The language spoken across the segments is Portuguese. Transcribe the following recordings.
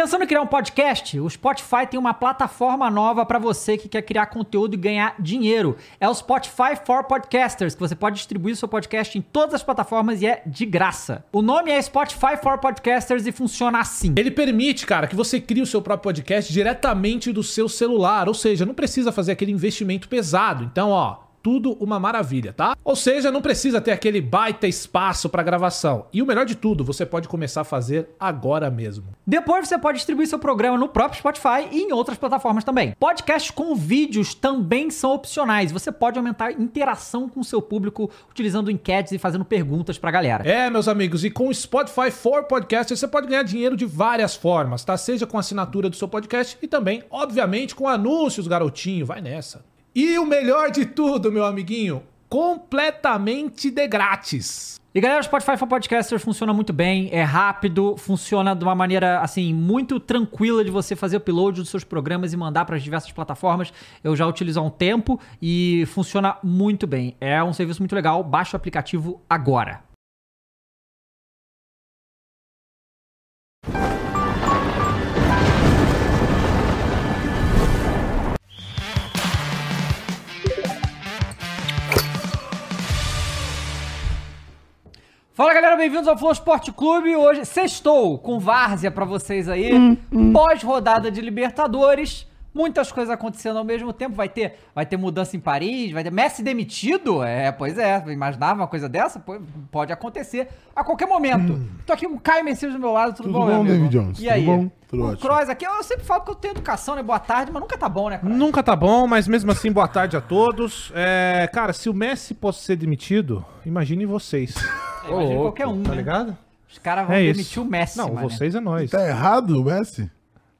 Pensando em criar um podcast? O Spotify tem uma plataforma nova para você que quer criar conteúdo e ganhar dinheiro. É o Spotify for Podcasters, que você pode distribuir seu podcast em todas as plataformas e é de graça. O nome é Spotify for Podcasters e funciona assim. Ele permite, cara, que você crie o seu próprio podcast diretamente do seu celular, ou seja, não precisa fazer aquele investimento pesado. Então, ó, tudo uma maravilha, tá? Ou seja, não precisa ter aquele baita espaço para gravação. E o melhor de tudo, você pode começar a fazer agora mesmo. Depois você pode distribuir seu programa no próprio Spotify e em outras plataformas também. Podcasts com vídeos também são opcionais. Você pode aumentar a interação com o seu público utilizando enquetes e fazendo perguntas pra galera. É, meus amigos, e com o Spotify for Podcasters você pode ganhar dinheiro de várias formas, tá? Seja com a assinatura do seu podcast e também, obviamente, com anúncios, garotinho. Vai nessa. E o melhor de tudo, meu amiguinho, completamente de grátis. E galera, o Spotify for Podcasters funciona muito bem, é rápido, funciona de uma maneira assim muito tranquila de você fazer upload dos seus programas e mandar para as diversas plataformas. Eu já utilizo há um tempo e funciona muito bem. É um serviço muito legal. Baixa o aplicativo agora. Fala galera, bem-vindos ao Flow Esporte Clube. Hoje sextou com várzea pra vocês aí. Pós-rodada de Libertadores. Muitas coisas acontecendo ao mesmo tempo. Vai ter, vai ter mudança em Paris, vai ter Messi demitido. É, pois é. Imaginava uma coisa dessa? Pode acontecer a qualquer momento. Tô aqui com o Caio Messias do meu lado. Tudo, Tudo bom, bom? David Jones? E Tudo aí? bom? Tudo o. Cross aqui, eu sempre falo que eu tenho educação, né? Boa tarde, mas nunca tá bom, né, Cross? Nunca tá bom, mas mesmo assim, boa tarde a todos. É, cara, se o Messi possa ser demitido, imagine vocês. Imagina louco, qualquer um, Tá né? ligado? Os caras vão É isso. demitir o Messi, Não, mano. vocês é nós. Tá errado o Messi?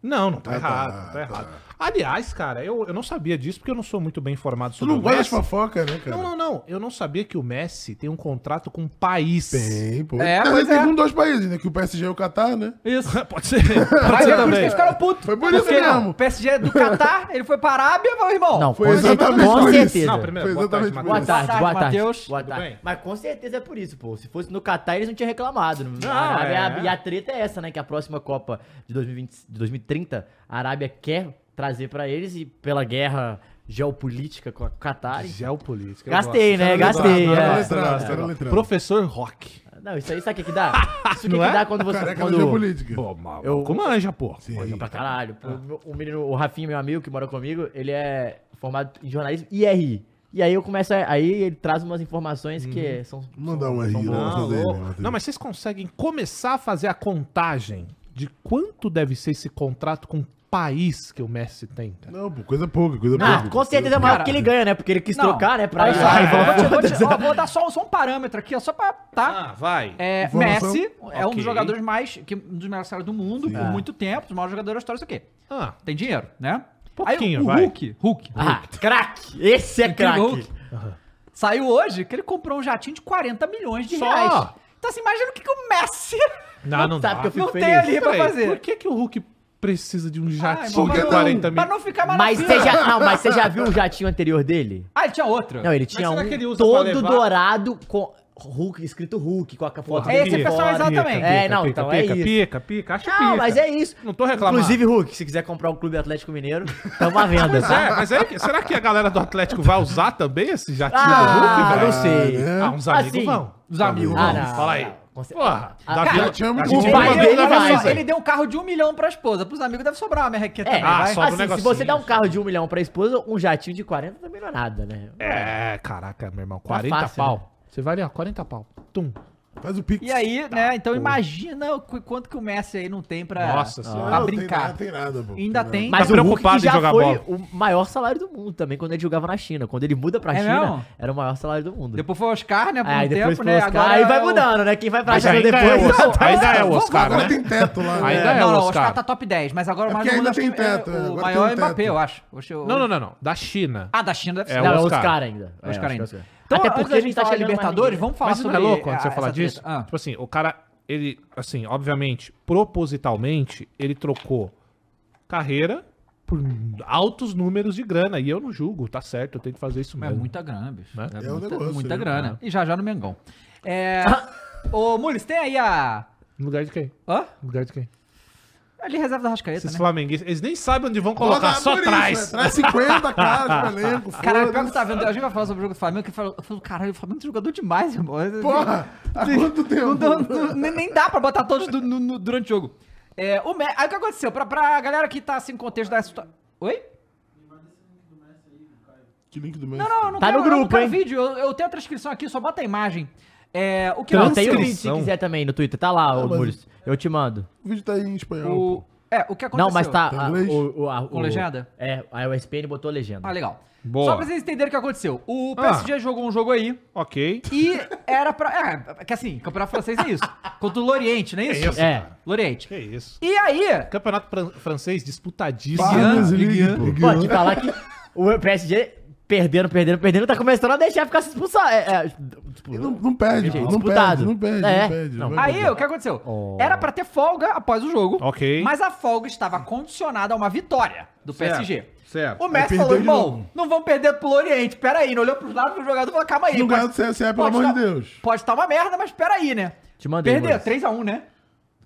Não, não tá Ah, errado, tá, tá, tá. errado. Aliás, cara, eu, eu não sabia disso porque eu não sou muito bem informado Tu sobre não o gosta de fofoca, né, cara? Não, não, não. Eu não sabia que o Messi tem um contrato com um país. Tem, pô. É, Tem- pois tem é. com dois países, né? Que o PSG é o Qatar, né? Isso. Pode ser. Pode ser é por isso que também. eles ficaram putos. Foi por isso Porque mesmo. O PSG é do Catar, ele foi pra Arábia, meu irmão. Não, Foi com, exatamente com por isso. certeza. Não, primeiro, Foi boa tarde, exatamente por Boa tarde, tarde, boa tarde. Matheus. Boa tarde. bem? Mas com certeza é por isso, pô. Se fosse no Catar, eles não tinham reclamado. Não, a Arábia- é. E a treta é essa, né? Que a próxima Copa de, 2020, de 2030, a Arábia quer trazer pra eles e pela guerra geopolítica com a Qatar. Geopolítica. Gastei, né? Gastei. Professor Rock. Não, isso aí sabe o que que dá? Isso o que, que é? dá quando você. Careca quando, geopolítica. Pô, mal. Eu- Eu... manja, pô. Sim. Manja Pra caralho. Pô, meu- o menino, o Rafinha, meu amigo, que mora comigo, ele é formado em jornalismo e RI. E aí eu começo a, Aí ele traz umas informações que são. Mandar um R são lá. boas. Não, Não, né, mas vocês conseguem começar a fazer a contagem de quanto deve ser esse contrato com o país que o Messi tem, cara? Não, coisa pouca, coisa Ah, pouca. com certeza é maior Cara, que ele ganha, né? Porque ele quis Não, trocar, né? Pra só, lá e vou, te- voltar. vou te- ó, vou dar só, só um parâmetro aqui, ó, só pra. Tá? Ah, vai. É? Messi é um dos jogadores mais. Que, um dos melhores caras do mundo por É. muito tempo, os maiores jogadores da história, isso aqui. Ah, Tem dinheiro, né? Pouquinho, Aí o vai. Hulk, Hulk, Ah, craque! Esse é craque! Saiu hoje que ele comprou um jatinho de 40 milhões de Só? reais. Então, assim, imagina o que, que o Messi não, não sabe dá. que eu fico não tem feliz. ali pra fazer. Por que, que o Hulk precisa de um Ah, jatinho mas de não- 40 mil? Pra não ficar Mas você já, não, mas você já viu o jatinho anterior dele? Ah, ele tinha outro. Não, ele tinha um ele todo dourado com Hulk, escrito Hulk, com a foto Porra, É esse dele personagem fora. exatamente. É, não, pica, então pica, é isso. Pica, pica, acho Não, pica. mas é isso. Não tô reclamando. Inclusive, Hulk, se quiser comprar o Clube Atlético Mineiro, tamo à venda, Pois tá? é, mas aí, será que a galera do Atlético vai usar também esse jatinho Ah, do Hulk, não velho? sei. Ah, uns amigos Assim, vão. Os amigos. Ah, vão. não. Fala aí. Cer- Porra, Ah, Davi, cara, dele, na vai, camisa. Ele deu um carro de um milhão pra esposa. Pros amigos deve sobrar uma merrequeta É, também, Ah, Sobra um assim, se negocinho. você dá um carro de um milhão pra esposa, um jatinho de 40 também não é nada, né? É, caraca, meu irmão, 40 fácil, pau. né? Você vai ali, ó, 40 pau. Tum. Faz o pix. E aí, né, então porra. imagina o qu- quanto que o Messi aí não tem pra, Nossa Não, senhora. pra não brincar. Tem nada, tem nada, pô. Ainda tem. Mas Tá o preocupado em já jogar foi bola. o maior salário do mundo também, quando ele jogava na China. Quando ele muda pra É China, mesmo? era o maior salário do mundo. Depois foi o Oscar, né, por Aí um depois tempo, foi né? Oscar, Agora aí vai é o- mudando, né? Quem vai pra Mas China ainda é depois... o Oscar, Não, ainda é o Oscar, Agora né? tem teto lá, né? Ainda é não, o não, o Oscar. Oscar tá top 10, mas agora É o mundo ainda tem é teto, é, o maior tem um Mbappé, eu acho. O- Não, não, não, não. Da China. Ah, da China deve É ser. o Não, é Oscar. Oscar ainda. É, Oscar acho ainda. É. Então, Até antes porque a gente tá falar chegando mais Libertadores, vamos falar Mas isso não sobre é louco quando eh, você fala essa disso? Ah. Tipo assim, o cara, ele, assim, obviamente, propositalmente, ele trocou carreira por altos números de grana. E eu não julgo, tá certo, eu tenho que fazer isso É mesmo. muita grana, bicho. Né? É, É muita, negócio, muita né? grana. E já já no Mengão. É... Ô, Mules, tem aí a... No lugar de quem? Hã? No lugar de quem? Ali reserva da Rascaeta, Esses né? flamenguistas, eles nem sabem onde vão colocar, Coloca só isso, traz. né? Traz 50 caras pro elenco, Caralho, pior que tá vendo. A gente vai falar sobre o jogo do Flamengo, que eu falo, eu falo caralho, o Flamengo tem jogador demais, irmão. Porra, há quanto tempo? Não dá- não- nem, dá pra botar todos do- no- no- durante o jogo. É, o Me... Aí o que aconteceu? Pra, pra galera que tá assim, contexto da situação. Oi? Que link do Messi? Não, não, eu não Tá quero, no eu não grupo, quero hein? vídeo. Eu, eu tenho a transcrição aqui, só bota a imagem. É, o que Não, tem o vídeo se quiser também no Twitter. Tá lá, ô mas- Muris. Eu te mando. O vídeo tá aí em espanhol. O, é, o que aconteceu? Não, mas tá. Tem a- inglês? o, o, a- Com o- legenda? É, a USPN botou legenda. Ah, legal. Boa. Só pra vocês entenderem o que aconteceu. O Ah. PSG jogou um jogo aí Ok. e era pra. É, que assim, campeonato francês é isso. Contra o Loriente, não é isso? isso, É. cara. Loriente. Que isso. E aí, Campeonato fran- francês disputadíssimo. Um. Pode falar que o PSG perdendo, perdendo, perdendo, tá começando a deixar ficar se expulsar. É, é, tipo, Não, não perde, pô. Não perde, não perde, É. não perde. Não. aí o que aconteceu? Oh. Era pra ter folga após o jogo. Ok. Mas a folga estava condicionada a uma vitória do Certo, PSG. certo. O Messi falou, irmão, não vamos perder pro Loriente. Pera aí, não olhou pros lados pro jogador e falou, calma aí. Não ganha do CSE, pelo pode amor de tá- Deus. Pode estar uma merda, mas pera aí, né? Te mandei, Perdeu, Muris. 3x1, né?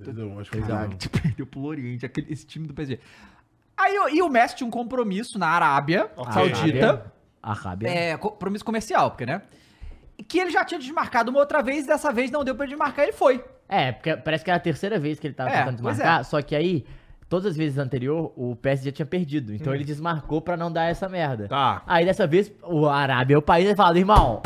Entendeu? Acho que te perdeu pro Oriente, aquele, esse time do PSG. Aí, o- e o Messi tinha um compromisso na Arábia Saudita, Rábia. é, co- compromisso comercial, porque, né? Que ele já tinha desmarcado uma outra vez, e dessa vez não deu pra ele desmarcar, ele foi. É, porque parece que era a terceira vez que ele tava É, tentando pois desmarcar, só que aí, todas as vezes anterior, o PSG tinha perdido. Então ele desmarcou pra não dar essa merda. Tá. Aí dessa vez, o Arábia, o país, ele fala, irmão,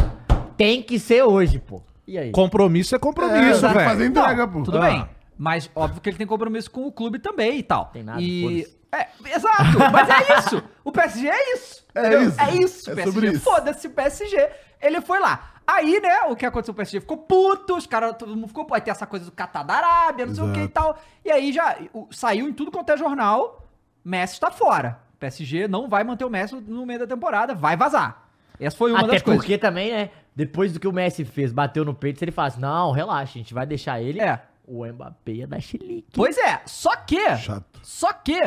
tem que ser hoje, pô. E aí? Compromisso é É, compromisso, vai velho. fazer entrega, Não, pô. Tudo Ah. bem. Mas óbvio que ele tem compromisso com o clube também e tal. Tem nada, E. É, exato, mas é isso. O PSG é isso. É entendeu? isso. É isso, É PSG. sobre isso. Foda-se o PSG. Ele foi lá. Aí, né, o que aconteceu? O PSG ficou puto, os caras, todo mundo ficou, pô, tem essa coisa do Catar da Arábia, não sei o que e Exato. tal. E aí já o- saiu em tudo quanto é jornal, Messi está fora. PSG não vai manter o Messi no meio da temporada, vai vazar. Essa foi uma Até das coisas. porque também, né, depois do que o Messi fez, bateu no peito, se ele fala assim, não, relaxa, a gente vai deixar ele, É. o Mbappé ia dar chilique. Pois é, só que, Chato. só que,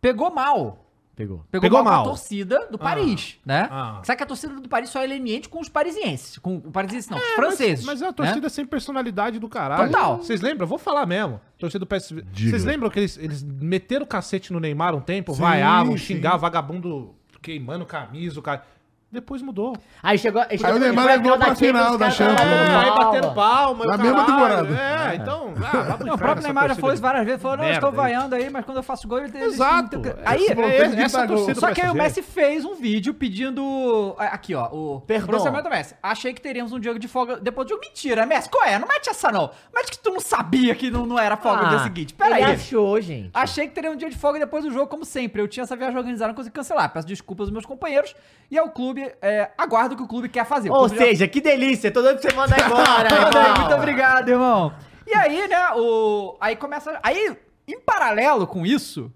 pegou mal. Pegou. Pegou, Pegou mal, mal. com a torcida do Paris, né? ah. Sabe que a torcida do Paris só é leniente com os parisienses. Com o parisienses não, com os franceses. Mas é uma né? torcida sem personalidade do caralho. Total. Vocês lembram? Vou falar mesmo. Torcida do PSV. Diga. Vocês lembram que eles, eles meteram o cacete no Neymar um tempo? Sim, vaiavam, sim. xingavam, vagabundo queimando camisa, o cara. Depois mudou. Aí chegou, aí chegou o Neymar foi levou pra final da Champions, né? É, batendo aí palma. batendo palma. Na mesma temporada. É, então. Ah, Não, o próprio Neymar já isso várias vezes. Falou, não, eu Merda estou aí. vaiando aí, mas quando eu faço gol, ele Exato. Aí, É, aí é, tem que essa torcida. Só que aí o. Messi fez um vídeo pedindo. Aqui, ó. O Perdão. pronunciamento do Messi. Achei que teríamos um dia de folga depois do jogo. Mentira, Messi, qual é? Não mete essa, não. Mete que tu não sabia que não, não era folga no dia Ah, seguinte. Pera ele aí. achou, gente. Achei que teria um dia de folga depois do jogo, como sempre. Eu tinha essa viagem organizada, não consegui cancelar. Peço desculpas aos meus companheiros. E ao clube, é, aguardo o que o clube quer fazer. Ou clube já- seja, que delícia, tô dando pra você mandar embora, irmão. Muito obrigado, irmão. E aí, né, o... Aí começa... Aí, em paralelo com isso,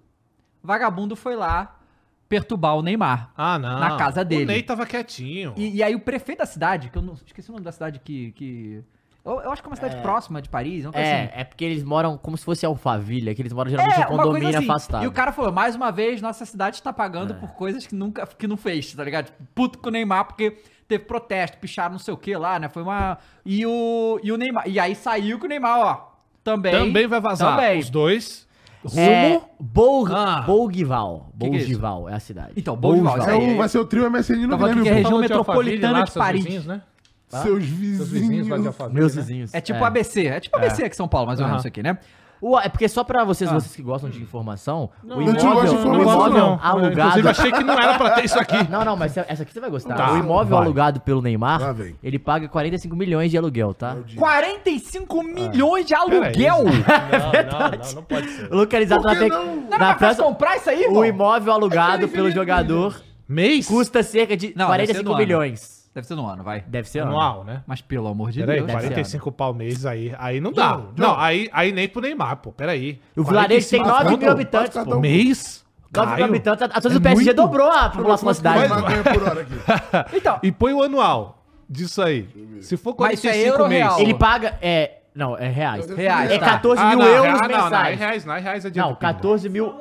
vagabundo foi lá perturbar o Neymar. Ah, não. Na casa dele. O Ney tava quietinho. E, e aí o prefeito da cidade, que eu não... Esqueci o nome da cidade que... que... Eu, eu acho que é uma cidade próxima de Paris, uma coisa assim. É, é porque eles moram como se fosse Alphaville, que eles moram geralmente É, em condomínio assim. afastado. E o cara falou, mais uma vez, nossa cidade está É. pagando por coisas que nunca que não fez, tá ligado? Tipo, puto com o Neymar, porque teve protesto, picharam não sei o que lá, né? Foi uma. E o, e o Neymar. E aí saiu que o Neymar, ó. Também. Também vai vazar. Também. Os dois. É, Rumo. Bol, Ah. Bolgival. Que que é? Bolgival é a cidade. Então, Bolgival, É o- vai ser o trio MSN no aqui Grêmio, que é pô. região metropolitana de Paris. vizinhos, né? Seus Seus vizinhos de vizinhos. Alphaville. Meus né? vizinhos. É tipo ABC. É tipo ABC aqui em São Paulo, mais ou menos, isso aqui, né? O- é porque só pra vocês, Ah. vocês que gostam de informação, o não gosta imóvel, de o informação, imóvel não. alugado... Inclusive, achei que não era pra ter isso aqui. Não, não, mas essa aqui você vai gostar. Tá, o imóvel vai. alugado pelo Neymar, ele paga 45 milhões de aluguel, tá? 45 milhões de Pera aí. aluguel! Não, não, não, não pode ser. Localizado na, não? Não, não, na vai França, comprar isso aí, irmão? o imóvel alugado Aquele pelo jogador Mês? custa cerca de Não, deve ser 45 no ano. milhões. Deve ser no ano, vai. Deve ser ano. anual, né? Mas pelo amor de Peraí, Deus. Ser 45 pau mês aí. Aí não dá. Não, Não, não. aí, aí nem pro Neymar, pô. Peraí. O vilarejo tem 45 9 mil habitantes, pô. um. Mês? 9 mil habitantes. A torcida É do PSG muito. dobrou a população da cidade. Mas ganha por hora aqui. Então, E põe o anual disso aí. Se for Mas isso é 45 euro mês. real? Ele paga. É. Não, é reais. Reais, É tá. 14 Ah, mil não, euros real- não, não, é mensais. reais, não, é reais é dinheiro Não, do pingo. 14 mil.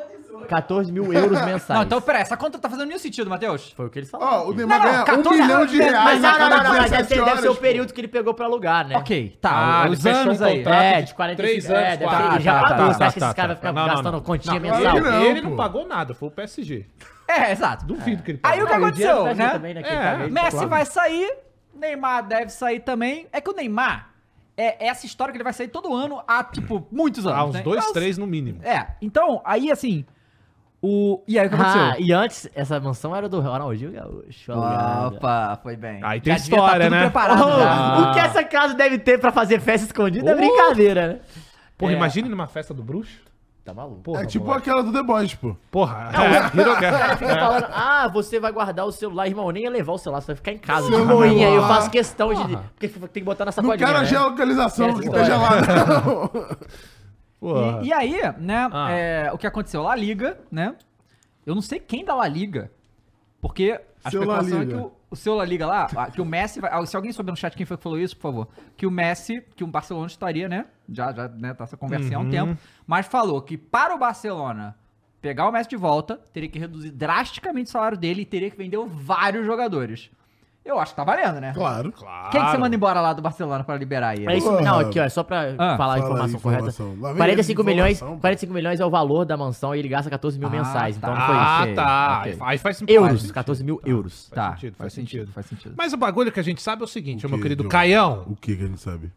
14 mil euros mensais. Não, então peraí, essa conta tá fazendo nenhum sentido, Matheus. Foi o que eles falaram. Ó, o. Neymar Não, não, ganha 14 um milhão de reais Mas a não, não, não, não, mas 17 deve, ser, deve ser o período que ele pegou pra alugar, né? Ok, tá. Ah, ele os anos um aí. É, de 45 Três é, anos, deve quatro. ser, ele já Tá, pagou. tá, Você tá, acha que tá, esse cara vai tá. ficar Não, não, gastando não. continha Não, mensal? ele não, Ele pagou nada, foi o PSG. É, exato. Duvido que ele pagou. Aí o que e aconteceu, né? né, É, ele ele, Messi vai sair, Neymar deve sair também. É que o Neymar é essa história que ele vai sair todo ano há, tipo, muitos anos. Há uns né? dois, Então, três no mínimo. É, então, aí assim. O... E aí o que aconteceu? Ah, e antes, essa mansão era do Ronaldinho Gaúcho. Opa, foi bem. Aí tem Já tá história, tudo né? preparado Oh, já. O que essa casa deve ter pra fazer festa escondida é Uh! brincadeira, né? Porra, É. imagine numa festa do bruxo. Tá maluco. Porra, É tipo moleque. aquela do The Boys, pô. Porra. É, Hiroga- Fica falando, ah, você vai guardar o celular, irmão. Nem ia levar o celular, você vai ficar em casa. De Celular. boinha, eu faço questão de. Porque tem que botar na Não sacolinha. quero a né? geolocalização, que tá gelado. E, e aí, né, Ah. é, o que aconteceu? La Liga, né? Eu não sei quem da La Liga, porque a Seu La especulação é que o, o seu La Liga lá, que o Messi vai... ah, Se alguém souber no chat quem foi que falou isso, por favor. Que o Messi, que o Barcelona estaria, né? Já, já, né, tá essa conversinha há um Uhum. tempo. Mas falou que para o Barcelona pegar o Messi de volta, teria que reduzir drasticamente o salário dele e teria que vender vários jogadores. Eu acho que tá valendo, né? Claro. Claro. Quem que você manda embora lá do Barcelona pra liberar aí? É isso, não, aqui, ó, é só pra Ah, falar a informação, correta. informação. Vem 45 ele, milhões, informação, pô. 45 milhões é o valor da mansão e ele gasta 14 mil Ah, mensais. tá. Então não foi Ah, isso. tá. ok. Aí faz Euros, faz 14 mil euros. Faz Tá, sentido, faz sentido, faz sentido. Mas o bagulho que a gente sabe é o seguinte, O meu querido Diogo? Caião. O que que a gente sabe?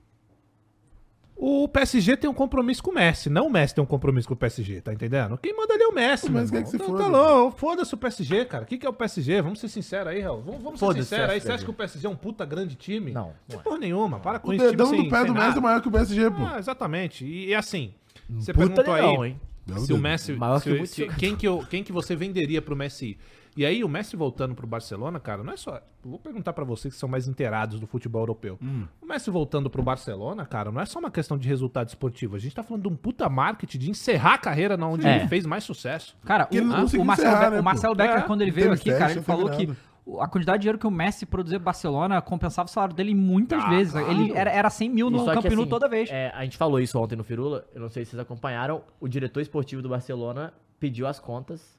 O PSG tem um compromisso com o Messi, não o Messi tem um compromisso com o PSG, tá entendendo? Quem manda ali é o Messi, Mas quer irmão. que se Tá- foda, Tá louco, foda-se o PSG, cara. O que, que é o PSG? Vamos ser sinceros aí, Raul. Vamos, vamos ser sinceros o aí. Você acha que o PSG é um puta grande time? Não, Não não é. porra nenhuma, para com O isso. dedão time do sem- pé sem do Messi é maior que o PSG, pô. Ah, exatamente. E, e assim, você Puta perguntou legal, aí hein? Meu se Deus. o Messi, Maior se- que se- quem que eu, quem que você venderia pro Messi? ir? E aí o Messi voltando pro Barcelona, cara, não é só, vou perguntar pra vocês que são mais inteirados do futebol europeu. Hum. O Messi voltando pro Barcelona, cara, não é só uma questão de resultado esportivo. A gente tá falando de um puta marketing de encerrar a carreira na onde É. ele fez mais sucesso. Cara, o, o, conseguiu Marcelo, encerrar, Be- né, o pô? Marcelo Becker, É, quando ele veio aqui, cara, ele falou que o- a quantidade de dinheiro que o Messi produzia pro Barcelona compensava o salário dele muitas Ah, vezes. claro. Ele era, era 100 mil no Camp assim, toda vez. é, a gente falou isso ontem no Firula, eu não sei se vocês acompanharam, o diretor esportivo do Barcelona pediu as contas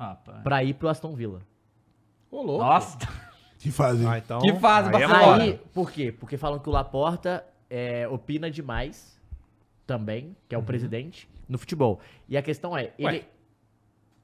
Rapaz. pra ir pro Aston Villa. Ô, louco. Nossa, Que fazem. Ah, então, Que fase, aí é Barcelona. Aí, por quê? Porque falam que o Laporta é, opina demais também, que é o presidente, no futebol. E a questão é, ele... Ué.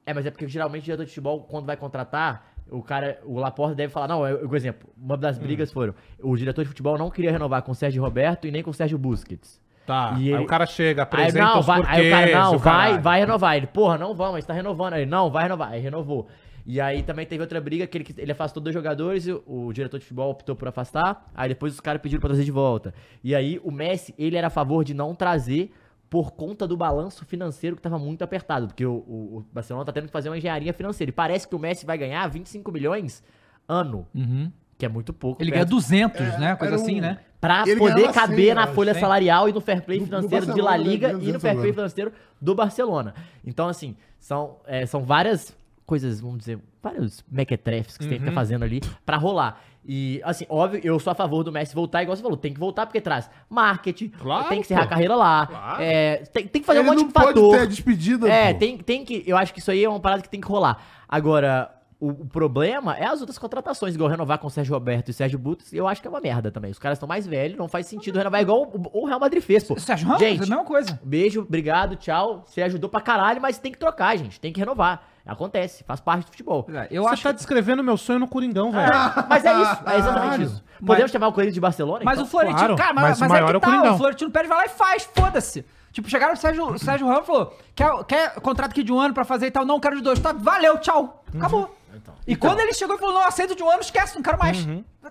É, mas é porque geralmente o diretor de futebol, quando vai contratar, o cara, o Laporta deve falar, não, eu, eu- por exemplo, uma das brigas foram, o diretor de futebol não queria renovar com o Sérgio Roberto e nem com o Sérgio Busquets. Tá, E aí ele- o cara chega, Aí, apresenta não, os vai, aí o cara, porquês, não, o vai, vai renovar. Ele, porra, não vamos, a gente tá renovando. Ele, não, vai renovar. Aí renovou. E aí também teve outra briga que ele, ele afastou dois jogadores o, o diretor de futebol optou por afastar. Aí depois os caras pediram pra trazer de volta. E aí o Messi, ele era a favor de não trazer por conta do balanço financeiro que tava muito apertado. Porque o, o- o Barcelona tá tendo que fazer uma engenharia financeira. E parece que o Messi vai ganhar 25 milhões ano, Uhum. Que é muito pouco. Ele perto- ganha 200, É, né? Coisa era um- assim, né? Pra Ele poder caber 100, na folha salarial e no fair play Do- do financeiro de La né? Liga e no 200 fair play financeiro do Barcelona. Então, assim, são, é, são várias coisas, vamos dizer, vários mequetrefes que você tem que Uhum. ficar fazendo ali pra rolar. E, assim, óbvio, eu sou a favor do Messi voltar, igual você falou, tem que voltar porque traz marketing, Claro, tem que encerrar pô. a carreira lá, Claro. é, tem, tem que fazer Ele um monte não de pode fator. ter a despedida, É, pô. tem, tem que. Eu acho que isso aí é uma parada que tem que rolar. Agora, o, o problema é as outras contratações, igual renovar com o Sérgio Roberto e Sérgio Butos, eu acho que é uma merda também. Os caras estão mais velhos, não faz sentido renovar igual o, o Real Madrid fez, pô. O Sérgio Ramos, gente, é a mesma coisa. beijo, obrigado, tchau. Você ajudou pra caralho, mas tem que trocar, gente. Tem que renovar. Acontece, faz parte do futebol. Eu Você acho tá descrevendo meu sonho no Coringão, velho. Mas é isso, é exatamente Caralho. isso. Mas- Podemos chamar o Corinthians de Barcelona? Mas então? o Florentino, claro, cara, mas mas, o mas maior é é que o tá, Coringão. o Florentino pede, vai lá e faz, foda-se. Tipo, chegaram o Sérgio, o Sérgio Ramos e falou, quer, quer contrato aqui de um ano pra fazer e tal? Não, quero de dois. Tá, valeu, tchau. Acabou. Então. E quando ele chegou e falou, não, aceito de um ano, esquece, não quero mais.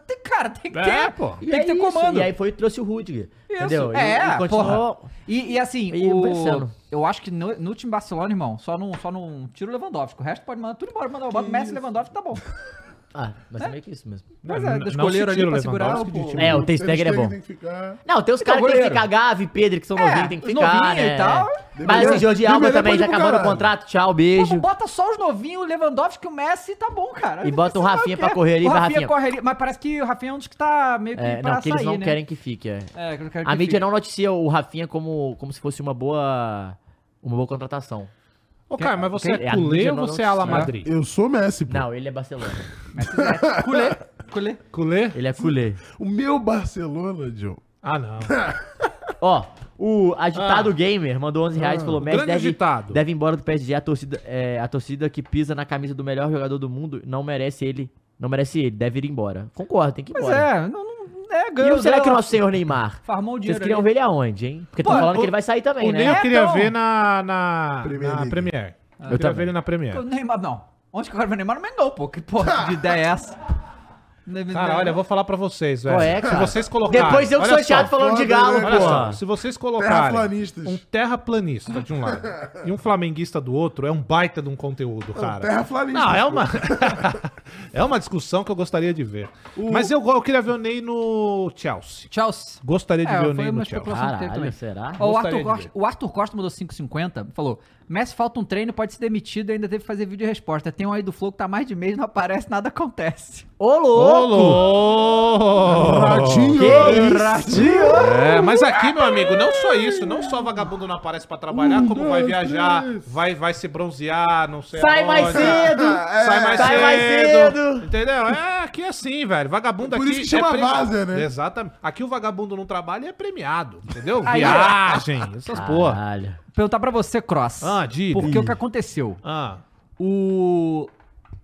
Tem, cara, tem que ter. É, pô. Tem E que é ter isso. comando. E aí foi e trouxe o Rudiger. Isso, Entendeu? E- é, e continuou. porra. E, e assim, E o, eu acho que no, no time Barcelona, irmão, só não, só não tira o Lewandowski. O resto pode mandar tudo embora. Mandar o Messi e Lewandowski, tá bom. Ah, mas é meio que isso mesmo. Mas Não- é, não escolheram ali o pra segurar o... pô. É, o Ter Stegen é bom. Não, tem os caras que tem que ficar, Gavi, Pedro, que são É, novinhos, tem que ficar, né? e tal. É. Mas assim, Jordi Alba também já acabou no caralho. contrato, tchau, beijo. bota só os novinhos, o Lewandowski o Messi, tá bom, cara. E bota o Rafinha pra correr ali, O vai, Rafinha Rafinha. corre ali, mas parece que o Rafinha é um dos que tá meio que É, pra não, que eles não né? querem que fique, é. É, que quero A que mídia fique. não noticia o Rafinha como, como se fosse uma boa uma boa contratação. Ô, cara, mas você É, é culé ou você é ala Madrid? Eu sou Messi, pô. Não, ele é Barcelona. Culê, culê. Culé? Ele é culé. O meu Barcelona, John. Ah, não. Ó, o agitado Ah. gamer mandou 11 reais e falou: Messi deve, agitado. deve ir embora do PSG. A torcida, é, a torcida que pisa na camisa do melhor jogador do mundo não merece ele. Não merece ele, deve ir embora. Concordo, tem que ir Pois embora. é, não, não é E ganhou. o- será que o nosso senhor Neymar? Farmou o Vocês dinheiro. queriam ali. ver ele aonde, hein? Porque estão falando o- que ele vai sair também, O né? Ney eu É, queria então. ver na, na, Premier na. Premier. Eu, Eu queria também. ver ele na Premier. O Neymar, não. Onde que eu quero ver o Neymar? No Mengão, pô. Que porra de ideia é essa? Cara, olha, eu vou falar pra vocês, velho. É, Se vocês colocarem... Depois eu que sou chato falando de galo, só, porra. se vocês colocarem um terraplanista de um lado e um flamenguista do outro, é um baita de um conteúdo, cara. terraplanistas, Não, é pô. uma... é uma discussão que eu gostaria de ver. Mas eu, eu queria ver o Ney no Chelsea. Chelsea. Gostaria de É, ver o Ney no Chelsea. Caralho, será? O, Arthur Costa, o Arthur Costa mandou 5,50. Falou: Messi falta um treino, pode ser demitido e ainda teve que fazer vídeo resposta. Tem um aí do Flow que tá mais de mês, não aparece, nada acontece. Ô, Ô, louco! louco! Ratinho! Que isso? É, mas aqui, meu amigo, não só isso, não só vagabundo não aparece pra trabalhar, Um, como vai dois, viajar, três. vai, vai se bronzear, não sei Sai mais aonde. cedo! Sai mais Sai cedo. mais cedo. Entendeu? É aqui é assim, velho. Vagabundo Por aqui. isso que chama é premi- várzea, né? Exatamente. Aqui o vagabundo não trabalha e é premiado. Entendeu? Aí, Viagem, essas porra. Perguntar pra você, Cross. Ah, diga. Porque o que aconteceu? Ah, O.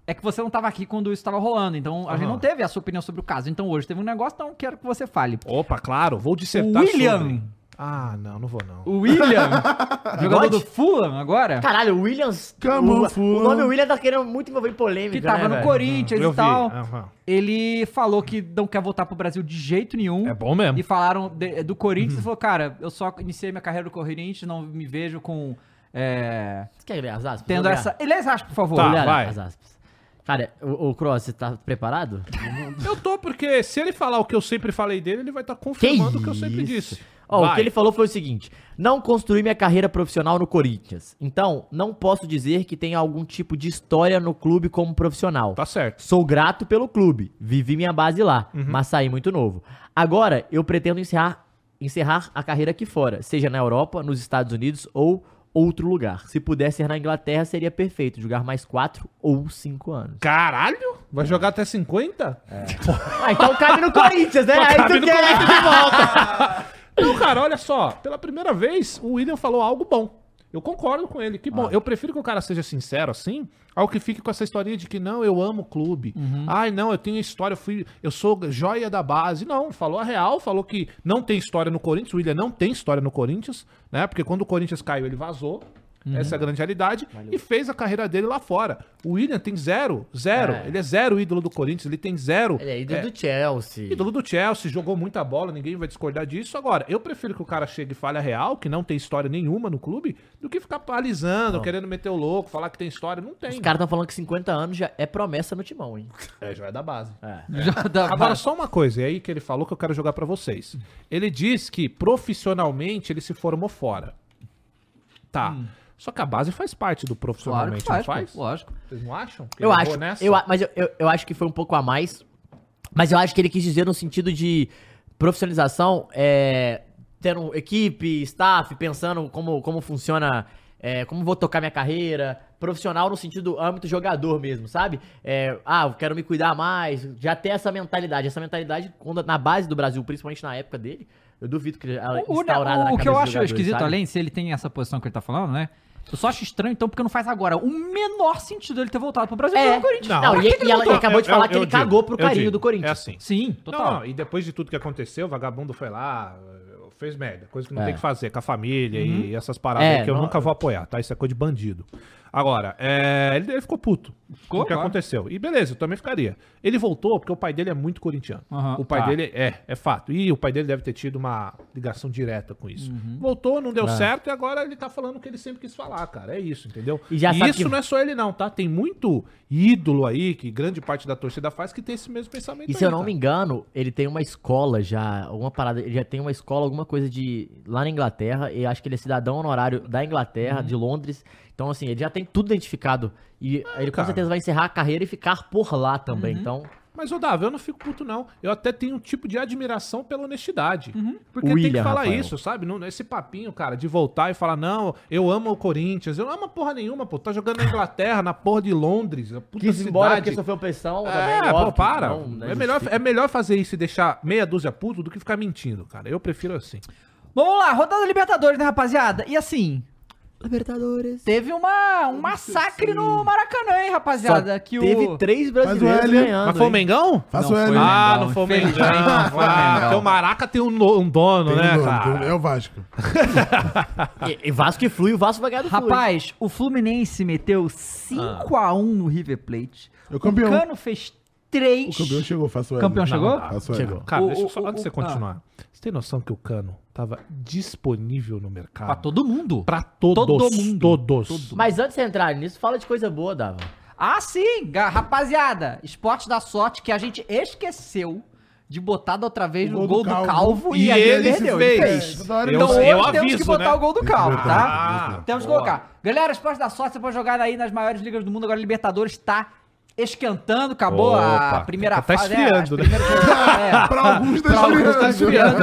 É que você não tava aqui quando isso tava rolando, então a gente não teve a sua opinião sobre o caso. Então hoje teve um negócio, então quero que você fale. opa, claro, vou dissertar O William. sobre. Ah, não, não vou não. O William, jogador do? Fulham agora, Caralho, o Williams. Come on, o, Fulham. o nome William tá querendo muito envolver em polêmica. que tava né, no velho? Corinthians Eu e tal, aham. ele falou que não quer voltar pro Brasil de jeito nenhum. É bom mesmo. E falaram de- do Corinthians e falou, cara, eu só iniciei minha carreira no Corinthians, não me vejo com. É, Você quer ler as aspas? tendo essa. Ele aspas, por favor. Tá. Vai. as aspas. Cara, o, o Cross, você tá preparado? Eu tô, porque se ele falar o que eu sempre falei dele, ele vai estar confirmando o que eu sempre isso? disse. Ó, o que ele falou foi o seguinte: não construí minha carreira profissional no Corinthians. Então, não posso dizer que tenha algum tipo de história no clube como profissional. Tá certo. Sou grato pelo clube, vivi minha base lá, Uhum. mas saí muito novo. Agora, eu pretendo encerrar, encerrar a carreira aqui fora, seja na Europa, nos Estados Unidos ou outro lugar. Se puder ser na Inglaterra, seria perfeito, jogar mais 4 ou 5 anos. Caralho? Vai jogar até 50? Ah, então cabe no Corinthians, né? Aí Cabe tu no quer... Corinthians de volta. Não, cara, olha só. Pela primeira vez, o William falou algo bom. Eu concordo com ele. Que bom. Eu prefiro que o cara seja sincero assim, ao que fique com essa historinha de que não, eu amo o clube. Ai, não, eu tenho história, eu fui, eu sou joia da base. Não, falou a real, falou que não tem história no Corinthians. O William não tem história no Corinthians, né? Porque quando o Corinthians caiu, ele vazou. Essa é a grande realidade. E fez a carreira dele lá fora. O William tem zero, zero. É. Ele é zero ídolo do Corinthians, ele tem zero. Ele é ídolo do Chelsea. Ídolo do Chelsea, jogou muita bola, ninguém vai discordar disso. Agora, eu prefiro que o cara chegue e fale a real, que não tem história nenhuma no clube, do que ficar palizando, querendo meter o louco, falar que tem história. Não tem. Os caras estão falando que 50 anos já é promessa no timão, hein? É, já é da base. É. Já dá- Agora, só uma coisa, é aí que ele falou que eu quero jogar pra vocês. Ele diz que profissionalmente ele se formou fora. Tá. Só que a base faz parte do Hum. Claro que profissionalmente, faz, não faz? lógico. Vocês não acham? que Eu ele acho, eu, mas eu, eu, eu acho que foi um pouco a mais. Mas eu acho que ele quis dizer no sentido de profissionalização, é, tendo equipe, staff, pensando como, como funciona, é, como vou tocar minha carreira, profissional no sentido âmbito jogador mesmo, sabe? É, ah, eu quero me cuidar mais, já ter essa mentalidade. Essa mentalidade, quando, na base do Brasil, principalmente na época dele, eu duvido que ela O, o- instaurada na o que eu acho esquisito, sabe? além, se ele tem essa posição que ele tá falando, né? Eu só acho estranho, então, porque não faz agora o menor sentido ele ter voltado pro Brasil e É. no Corinthians. Não, Não, e, e ele ela, ele acabou de Eu- falar eu- que ele eu digo, cagou pro eu carinho digo. do Corinthians. É assim. Sim, total. Não, não, e depois de tudo que aconteceu, o vagabundo foi lá, fez merda. Coisa que não É. tem que fazer com a família e essas paradas É, que eu não- nunca vou apoiar, tá? Isso é coisa de bandido. Agora, é, ele, ele ficou puto com o que claro. aconteceu. E beleza, eu também ficaria. Ele voltou porque o pai dele é muito corintiano. Aham, o pai tá. dele é, é fato. E o pai dele deve ter tido uma ligação direta com isso. Uhum. Voltou, não É. deu certo e agora ele tá falando o que ele sempre quis falar, cara. É isso, entendeu? E já sabe isso que- não é só ele não, tá? Tem muito ídolo aí, que grande parte da torcida faz, que tem esse mesmo pensamento E se aí, eu não cara. me engano, ele tem uma escola já, alguma parada, ele já tem uma escola, alguma coisa de lá na Inglaterra, e acho que ele é cidadão honorário da Inglaterra, Uhum. de Londres. Então, assim, ele já tem tudo identificado. E ele com cara. certeza vai encerrar a carreira e ficar por lá também. Uhum. Então, Mas, ô Davi, eu não fico puto, não. Eu até tenho um tipo de admiração pela honestidade. Porque tem William, que falar Rafael. isso, sabe? Não, esse papinho, cara, de voltar e falar, não, eu amo o Corinthians. Eu não amo porra nenhuma, pô. Tá jogando na Inglaterra, na porra de Londres. A puta Quis ir embora cidade. porque sofreu pressão. É, também, pô, óbvio, para. não, né, é, melhor, é melhor fazer isso e deixar meia dúzia puto do que ficar mentindo, cara. Eu prefiro assim. Vamos lá, rodada Libertadores, né, rapaziada? E assim, Libertadores. teve uma, um massacre no Maracanã, hein, rapaziada? que teve o... três brasileiros Hélio. ganhando. Mas foi o? Mengão? Não o foi L. o Ah, Mengão, não foi o Mengão. o Ah, porque o Maraca tem um, um dono, Tem né, um dono, cara? É o Vasco. E, e Vasco e Flui, o Vasco vai ganhar do Flu. Rapaz, o Fluminense meteu 5x1 no River Plate. O campeão. Cano fez 3. O campeão chegou, faça o L. Campeão chegou? Faça o L. Chegou. Cara, O- deixa eu o- só, o- antes de você o- continuar. Você tem noção que o Cano tava disponível no mercado? Pra todo mundo. Pra todos. Todo mundo. Todos. Mas antes de entrar nisso, fala de coisa boa, Dava. Ah, sim, rapaziada. Esporte da sorte que a gente esqueceu de botar da outra vez O no gol gol do do Calvo. Calvo E gente ele perdeu, fez. É, hora Então hoje eu temos aviso, que botar né? o gol do Calvo, tá? botar. Temos que Boa. colocar. Galera, Esporte da Sorte, você pode jogar aí nas maiores ligas do mundo. Agora, Libertadores tá esquentando, acabou a Opa, primeira tá fase. esfriando, né? é, Pra alguns Pra alguns tá esfriando.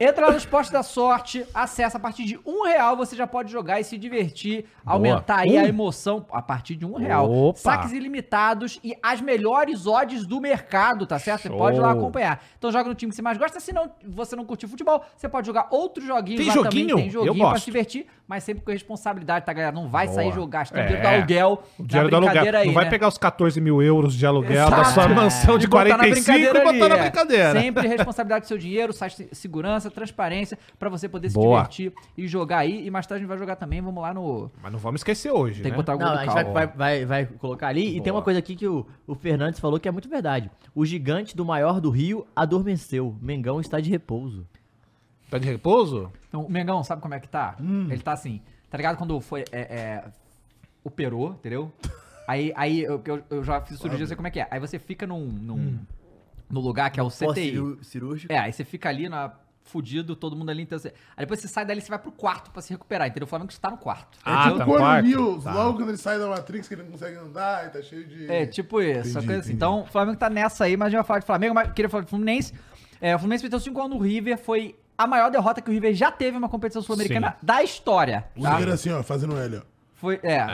Entra lá no Esporte da Sorte, acessa a partir de um real, você já pode jogar e se divertir, aumentar aí a Um? emoção a partir de um real. Opa. Saques ilimitados e as melhores odds do mercado, tá certo? Você Show. pode ir lá acompanhar. Então joga no time que você mais gosta, se não você não curtir futebol, você pode jogar outros joguinhos Tem lá joguinho? também, tem Eu joguinho pra gosto. se divertir, mas sempre com responsabilidade, tá galera? Não vai Boa. sair jogar, gastando É. dinheiro do aluguel, O dinheiro do aluguel. brincadeira aí, não vai né? pegar os 14 mil euros de aluguel da sua Exato. mansão de E botar na 45 e brincadeira botar na é. brincadeira. Sempre responsabilidade do seu dinheiro, segurança, transparência, pra você poder se Boa. divertir e jogar aí. E mais tarde a gente vai jogar também, vamos lá no... Mas não vamos esquecer hoje, Tem né? que botar o gol Não, do a gente vai, vai, vai, colocar ali. E tem Boa. uma coisa aqui que o, o Fernandes falou que é muito verdade. O gigante do maior do Rio adormeceu. Mengão está de repouso. Tá de repouso? Então, o Mengão, sabe como é que tá? Hum. Ele tá assim, tá ligado quando foi, é, é, operou, entendeu? Aí, aí eu, eu, eu já fiz cirurgia, eu sei como é que é. Aí você fica num, num Hum. no lugar que é o CTI. cirúrgico. É, aí você fica ali na fudido, todo mundo ali. Então você... Aí depois você sai dali, você vai pro quarto pra se recuperar, entendeu? O Flamengo está no quarto. Ah, tipo tá no quando o quarto? News, Tá. logo quando ele sai da Matrix, que ele não consegue andar e tá cheio de... É, tipo isso, Entendi, assim. Então, o Flamengo tá nessa aí, mas a gente vai falar de Flamengo, mas queria falar de Fluminense. É, o Fluminense meteu 5x1 no River, foi a maior derrota que o River já teve em uma competição sul-americana da história. O tá? River assim, ó, fazendo L, ó. Foi, é.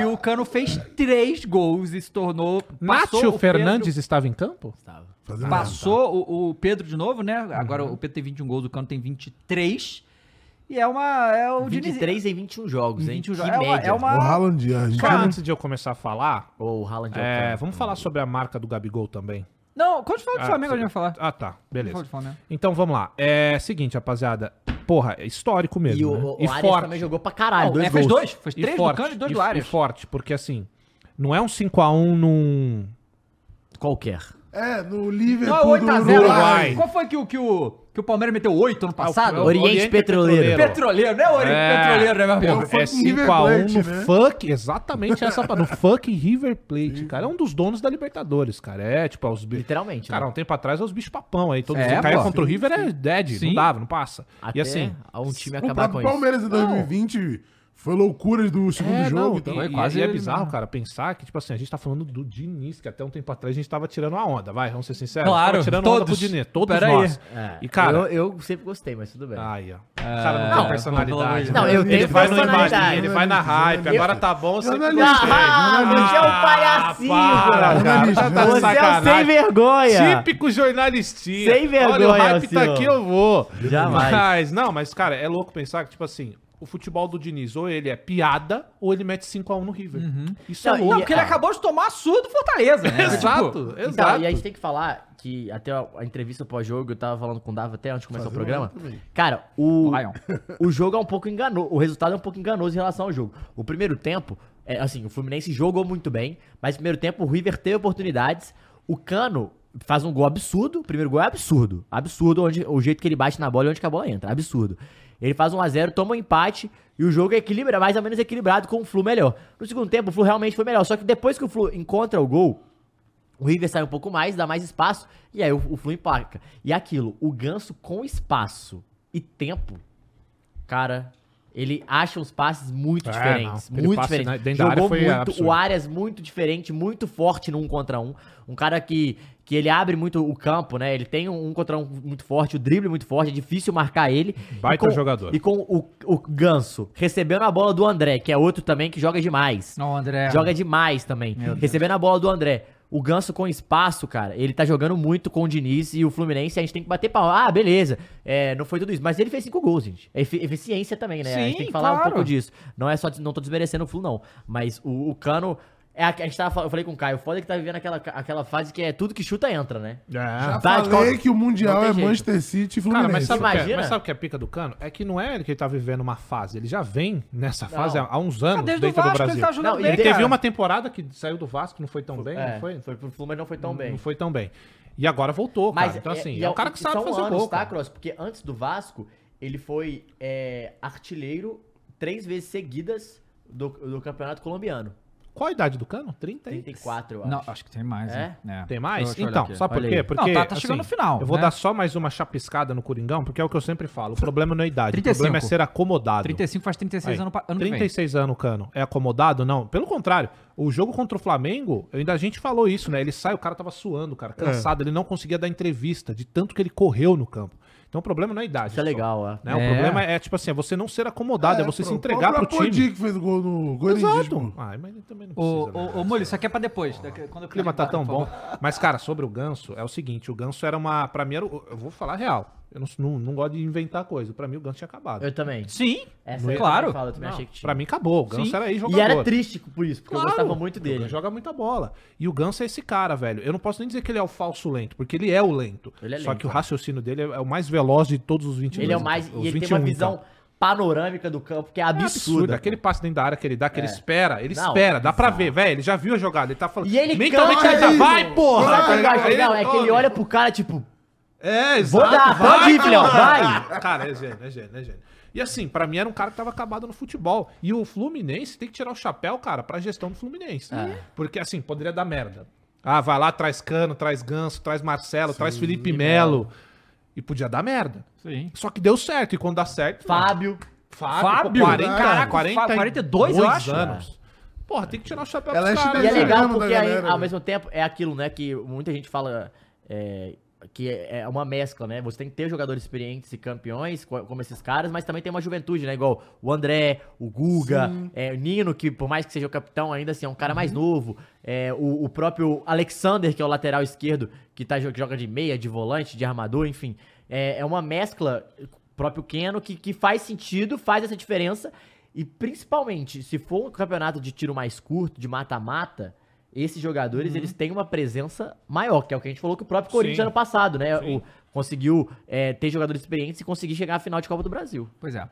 E, o Cano fez três gols e se tornou. passou Nátio o Fernandes estava em campo? Estava. Fazendo Pedro- passou o, o Pedro de novo, né? Agora Uhum. o Pedro tem 21 gols, o Cano tem 23. E é uma. É o Diniz- 23 em 21 jogos, hein? 21 Que jogos. É uma, média. é uma- O Haaland, a gente... Cara, antes de eu começar a falar, Ou o Haaland é é, vamos falar sobre a marca do Gabigol também. Não, quando fala de Ah, Flamengo, a sim. gente vai falar. Ah, tá. Fala Beleza. de Flamengo. Então vamos lá. É seguinte, rapaziada. Porra, é histórico mesmo. E o, né? o, o Arias também jogou pra caralho. Não, dois é, fez dois. Fez três do Cano e dois do e, Arias. e forte, porque assim, não é um 5x1 num. Qualquer. É, no Liverpool Não, é do 8x0. Uruguai. Qual foi que o, que, o, que o Palmeiras meteu 8 ano passado? é o Oriente Petroleiro. Petroleiro, não é o Oriente É. Petroleiro, né, meu amigo? É o É fucking River 5x1 Plate, no né? fuck, exatamente essa no fuck River Plate, cara. É um dos donos da Libertadores, cara. É tipo, os bi- Literalmente. Cara, né? um tempo atrás é os bichos papão aí. Todos É, pô. contra o River é dead, Sim. não dava, não passa. Até e assim, um time O acabar com isso. Palmeiras em 2020 foi loucuras do segundo É, jogo não, e tal. Foi e, quase e é ele bizarro, cara, pensar que, tipo assim, a gente tá falando do Diniz, que até um tempo atrás a gente tava tirando a onda, vai, vamos ser sinceros. Claro, tava tirando onda pro todos. Diniz, todos Pera aí. nós. É, E, cara- eu, eu sempre gostei, mas tudo bem. Ai, ó. O cara não, não, tem personalidade. pelo amor de Não, Deus. eu ele tenho vai no personalidade. imagem, ele vai na hype, Jornalista. agora tá bom, eu sempre Jornalista. gostei. Ah, você é um palhacinho, para, cara. cara, tá Você é um sem sacanagem. vergonha. Típico jornalistinha. Sem vergonha, Olha, o hype tá aqui, eu vou. Jamais. Mas, não, mas, cara, é louco pensar que, tipo assim, o futebol do Diniz, ou ele é piada, ou ele mete 5x1 no River. Isso Não, é e- louco. Não, porque ele acabou de tomar a surra do Fortaleza, né? Exato, Tipo, exato. Então, e a gente tem que falar que até a, entrevista pós-jogo, eu tava falando com o Dava até antes de começar o programa. Cara, o, o jogo é um pouco enganoso, o resultado é um pouco enganoso em relação ao jogo. O primeiro tempo, é, assim, o Fluminense jogou muito bem, mas no primeiro tempo o River teve oportunidades. O Cano faz um gol absurdo, o primeiro gol é absurdo, absurdo onde, o jeito que ele bate na bola e onde que a bola entra, absurdo. Ele faz 1x0, toma um empate e o jogo é equilibrado, mais ou menos equilibrado com o Flu melhor. No segundo tempo, o Flu realmente foi melhor, só que depois que o Flu encontra o gol, o River sai um pouco mais, dá mais espaço, e aí o, o Flu empaca. E aquilo, o ganso com espaço e tempo, cara, Ele acha uns passes muito É, diferentes. não, aquele muito diferentes. dentro Jogou foi muito, absurdo. o Arias muito diferente, muito forte no um contra um. Um cara que, que ele abre muito o campo, né? Ele tem um, um contra um muito forte, o drible muito forte, é difícil marcar ele. Baita E com- jogador. E com o, o Ganso recebendo a bola do André, que é outro também que joga demais. Não, André. Joga demais também. Recebendo a bola do André. O Ganso com espaço, cara, ele tá jogando muito com o Diniz e o Fluminense, a gente tem que bater pau. Ah, beleza. É, não foi tudo isso. Mas ele fez cinco gols, gente. É efi- eficiência também, né? a gente Sim, tem que falar um claro. pouco disso. Não é só, não tô desmerecendo o Flu, não. Mas o, o Cano. É, a a gente tava, eu falei com o Caio, o foda é que tá vivendo aquela, aquela fase que é tudo que chuta entra, né? É. Já Tá, falei qual- que o Mundial Não é jeito. Manchester City e Cara, Fluminense. mas sabe, o que é, Imagina. mas sabe o que é pica do cano? É que não é ele que ele tá vivendo uma fase. Ele já vem nessa fase há, uns Ah, anos desde o dentro do Vasco ele Brasil. tá jogando Não, bem, Ele cara. teve uma temporada que saiu do Vasco, não foi tão bem, é, não foi? foi pro Flu, mas não foi tão bem. Não foi tão bem. E agora voltou, Mas cara. Então, assim, e é, um cara que sabe fazer anos, gol. tá, cara. Cross? Porque antes do Vasco, ele foi é, artilheiro três vezes seguidas do, do campeonato colombiano. Qual a idade do cano? 30 aí? 34, eu acho. Não, acho que tem mais. É? hein? Tem mais? Então, aqui. sabe por quê? Porque, Não, tá- tá chegando no final, Eu vou né? dar só mais uma chapiscada no Coringão, porque é o que eu sempre falo. O problema não é a idade, 35. o problema é ser acomodado. 35 faz 36 Aí, ano vem. 36 anos, Cano. É acomodado? Não. Pelo contrário. O jogo contra o Flamengo, ainda a gente falou isso, né? Ele sai, o cara tava suando, cara, É. cansado. Ele não conseguia dar entrevista de tanto que ele correu no campo. Então o problema não é a idade. Isso é legal, ó. né? O É. problema é, tipo assim, é você não ser acomodado, é, você se entregar o pro time. Apodi que fez o gol no Corinthians, Exato. Ai, mas ele também não Ô, precisa. né? ô, ô, Molho, isso aqui é pra depois. daqui- Quando O clima tá tão bom. Mas, cara, sobre o Ganso, é o seguinte, o Ganso era uma. Pra mim, era, o- eu vou falar real. Eu não, não, não gosto de inventar coisa. Pra mim, o Ganso tinha acabado. Eu também. Sim, Essa eu claro. falo, eu também Não, achei que tinha. pra mim, acabou. O Ganso Sim. era aí jogador. E era triste por isso, porque eu Claro, gostava muito o dele. Ganso joga muita bola. E o Ganso é esse cara, velho. Eu não posso nem dizer que ele é o falso lento, porque ele é o lento. Ele é Só lento, que o né? raciocínio dele é, é o mais veloz de todos os 22. Ele é o mais. os E ele 21, tem uma visão então. panorâmica do campo que é É absurdo. absurda. Aquele passe dentro da área que ele dá, que ele espera, ele Não, espera, dá pra ver, velho. Ele já viu a jogada, ele tá falando. E ele mentalmente canta ele já vai, porra! Sabe tá ligado? que não, é que ele olha pro cara, tipo, É, Vou exato. dar, pode ir, filhão, vai. vai. Cara, é gênio, é gênio, é gênio. E assim, pra mim era um cara que tava acabado no futebol. E o Fluminense tem que tirar o chapéu, cara, pra gestão do Fluminense. É. Porque assim, poderia dar merda. Ah, vai lá, traz Cano, traz Ganso, traz Marcelo, traz Felipe Melo. E podia dar merda. Sim. Só que deu certo. E quando dá certo. Fábio. Fábio, Fábio, pô, 40, caraca, 40, 42, eu acho. anos. Porra, tem que tirar o chapéu Ela pros é caras. E é legal da porque aí, galera, ao né? mesmo tempo, é aquilo, né, que muita gente fala é, que é é uma mescla, né? Você tem que ter jogadores experientes e campeões, co- como esses caras, mas também tem uma juventude, né? Igual o André, o Guga, é, o Nino, que por mais que seja o capitão, ainda assim é um cara mais novo. É, o, o próprio Alexander, que é o lateral esquerdo, que, tá, que joga de meia, de volante, de armador, enfim. É, é uma mescla, o próprio Keno, que, que faz sentido, faz essa diferença. E principalmente, se for um campeonato de tiro mais curto, de mata-mata, esses jogadores, eles têm uma presença maior, que é o que a gente falou que o próprio Corinthians Sim. ano passado, né? O- conseguiu é, ter jogadores experientes e conseguir chegar à final de Copa do Brasil. Pois é.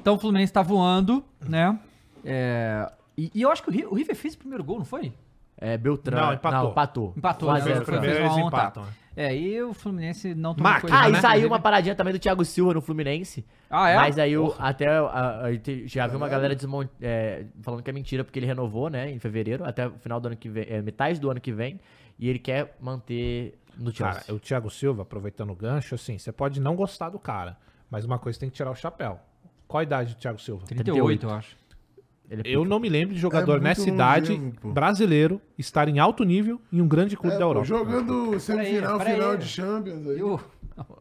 Então o Fluminense tá voando, né? É, e, e eu acho que o, Ri- o River fez o primeiro gol, não foi? É, Beltrão. Não, empatou. empatou. Empatou, 1 a né? 0 Fez o pra- primeiro, fez eles uma ontem. empatam, né? É, e o Fluminense não tomou coisa, Ah, e né? saiu uma paradinha também do Thiago Silva no Fluminense. Ah, é? Mas aí eu, até a- a- já vi uma galera desmon- é, falando que é mentira, porque ele renovou, né, em fevereiro, até o final do ano que vem, é, metade do ano que vem, e ele quer manter no Chelsea. Cara, o Thiago Silva, aproveitando o gancho, assim, você pode não gostar do cara, mas uma coisa tem que tirar o chapéu. Qual a idade do Thiago Silva? 38, eu acho. Ele é Eu não me lembro de jogador muito nessa idade brasileiro estar em alto nível em um grande clube É, da Europa. jogando semifinal, final de Champions aí. E. Não,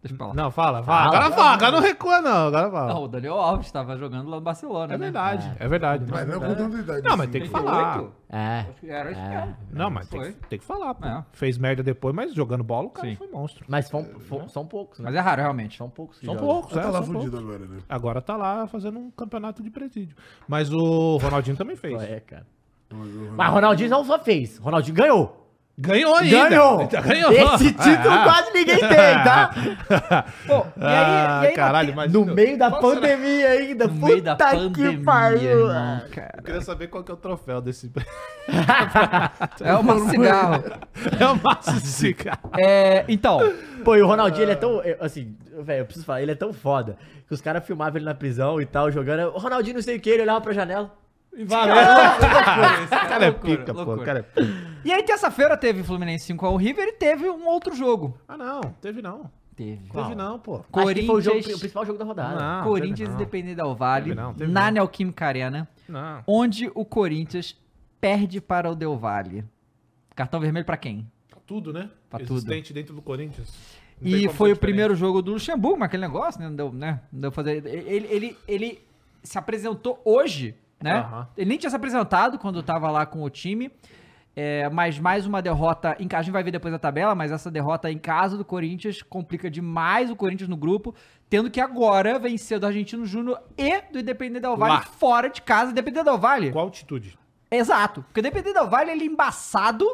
deixa pra lá. Não, fala, fala. Agora fala, agora não recua, não. Agora fala. Não, o Daniel Alves tava jogando lá no Barcelona, é né? verdade, é, verdade. Mas não com tanta idade. Não, mas tem que falar. É. Acho que Era isso É. Não, mas tem que, tem que falar, pô. É. Fez merda depois, mas jogando bola o cara Sim. foi monstro. Mas são, fo- são poucos, né? Mas é raro, realmente. São poucos. São poucos, Já é, tá lá são fudido poucos. agora, né? Agora tá lá fazendo um campeonato de presídio. Mas o Ronaldinho também fez. É, cara. Mas Ronaldinho não só fez, Ronaldinho ganhou. Ganhou ainda. Ganhou! Ganhou! Esse título Ah. quase ninguém tem, tá? Pô, e aí, Ah, e aí caralho, mas No meio da Qual será? pandemia ainda. no meio da pandemia, que pariu. irmão, cara. Eu queria saber qual que é o troféu desse. É uma cigarro. é o maço cigarro. É, então, Pô, e o Ronaldinho, ele é tão. Assim, velho, eu preciso falar, ele é tão foda. Que os caras filmavam ele na prisão e tal, jogando. O Ronaldinho não sei o que, ele olhava pra janela. Valeu. esse cara é loucura, pica, pô. loucura. o Cara é... E aí, terça-feira teve Fluminense 5x1 River e teve um outro jogo. Ah, não. Teve não. teve. Teve não, pô. Acho que foi o, Corinthians- jogo, o principal jogo da rodada. Não, Corinthians. Independente Del Vale, Teve não, teve na. Neoquímica Arena, Não. onde o Corinthians perde para o Del Valle. Cartão vermelho pra quem? Tudo, né? Pra tudo. Existente dentro do Corinthians. Não E foi o primeiro jogo do Luxemburgo, mas aquele negócio, né? Não deu, né? Não deu pra fazer. Ele, ele, ele se apresentou hoje, né? Ele nem tinha se apresentado quando tava lá com o time. É, mas mais uma derrota em casa. A gente vai ver depois a tabela, mas essa derrota em casa do Corinthians complica demais o Corinthians no grupo, tendo que agora vencer do Argentino Júnior e do Independente Del Valle Lá. fora de casa. Independente Del Valle. Qual altitude? Exato. Porque o Independente Del Valle ele é embaçado.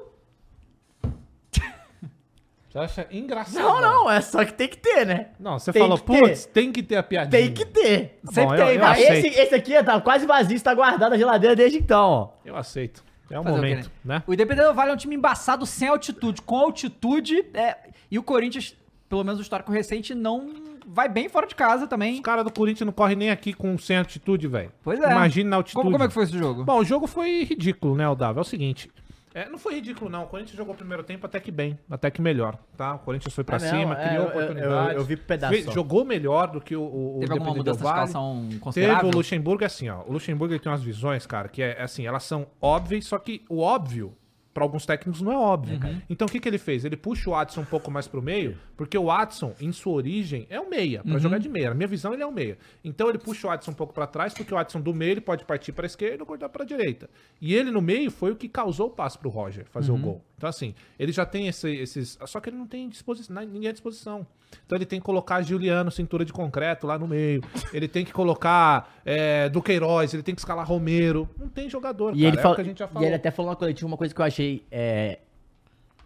Você acha engraçado? Não, não, é só que tem que ter, né? Não, você Tem que ter. putz, tem que ter a piadinha. Tem que ter. Sempre eu- tem, eu aceito. esse, esse aqui tá quase vazio, está guardado na geladeira desde então, ó. Eu aceito. É o Fazer o quê, momento, né? O Independente Vale é um time embaçado sem altitude. Com altitude, é, e o Corinthians, pelo menos o histórico recente, não vai bem fora de casa também. Os caras do Corinthians não correm nem aqui com sem altitude, velho. Pois é. Imagina na altitude. Como, como é que foi esse jogo? Bom, o jogo foi ridículo, né, Odávio? É o seguinte. É, não foi ridículo, não. O Corinthians jogou o primeiro tempo até que bem, até que melhor, tá? O Corinthians foi pra Ah, não, cima, é, criou eu- eu- oportunidades. eu- eu vi pedaço só. Jogou melhor do que o, o, Teve alguma mudança escalação Teve o Luxemburgo é assim, ó. O Luxemburgo ele tem umas visões, cara, que é assim, elas são óbvias, só que o óbvio pra alguns técnicos não é óbvio. Uhum. Então o que que ele fez? Ele puxa o Watson um pouco mais pro meio, porque o Watson, em sua origem, é um meia, Uhum. pra jogar de meia. Na minha visão, ele é um meia. Então ele puxa o Watson um pouco pra trás, porque o Watson do meio ele pode partir pra esquerda ou cortar pra direita. E ele no meio foi o que causou o passe pro Roger fazer Uhum. o gol. Então assim, ele já tem esse- esses, só que ele não tem disposição, ninguém à disposição. Então ele tem que colocar Juliano, cintura de concreto lá no meio. Ele tem que colocar é, Duqueiroz, ele tem que escalar Romero. Não tem jogador, E cara. ele, é fala, que a gente já e ele até falou na coletiva uma coisa que eu achei é,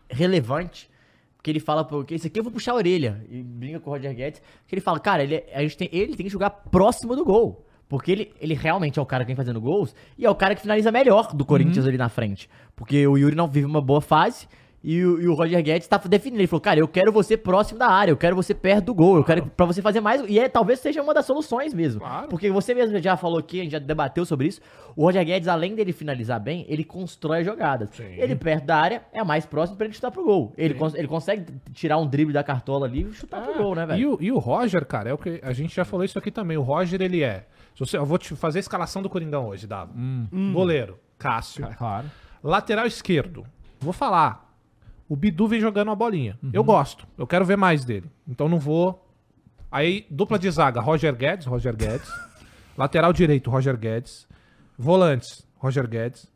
relevante. Porque ele fala, porque isso aqui eu vou puxar a orelha. E brinca com o Roger Guedes. Que ele fala, cara, ele, a gente tem, ele tem que jogar próximo do gol. Porque ele, ele realmente é o cara que vem fazendo gols e é o cara que finaliza melhor do Corinthians ali na frente. Porque o Yuri não vive uma boa fase e o, e o Roger Guedes tá definindo. Ele falou, cara, eu quero você próximo da área, eu quero você perto do gol, eu quero pra você fazer mais. E é, talvez seja uma das soluções mesmo. Claro. Porque você mesmo já falou aqui, a gente já debateu sobre isso. O Roger Guedes, além dele finalizar bem, ele constrói jogadas. Sim. Ele perto da área é mais próximo pra ele chutar pro gol. Ele, cons- ele consegue tirar um drible da cartola ali e chutar pro gol, né, E velho? o, e o Roger, cara, é o que a gente já falou isso aqui também. O Roger, ele é. Você, eu vou te fazer a escalação do Coringão hoje, Dava. Goleiro, Cássio. Claro. Lateral esquerdo. Vou falar. O Bidu vem jogando uma bolinha. Uhum. Eu gosto. Eu quero ver mais dele. Então não vou. Aí, dupla de zaga, Roger Guedes, Roger Guedes. Lateral direito, Roger Guedes. Volantes, Roger Guedes.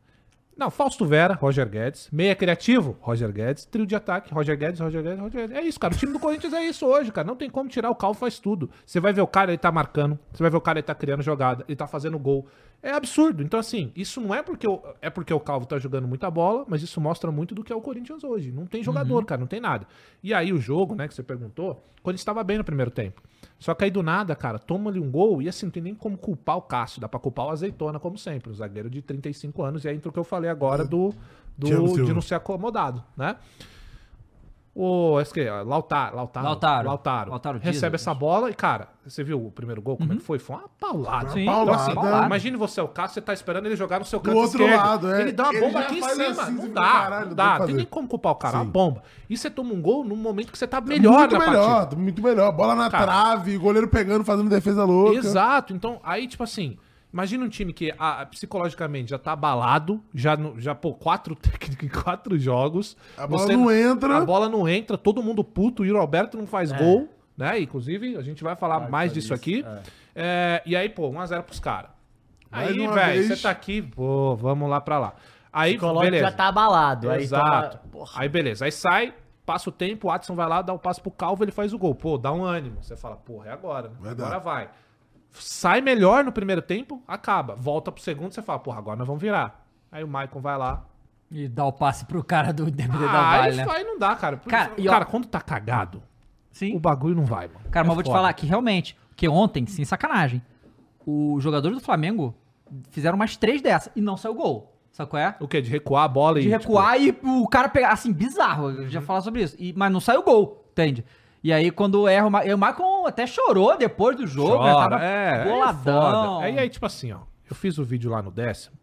Não, Fausto Vera, Roger Guedes. Meia criativo, Roger Guedes. Trio de ataque, Roger Guedes, Roger Guedes, Roger Guedes. É isso, cara. O time do Corinthians é isso hoje, cara. Não tem como tirar. O Calvo faz tudo. Você vai ver o cara, ele tá marcando. Você vai ver o cara, ele tá criando jogada. Ele tá fazendo gol. É absurdo. Então, assim, isso não é porque o, é porque o Calvo tá jogando muita bola, mas isso mostra muito do que é o Corinthians hoje. Não tem jogador, cara. Não tem nada. E aí, o jogo, né, que você perguntou, o Corinthians estava bem no primeiro tempo. Só que aí, do nada, cara, toma ali um gol e assim, não tem nem como culpar o Cássio. Dá pra culpar o Azeitona, como sempre. O zagueiro de 35 anos. E aí entra o que eu falei agora do, do Silva. de não ser acomodado, né? O que, ó, Lautaro, Lautaro, Lautaro. Lautaro, Lautaro Dias, recebe essa bola e, cara, você viu o primeiro gol, como é que foi? Foi uma paulada. Sim, então, assim, paulada. imagine você, o Cássio, você tá esperando ele jogar no seu Do canto outro esquerdo. lado, é. Ele dá uma Ele bomba aqui em cima. assim, não dá, caralho, não dá. tem Não que tem nem como culpar o cara, uma Sim. bomba. E você toma um gol num momento que você tá melhor muito na melhor, partida. muito melhor. Bola na Cara. trave, goleiro pegando, fazendo defesa louca. Exato. Então, aí, tipo assim, imagina um time que ah, psicologicamente já tá abalado, já, no- já pô, quatro técnicos em quatro jogos. A bola não entra. A bola não entra, todo mundo puto, o Yuri Alberto não faz gol, né? Inclusive, a gente vai falar mais disso aqui. É, e aí, pô, 1x0 pros caras. Aí, velho, vez. você tá aqui, pô, vamos lá pra lá. Aí, O beleza. já tá abalado. Aí Exato. toma- Porra. Aí beleza, aí sai, passa o tempo, o Watson vai lá, dá o passo pro Calvo, ele faz o gol. Pô, dá um ânimo. Você fala, porra, é agora. né? Vai agora vai. Sai melhor no primeiro tempo, acaba. Volta pro segundo, você fala, porra, agora nós vamos virar. Aí o Maicon vai lá. E dá o passe pro cara do Del Ah, Vale, aí, né? aí não dá, cara. Cara, ó- cara, quando tá cagado, Sim. o bagulho não vai, mano. Cara, É mas eu vou te falar que realmente, que ontem, sem sacanagem, os jogadores do Flamengo fizeram umas três dessas e não saiu gol. Sabe qual é? O quê? De recuar a bola De e. recuar e o cara pegar, assim, bizarro, eu já falar sobre isso. E, mas não saiu gol, entende? E aí, quando erra o Ma- e o Maicon até chorou depois do jogo, Chora, ele tava é, é boladão. foda. Aí, aí, tipo assim, ó. Eu fiz o vídeo lá no décimo.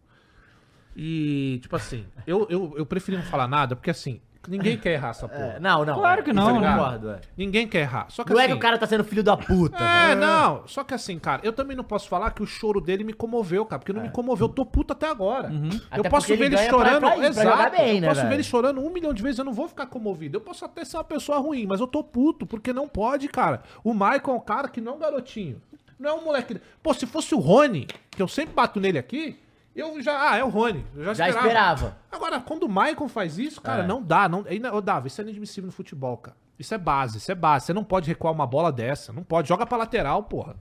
E, tipo assim, eu, eu, eu preferi não falar nada, porque assim, Ninguém quer errar essa porra. É, não, não. Claro é, que não, eu né? concordo, é. Ninguém quer errar. Só que Não é assim, que o cara tá sendo filho da puta. É, né? não. Só que assim, cara, eu também não posso falar que o choro dele me comoveu, cara. Porque não me comoveu. Eu tô puto até agora. Eu É. Até posso ver ele ele pra- chorando. pra pra exato. bem, eu né, posso ver velho? ele chorando um milhão de vezes. Eu não vou ficar comovido. Eu posso até ser uma pessoa ruim, mas eu tô puto. Porque não pode, cara. O Michael é um cara que não é um garotinho. Não é um moleque. Pô, se fosse o Rony, que eu sempre bato nele aqui. Eu já. Ah, é o Rony. Eu já Já esperava. esperava. Agora, quando o Michael faz isso, cara, É. não dá. Não, ainda, ô, Davi, isso é inadmissível no futebol, cara. Isso é base, isso é base. Você não pode recuar uma bola dessa. Não pode. Joga pra lateral, porra.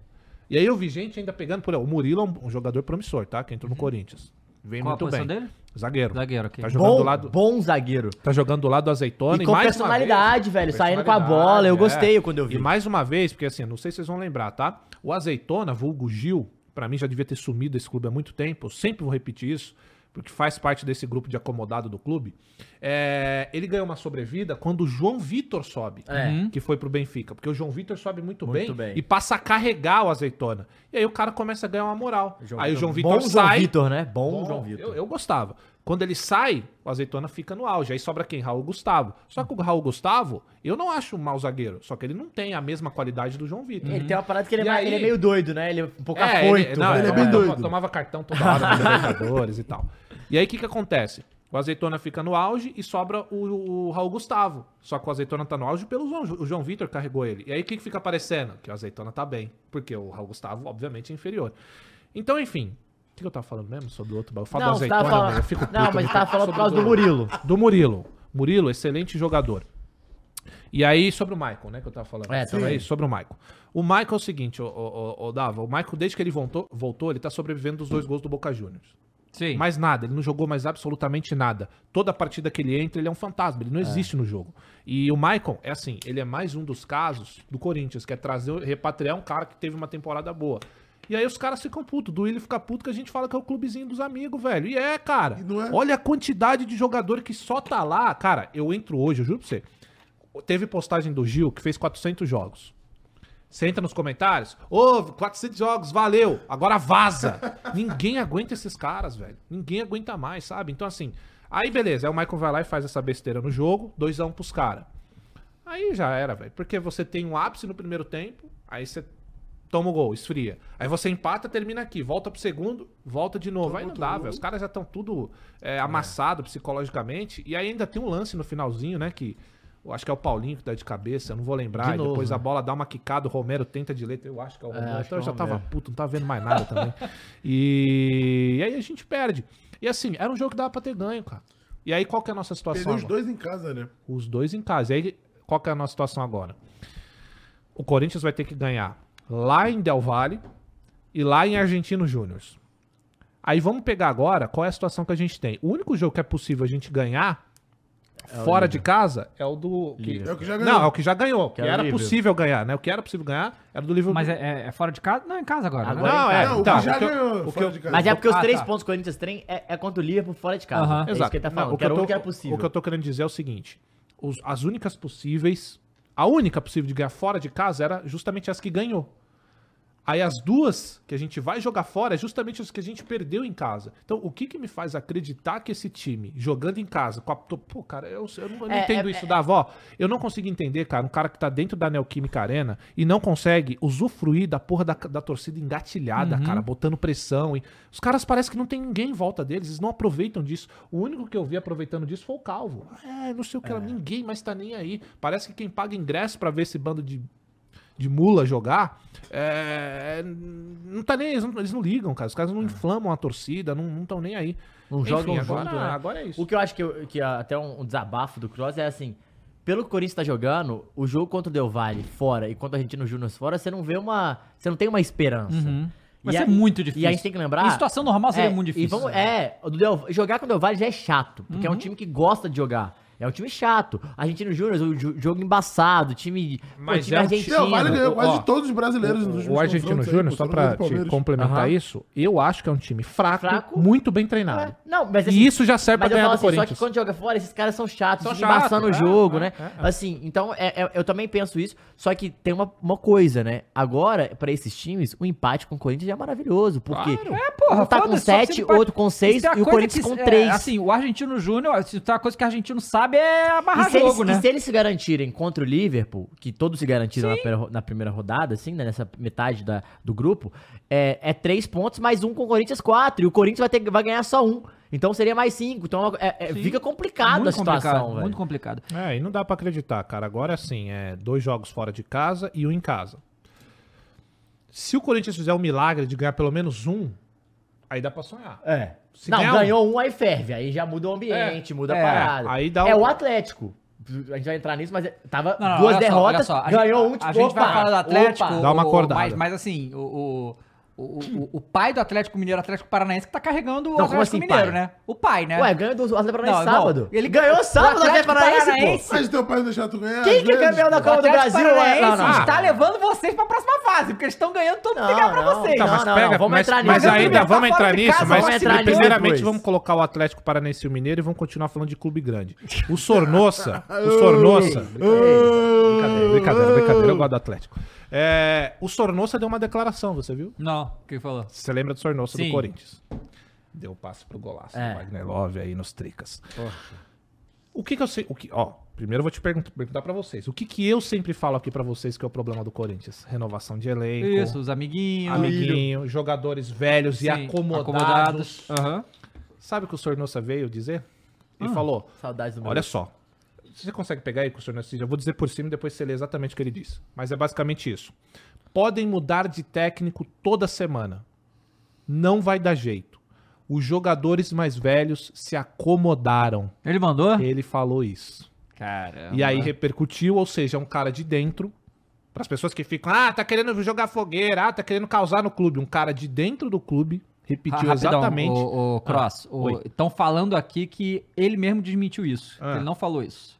E aí eu vi gente ainda pegando por. O Murilo é um, um jogador promissor, tá? Que entrou no Corinthians. Vem Qual a muito posição bem. dele? Zagueiro. Zagueiro, ok. Tá jogando Bom, do lado. bom zagueiro. Tá jogando do lado do azeitona. E com mais uma personalidade, vez- velho, saindo com a bola, eu personalidade, gostei quando eu vi. E mais uma vez, porque assim, não sei se vocês vão lembrar, tá? O azeitona, vulgo Gil, pra mim já devia ter sumido esse clube há muito tempo. Eu sempre vou repetir isso, porque faz parte desse grupo de acomodado do clube. É, ele ganhou uma sobrevida quando o João Vitor sobe, É. que foi pro Benfica. Porque o João Vitor sobe muito, Muito bem, bem. e passa a carregar o azeitona. E aí o cara começa a ganhar uma moral. aí o João Bom Vitor João sai. Vitor, né? Bom, Bom, João Vitor. Eu, eu gostava. Quando ele sai, o Azeitona fica no auge. Aí sobra quem? Raul Gustavo. Só que o Raul Gustavo, eu não acho um mau zagueiro. Só que ele não tem a mesma qualidade do João Vitor. Ele tem uma parada que ele é, aí- ele é meio doido, né? Ele é um pouco É, afoito. ele, não, ele é bem tomava, doido. tomava cartão toda hora nos Libertadores e tal. E aí o que que acontece? O Azeitona fica no auge e sobra o, o Raul Gustavo. Só que o Azeitona tá no auge pelo João, o João Vitor carregou ele. E aí o que que fica aparecendo? Que o Azeitona tá bem. Porque o Raul Gustavo, obviamente, é inferior. Então, enfim. O que eu tava falando mesmo sobre o outro? Eu falo Não, Azeitona, tava falando... né? eu fico puto, Não, mas você tava falando por causa do Murilo. do Murilo. Murilo, excelente jogador. E aí, sobre o Michael, né, que eu tava falando. É, sobre, também. isso, sobre o Michael. O Michael é o seguinte, ô, ô, ô, Dava, o Michael, desde que ele voltou, voltou, ele tá sobrevivendo dos dois gols do Boca Juniors. Sim. Mais nada, ele não jogou mais absolutamente nada. Toda partida que ele entra, ele é um fantasma, ele não existe no jogo. E o Michael, é assim, ele é mais um dos casos do Corinthians, que é trazer, repatriar um cara que teve uma temporada boa. E aí os caras ficam putos, do Willi fica puto que a gente fala que é o clubezinho dos amigos, velho. E é, cara. E é. Olha a quantidade de jogador que só tá lá. Cara, eu entro hoje, eu juro pra você. Teve postagem do Gil que fez 400 jogos. Você entra nos comentários, ô, 400 jogos, valeu, agora vaza. Ninguém aguenta esses caras, velho. Ninguém aguenta mais, sabe? Então, assim, aí beleza, aí o Michael vai lá e faz essa besteira no jogo, 2x1 pros caras. Aí já era, velho. Porque você tem um ápice no primeiro tempo, aí você toma o gol, esfria. Aí você empata, termina aqui, volta pro segundo, volta de novo. Aí não dá, velho. Os caras já estão tudo é, amassado psicologicamente. E aí ainda tem um lance no finalzinho, né? Que eu acho que é o Paulinho que dá de cabeça, eu não vou lembrar. De novo, depois né? a bola dá uma quicada, o Romero tenta de letra. Eu acho que é o Romero. acho então eu é já tava puto, não tava vendo mais nada também. E... e aí a gente perde. E assim, era um jogo que dava pra ter ganho, cara. E aí qual que é a nossa situação? Perdeu os agora? dois em casa, né? Os dois em casa. E aí, qual que é a nossa situação agora? O Corinthians vai ter que ganhar lá em Del Valle e lá em Argentino Júnior. Aí vamos pegar agora qual é a situação que a gente tem. O único jogo que é possível a gente ganhar fora de casa é o do. que-. É o que já ganhou. Não, é o que já ganhou. Que, era era possível ganhar, né? O que era possível ganhar era do Liverpool. Mas é, é- é fora de casa? Não, é em casa agora. Agora Não, é. casa. Não, então, o que já o que eu- ganhou o que fora eu- de casa. Mas é porque os Ah, três tá. pontos que o Corinthians tem é, é contra o Liverpool fora de casa. Aham. É isso que ele tá falando. Não, que o eu único que tô- era possível. O que eu tô querendo dizer é o seguinte: os- as únicas possíveis, a única possível de ganhar fora de casa era justamente as que ganhou. Aí as duas que a gente vai jogar fora é justamente as que a gente perdeu em casa. Então, o que que me faz acreditar que esse time, jogando em casa, com a, pô, cara, eu, eu não, eu não É, entendo é, isso da avó. Eu não consigo entender, cara, um cara que tá dentro da Neoquímica Arena e não consegue usufruir da porra da, da torcida engatilhada, cara, botando pressão. E, os caras parecem que não tem ninguém em volta deles, eles não aproveitam disso. O único que eu vi aproveitando disso foi o Calvo. É, não sei o que, era, ninguém mais tá nem aí. Parece que quem paga ingresso pra ver esse bando de de mula jogar, é, não tá nem, eles não, eles não ligam, cara. Os caras não inflamam a torcida, não estão nem aí. Não Enfim, jogam agora, junto, né? agora é isso. O que eu acho que, eu- que até um, um desabafo do Cross é assim. Pelo que o Corinthians tá jogando, o jogo contra o Del Valle fora e contra o Argentino Júnior fora, você não vê uma. Você não tem uma esperança. Uhum. Vai E a- muito difícil. E a gente tem que lembrar. Em situação normal seria muito difícil. E vamos, é, o do Del- jogar com o Del Valle já é chato, porque Uhum. é um time que gosta de jogar. É um time chato. Argentino Júnior, o jogo embaçado, time. Mas time é argentino. Não, vale quase Ó, todos os brasileiros nos O Argentino Júnior, pô, só pra do te complementar Aham. isso, eu acho que é um time fraco, Fraco. muito bem treinado. É, Não, mas E isso já serve pra ganhar do assim, Só Corinthians. que quando joga fora, esses caras são chatos, São chatos, embaçando o é, jogo, é, né? é, é. Assim, então é- é- eu também penso isso. Só que tem uma, uma coisa, né? Agora, pra esses times, o empate com o Corinthians já é maravilhoso. Porque Claro. É, porra, um tá com foda-se, só que 7, você pode- outro com 6 Isso tem uma e o Corinthians com é, 3. assim, o Argentino Júnior, se tem uma coisa que o argentino sabe sabe é amarrar E se, eles, jogo, né? e se eles se garantirem contra o Liverpool, que todos se garantiram na primeira, na primeira rodada, assim, né, nessa metade da, do grupo, é, é três pontos mais um com o Corinthians quatro. E o Corinthians vai, ter, vai ganhar só um. Então seria mais cinco. Então é- é- Sim. fica complicado Muito a situação, complicado, velho. muito complicado. É, e não dá pra acreditar, cara. Agora assim, é dois jogos fora de casa e um em casa. Se o Corinthians fizer o milagre de ganhar pelo menos um, aí dá pra sonhar. É. Se não, ganhar ganhou um, aí ferve. Aí já muda o ambiente, muda É, a parada. aí dá É um- o Atlético. A gente vai entrar nisso, mas é- tava Não, não, duas olha só, derrotas, olha só, a ganhou gente, um, tipo, A gente vai opa, falar do Atlético. opa. Dá uma o- acordada. Mas, mas assim, o, o, o, o- o pai do Atlético Mineiro, Atlético Paranaense, que tá carregando o Não, como Atlético assim, Mineiro, pai? né? O pai, né? Ué, ganhou do Atlético Paranaense Não, sábado. ele ganhou sábado o do Atlético Paranaense, pô. Mas teu pai não deixar tu ganhar. Quem que é campeão da. Copa do Brasil? Paranaense Não, não. está levando vocês pra próxima fase, porque eles estão ganhando todo mundo Não, ligar pra não, vocês. tá, Tá, mas não, pega, vamos mas, entrar mas nisso. Mas o ainda tá vamos entrar nisso, mas primeiramente vamos colocar o Atlético Paranaense e o Mineiro e vamos continuar falando de clube grande. O Sornossa, o Sornossa, brincadeira, brincadeira, brincadeira, eu gosto do Atlético. É, o Sornossa deu uma declaração, você viu? Não, o que ele falou? Você lembra do Sornossa Sim. do Corinthians? Deu passe pro golaço, É. do Wagner Love aí nos tricas. O que que eu sei, o que, ó, primeiro eu vou te perguntar, perguntar para vocês. O que que eu sempre falo aqui pra vocês que é o problema do Corinthians? Renovação de elenco, Isso, os amiguinhos. amiguinho, jogadores velhos Sim, e acomodados. Aham. Sabe o que o Sornossa veio dizer? Ele falou: Saudades do meu. Olha só. Você consegue pegar aí com o Sornossa? Eu vou dizer por cima e depois você lê exatamente o que ele disse. Mas é basicamente isso. Podem mudar de técnico toda semana. Não vai dar jeito. Os jogadores mais velhos se acomodaram. Ele mandou? Ele falou isso. Caramba. E aí repercutiu, ou seja, é um cara de dentro. Para as pessoas que ficam, ah, tá querendo jogar fogueira, ah, tá querendo causar no clube. Um cara de dentro do clube repetiu rapidão, exatamente. O, o Cross, Ah, estão falando aqui que ele mesmo desmentiu isso. Ah. Ele não falou isso.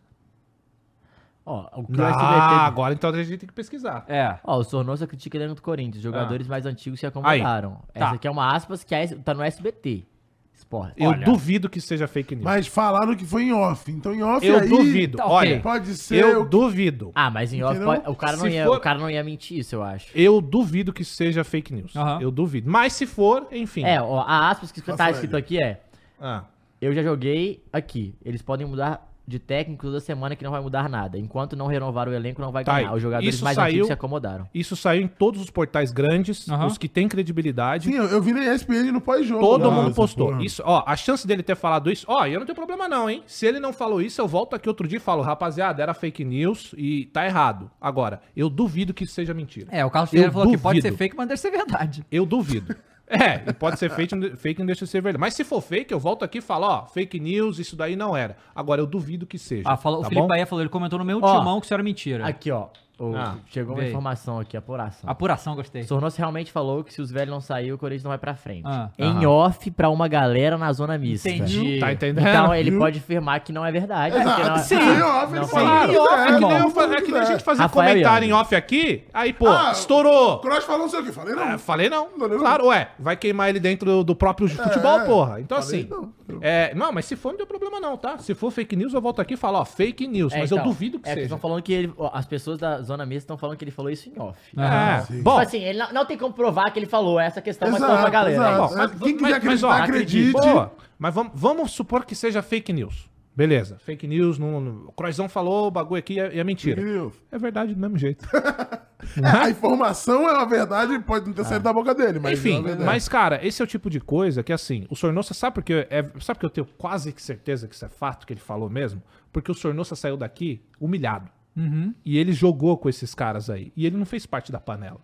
Ó, o que o Ah, SBT... agora então a gente tem que pesquisar. É. Ó, o Sornosa critica ele do Corinthians. Jogadores mais antigos se acomodaram. Ah. Tá. Essa aqui é uma aspas que é- tá no SBT. Sport. Eu Olha. duvido que seja fake news. Mas falaram que foi em off. Então em off eu aí duvido. tá Olha, ok. pode ser eu o- duvido. Ah, mas em off pode- o, cara não Se ia, for- o cara não ia mentir isso, eu acho. Eu duvido que seja fake news. Eu duvido. Mas se for, enfim. É, ó, a aspas que tá escrito aqui é... Ah, Eu já joguei aqui. Eles podem mudar de técnico toda semana que não vai mudar nada. Enquanto não renovar o elenco, não vai Tá ganhar. Os jogadores Isso mais saiu- antigos se acomodaram. Isso saiu em todos os portais grandes, Aham. os que têm credibilidade. Sim, eu, eu vi na ESPN no pós-jogo. Todo mundo postou. porra. Isso, ó, a chance dele ter falado isso, ó, eu não tenho problema não, hein? Se ele não falou isso, eu volto aqui outro dia e falo, rapaziada, era fake news e tá errado. Agora, eu duvido que isso seja mentira. É, o Carlos Ferreira falou que pode ser duvido. fake, mas deve ser verdade. Eu duvido. É, pode ser fake, fake não deixa de ser verdade. Mas se for fake, eu volto aqui e falo, ó, fake news, isso daí não era. Agora, eu duvido que seja. Ah, falou, tá o Felipe bom? Bahia falou, ele comentou no meu Ó, timão que isso era mentira. Aqui, ó. O- Ah, chegou uma informação aqui, apuração. Apuração, gostei. Sornoso realmente falou que se os velhos não saírem, o Corinthians não vai pra frente. Ah. em off pra uma galera na zona mista. Entendi. Tá entendendo? Então ele pode afirmar que não é verdade. Porque não- Sim, em off, não ele falou. fala. Claro, em off, é que nem, irmão. eu fa- é que nem a gente fazer Rafael comentário em off aqui, aí, pô, Ah, estourou. O Cross falou não sei o que. Falei não. É, falei não. Não, não, Claro, ué, vai queimar ele dentro do próprio futebol, é. porra. Então, Falei assim. não. É, não, mas se for, não tem problema não, tá? Se for fake news, eu volto aqui e falo, ó, fake news. É, mas eu então, duvido que é, seja. Estão falando que ele- ó, as pessoas da zona mista estão falando que ele falou isso em off. Ah, É, sim. bom. Tipo assim, ele não, não tem como provar que ele falou essa questão, mas Exato, falou pra galera. exato. É Bom, mas, Quem quiser mas- mas, ó, acreditar, acredite. Boa, mas vamos, vamos supor que seja fake news. Beleza, fake news, não, não- o Croizão falou o bagulho aqui é, é mentira. Fake news. É verdade do mesmo jeito. É, a informação é uma verdade, pode não ter saído da boca dele, mas é Enfim, uma verdade. mas cara, esse é o tipo de coisa que assim, o Sornossa sabe porque é, sabe porque eu tenho quase que certeza que isso é fato que ele falou mesmo? Porque o Sornossa saiu daqui humilhado. E ele jogou com esses caras aí e ele não fez parte da panela.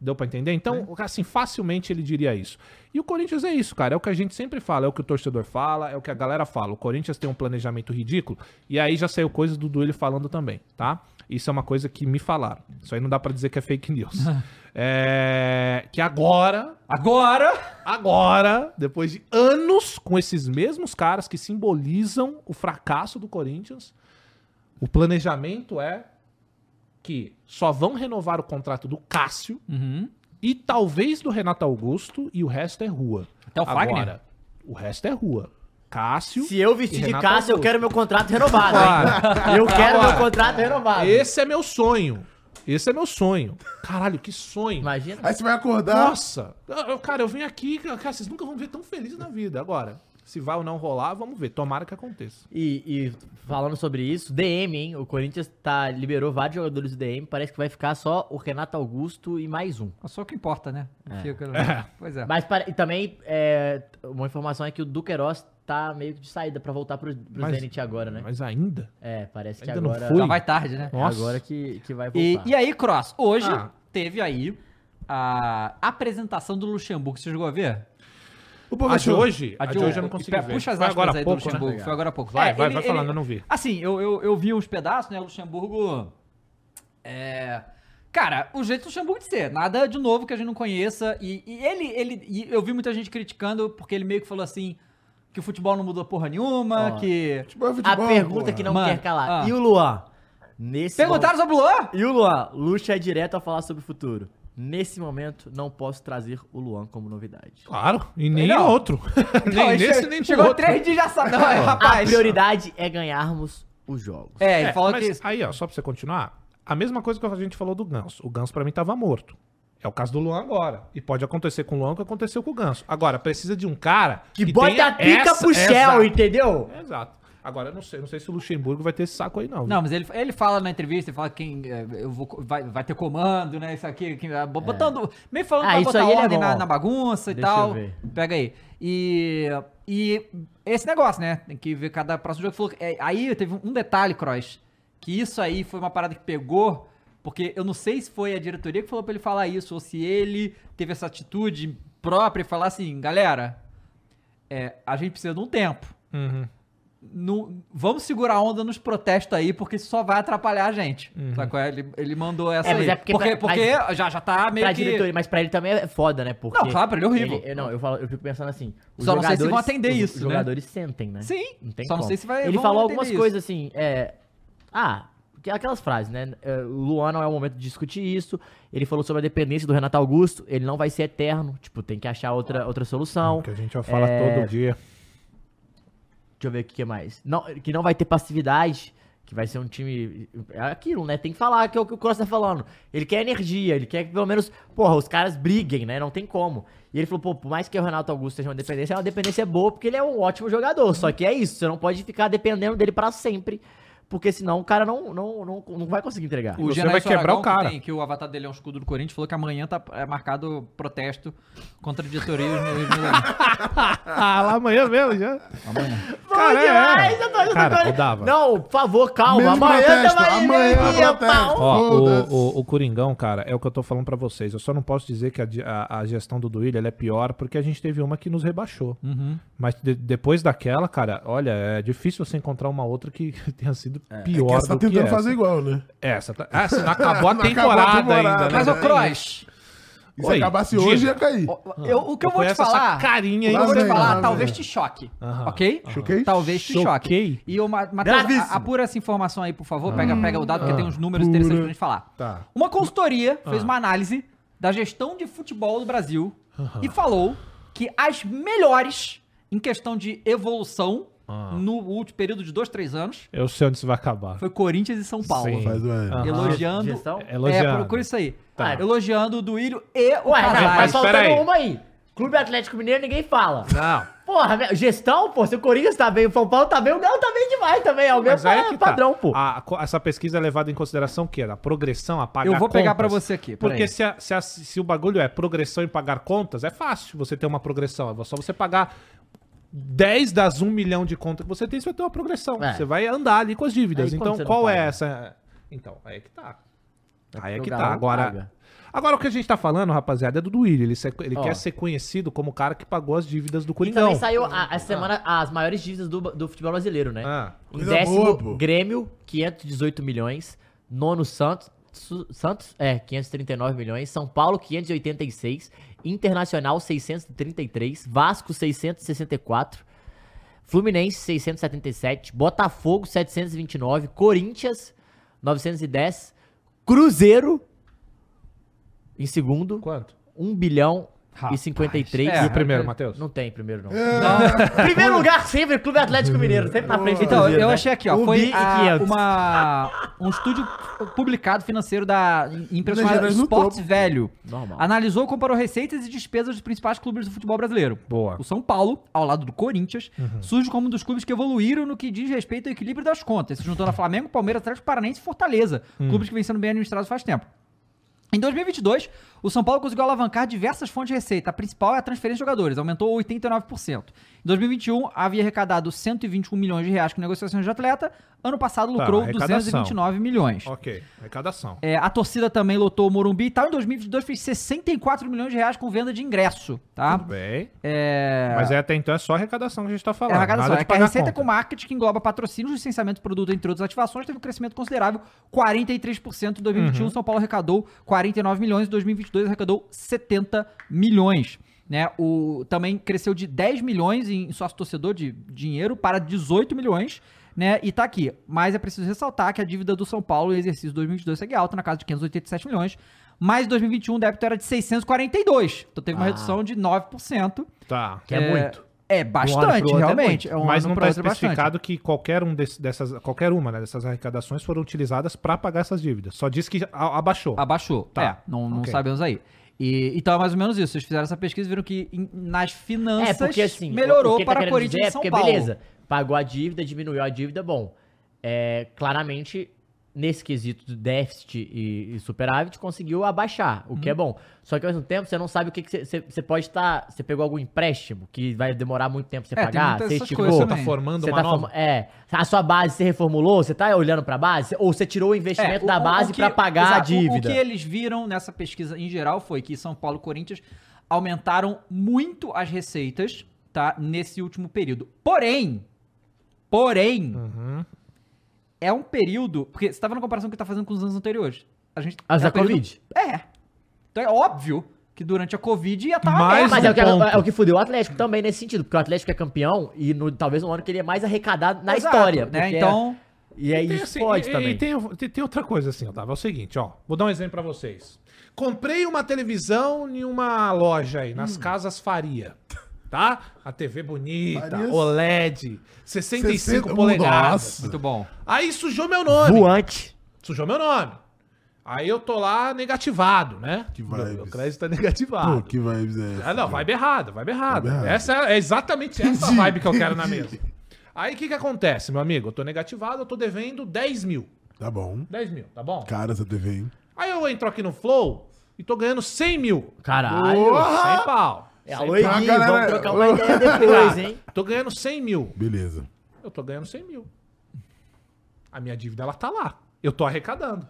Deu pra entender? Então, assim, facilmente ele diria isso. E o Corinthians é isso, cara. É o que a gente sempre fala, é o que o torcedor fala, é o que a galera fala. O Corinthians tem um planejamento ridículo. E aí já saiu coisa do Duílio falando também, tá? Isso é uma coisa que me falaram. Isso aí não dá pra dizer que é fake news. é, que agora, Agora, agora, depois de anos com esses mesmos caras que simbolizam o fracasso do Corinthians, o planejamento é que só vão renovar o contrato do Cássio Uhum. e talvez do Renato Augusto e o resto é rua. Até o Fagner? Agora, o resto é rua. Cássio. Se eu vestir de Cássio, eu Augusto. quero meu contrato renovado. Claro. hein? Eu quero Agora, meu contrato renovado. Esse é meu sonho. Esse é meu sonho. Caralho, que sonho. Imagina. Aí você vai acordar. Nossa! Eu- eu- cara, eu venho aqui, cara, vocês nunca vão ver tão felizes na vida. Agora, Se vai ou não rolar, vamos ver. Tomara que aconteça. E, e falando sobre isso, DM, hein? O Corinthians tá, liberou vários jogadores do DM. Parece que vai ficar só o Renato Augusto e mais um. Só o que importa, né? Fica- É. Pois é. Mas para- e também, é, uma informação é que o Duqueiroz tá meio que de saída pra voltar pro, pro Mas- Zenit agora, né? Mas ainda? É, parece que Ainda não agora. foi? Já vai tarde, né? é Nossa. agora que, que vai voltar. E, e aí, Cross, hoje Ah. teve aí a apresentação do Luxemburgo. Você chegou a ver? O A de professor. hoje? A de hoje eu não consegui ver. Puxa as Foi aspas agora aí há do pouco, né? Luxemburgo. Foi agora há pouco. Vai, É, vai, ele- vai falando, ele- eu não vi. Assim, eu, eu, eu vi uns pedaços, né? O Luxemburgo. É. Cara, o jeito do Luxemburgo de ser. Nada de novo que a gente não conheça. E, e ele, ele. e eu vi muita gente criticando porque ele meio que falou assim. Que o futebol não mudou porra nenhuma, que. Futebol é A futebol, pergunta porra. que não Mano, quer calar. ah. E o Luan? Nesse Perguntaram sobre o Luan? momento- E o Luan? Luxa é direto a falar sobre o futuro. Nesse momento, não posso trazer o Luan como novidade. Claro, e nem Não. outro. Não, nem nesse, nem Chegou outro. três dias já sabe. Não, A rapaz. prioridade é ganharmos os jogos. É, ele É, falou que. Aí, ó, só pra você continuar, a mesma coisa que a gente falou do Ganso. O Ganso pra mim tava morto. É o caso do Luan agora. E pode acontecer com o Luan o que aconteceu com o Ganso. Agora, precisa de um cara Que, bota tenha a pica essa- pro Shell, Exato. entendeu? Exato. Agora, eu não sei, não sei se o Luxemburgo vai ter esse saco aí, não. viu? Não, mas ele, ele fala na entrevista, ele fala que quem, é, eu vou, vai, vai ter comando, né? Isso aqui, ah, bo- botando. Meio falando Ah, pra isso botar é ordem na, bom. na bagunça e Deixa eu tal. ver. Pega aí. E. E esse negócio, né? Tem que ver cada próximo jogo. Falou, que- é, aí teve um detalhe, Cross, que isso aí foi uma parada que pegou. Porque eu não sei se foi a diretoria que falou pra ele falar isso, ou se ele teve essa atitude própria e falar assim, galera, é, a gente precisa de um tempo. Uhum. Não- vamos segurar a onda nos protestos aí, porque isso só vai atrapalhar a gente. Sabe qual é? Ele, ele mandou essa É, mas aí. é porque porque pra- porque já, já tá meio Pra que... diretoria, mas pra ele também é foda, né? Porque Não, claro, pra ele é horrível. eu, não, eu, falo, eu fico pensando assim. os Só não sei se vão atender os- isso, Os né? jogadores sentem, né? Sim, Não tem só não como. sei se vai- Ele falou algumas isso. coisas assim, é... Ah, que- aquelas frases, né? É, O Luan não é o momento de discutir isso. Ele falou sobre a dependência do Renato Augusto. Ele não vai ser eterno. Tipo, tem que achar outra, outra solução. Que a gente fala É, todo dia. Deixa eu ver o que, é mais. Não, que não vai ter passividade. Que vai ser um time. É aquilo, né? Tem que falar que é o que o Cross tá falando. Ele quer energia, ele quer que pelo menos, porra, os caras briguem, né? Não tem como. E ele falou, pô, por mais que o Renato Augusto seja uma dependência, é uma dependência boa, porque ele é um ótimo jogador. Só que é isso, você não pode ficar dependendo dele pra sempre. Porque senão o cara não, não, não, não vai conseguir entregar. O Você vai quebrar Aragão, o cara. Que, tem- que o avatar dele é um escudo do Corinthians, falou que amanhã tá é, marcado protesto contra a diretoria milionários. Ah, lá amanhã mesmo já. Amanhã. Bom Cara, é. demais, eu tô- eu tô- Cara, eu Dava. Não, por favor, calma. Mesmo amanhã protesto, tamo aí, amanhã meio-dia, protesto. Ó, o, o, o Coringão, cara, é o que eu tô falando pra vocês. Eu só não posso dizer que a, a- a gestão do Duílio é pior, porque a gente teve uma que nos rebaixou. Mas de- depois daquela, cara, olha, é difícil você encontrar uma outra que tenha sido É pior que essa tá do que tentando essa. fazer igual, né? Essa, tá... essa não acabou a Não acabou a temporada, ainda, né? Mas, É, ô Cross, E se Oi, acabasse diga. hoje, ia cair. eu- o que eu vou te conheço essa falar... carinha O aí, que eu vou te falar, talvez te choque. Aham. Ok? Choquei? Talvez te Choquei. choque. E o Ma- Matheus, apura essa informação aí, por favor. Pega, pega o dado, porque tem uns números interessantes pra gente falar. Tá. Uma consultoria fez uma análise da gestão de futebol do Brasil e falou que as melhores em questão de evolução Ah. no último período de dois, três anos Eu sei onde isso vai acabar. foi Corinthians e São Paulo. Sim. Faz uma... Aham. Elogiando. Gestão? Elogiando. É, procura isso aí. Tá. Elogiando o Duílio e o Ué, mas, Casares. mas faltando uma aí. Clube Atlético Mineiro ninguém fala. Não. Porra, gestão, pô, se o Corinthians tá bem, o São Paulo tá bem, o Galo tá bem demais também. É o Mas é que tá. padrão, pô. A- essa pesquisa é levada em consideração o quê? A progressão, a pagar Eu vou pegar contas. pra você aqui. Porque se, a- se a- se o bagulho é progressão em pagar contas, é fácil você ter uma progressão. É só você pagar 10 das 1 milhão de contas que você tem, você vai ter uma progressão. É. Você vai andar ali com as dívidas. Aí então, qual é paga? essa... Então, aí é que tá. Aí é que tá. Agora... paga. Agora, o que a gente tá falando, rapaziada, é do Duílio. Ele, se- ele quer ser conhecido como o cara que pagou as dívidas do E Coringão. também saiu a- essa semana as maiores dívidas do, do futebol brasileiro, né? Ah. Em décimo, boa, pô. Grêmio, 518 milhões. Nono, Santos. Santos, é, 539 milhões. São Paulo, 586. Internacional, 633. Vasco, 664. Fluminense, 677. Botafogo, 729. Corinthians, 910. Cruzeiro, em segundo, Quanto? 1 bilhão e 53. É, E o primeiro, Matheus? Não tem primeiro, não. Não. Primeiro lugar sempre, Clube Atlético Mineiro, sempre na frente do Então, eu né? achei aqui, ó. Foi a- 500. uma, um estúdio publicado financeiro da empresa chamada topo. Velho. Normal. Analisou e comparou receitas e despesas dos principais clubes do futebol brasileiro. Boa. O São Paulo, ao lado do Corinthians, surge como um dos clubes que evoluíram no que diz respeito ao equilíbrio das contas, se juntando a Flamengo, Palmeiras, Atlético Paranaense e Fortaleza, clubes que vêm sendo bem administrados faz tempo. Em 2022, o São Paulo conseguiu alavancar diversas fontes de receita. A principal é a transferência de jogadores, aumentou 89%. Em 2021, havia arrecadado 121 milhões de reais com negociações de atleta. Ano passado lucrou arrecadação. 229 milhões. Ok, arrecadação. É, a torcida também lotou o Morumbi e tal. Em 2022 fez 64 milhões de reais com venda de ingresso, tá? Tudo bem. É... Mas é, até então é só arrecadação que a gente tá É falando. a arrecadação. nada É que a receita com marketing, que engloba patrocínios, licenciamento de produto, entre outras ativações, teve um crescimento considerável, 43% em 2021. Uhum. São Paulo arrecadou 49 milhões, em 2022 arrecadou 70 milhões. Né? O, também cresceu de 10 milhões em sócio torcedor de dinheiro para 18 milhões. Né? E tá aqui. Mas é preciso ressaltar que a dívida do São Paulo em exercício 2022 segue alta, na casa de 587 milhões. Mas em 2021 o débito era de 642. Então teve uma Ah. redução de 9%. Tá. Que é muito. É bastante, é realmente. muito. É um Mas não está é bastante. especificado que qualquer, um desse- dessas, qualquer uma né, dessas arrecadações foram utilizadas para pagar essas dívidas. Só diz que a- abaixou. Abaixou. Tá. É, não, não Ok. sabemos aí. E, então é mais ou menos isso. Vocês fizeram essa pesquisa e viram que em- nas É, finanças porque assim, melhorou o tá para Corinthians dizer e é São porque, Paulo. beleza, pagou a dívida, diminuiu a dívida, bom. É, claramente, nesse quesito de déficit e, e superávit, conseguiu abaixar, o Uhum. que é bom. Só que ao mesmo tempo, você não sabe o que você você pode estar. Você pegou algum empréstimo que vai demorar muito tempo pra você É, pagar? Você esticou, Você tá formando você uma tá nova? forma- É. A sua base você reformulou? Você tá olhando pra base? Ou você tirou o investimento É, da o- base o que- pra pagar a exato, o- dívida? O, que eles viram nessa pesquisa em geral foi que São Paulo e Corinthians aumentaram muito as receitas, tá? Nesse último período. Porém, porém, Uhum. É um período. Porque você tava na comparação que tá fazendo com os anos anteriores. A gente. As é da um período- Covid. É. Então é óbvio que durante a Covid ia estar Mas- Mas é o, que, um é o que fudeu o Atlético também nesse sentido, porque o Atlético é campeão e no, talvez um ano que ele é mais arrecadado na Exato, história. né? porque- Então. E aí Tem, isso assim, pode e- também. E tem, tem- tem outra coisa assim, Otávio. É o seguinte, ó. Vou dar um exemplo pra vocês. Comprei uma televisão em uma loja aí, Hum. nas casas Faria. Tá? A TV bonita. OLED, 65 60 polegadas. Nossa. Muito bom. Aí sujou meu nome. Voante. Sujou meu nome. Aí eu tô lá negativado, né? Que Meu- Meu vibes. crédito tá negativado. Pô, que vibes é essa? Ah, não, vibe errada, vibe errada. Essa é, exatamente essa vibe que eu quero na mesa. Aí o que que acontece, meu amigo? Eu tô negativado, eu tô devendo 10 mil. Tá bom. 10 mil, tá bom? Cara, essa TV, hein? Aí eu entro aqui no Flow e tô ganhando 100 mil. Caralho. Porra! 100 pau. É, 100 alô, pau. Ah, Iguinho, galera, vamos trocar uma ideia depois, hein? Tô ganhando 100 mil. Beleza. Eu tô ganhando 100 mil. A minha dívida, ela tá lá. Eu tô arrecadando.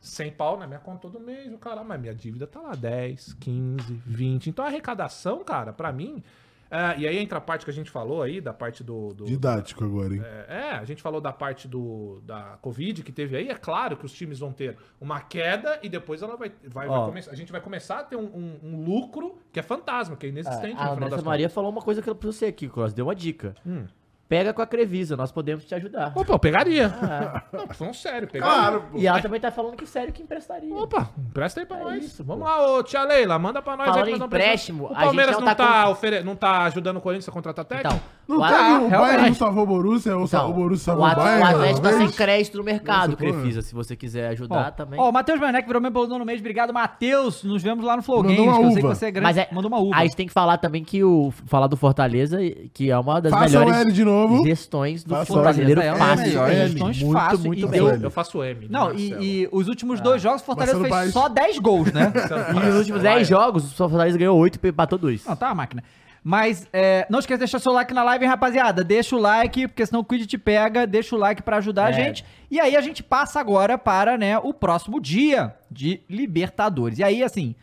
100 pau na minha conta todo mês, o cara, mas minha dívida tá lá 10, 15, 20. Então a arrecadação, cara, pra mim. É, e aí entra a parte que a gente falou aí, da parte do. do- Didático agora, hein? é, é, a gente falou da parte do, da Covid que teve aí. É claro que os times vão ter uma queda e depois ela vai. vai, vai começar, a gente vai começar a ter um, um- um lucro que é fantasma, que é inexistente A no final Andressa Maria falou uma coisa que eu pra você aqui, Cross. Deu uma dica. Hum. Pega com a Crevisa, nós podemos te ajudar. Opa, eu pegaria. Ah. Não, tô falando sério, pegaria. Claro, pô. E ela também tá falando que sério que emprestaria. Opa, empresta aí pra É nós. isso, Vamos lá, ô tia Leila, manda pra nós Falando aí que nós empréstimo, O Palmeiras não não, tá tá com- ofere- não tá ajudando o Corinthians a contratar técnico? Então, Não o, tá, At- o. Bayern não salvou o Borussia, o, então, o Borussia o, salvou o At- o Bayern. Atlético tá uma sem crédito no mercado. Crefisa. Se você quiser Ó, ajudar também. Ó, o Matheus Werneck virou membro do nono mês. Obrigado, Matheus. Nos vemos lá no Flow Games, uma que eu sei que uva. você é grande. Mas é, Mandou uma uva. a gente tem que falar também que o falar do Fortaleza, que é uma das Faça o melhores L de novo. gestões do Faça L. É uma fácil. das gestões muito, fácil. muito E bem. Eu, eu faço M. Não, Marcelo. e, e os últimos dois jogos, o Fortaleza Marcelo fez Paes. só 10 gols, né? E nos últimos 10 jogos, o Fortaleza ganhou 8 e empatou 2. Não, tá a máquina. Mas é, não esqueça de deixar seu like na live, hein, rapaziada. Deixa o like, porque senão o Quid te pega. Deixa o like pra ajudar a É. gente. E aí a gente passa agora para né, o próximo dia de Libertadores. E aí, assim,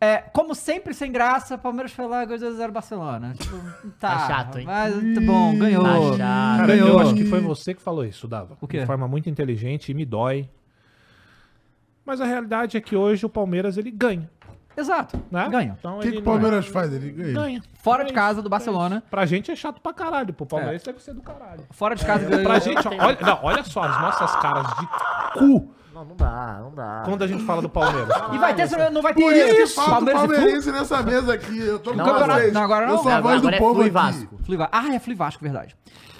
é, como sempre, sem graça, Palmeiras foi lá, 2x0 Barcelona. Tipo, tá, Tá chato, hein? Mas tá bom, ganhou. Tá chato. Cara, ganhou. eu acho que foi você que falou isso, Dava. O quê? De forma muito inteligente e me dói. Mas a realidade é que hoje o Palmeiras ele ganha, Exato, né? ganha. Então O que, que o não é- Palmeiras faz? Ele ganha. ganha. Fora É de isso, casa do é Barcelona. Pra gente é chato pra caralho. Pro Palmeiras É. deve ser do caralho. Fora de casa ganhou. Pra gente, olha, não, olha só as nossas caras de cu Não, não dá, não dá. Quando a gente fala do Palmeiras. E vai ter, não vai ter Por isso que isso, falta o Palmeiras e palmeirense nessa mesa aqui. Eu tô com Não, vocês. agora- não, agora Eu não. sou a voz do é povo Flu aqui. Vasco. Flu Vasco. Ah, é Flu e Vasco, verdade.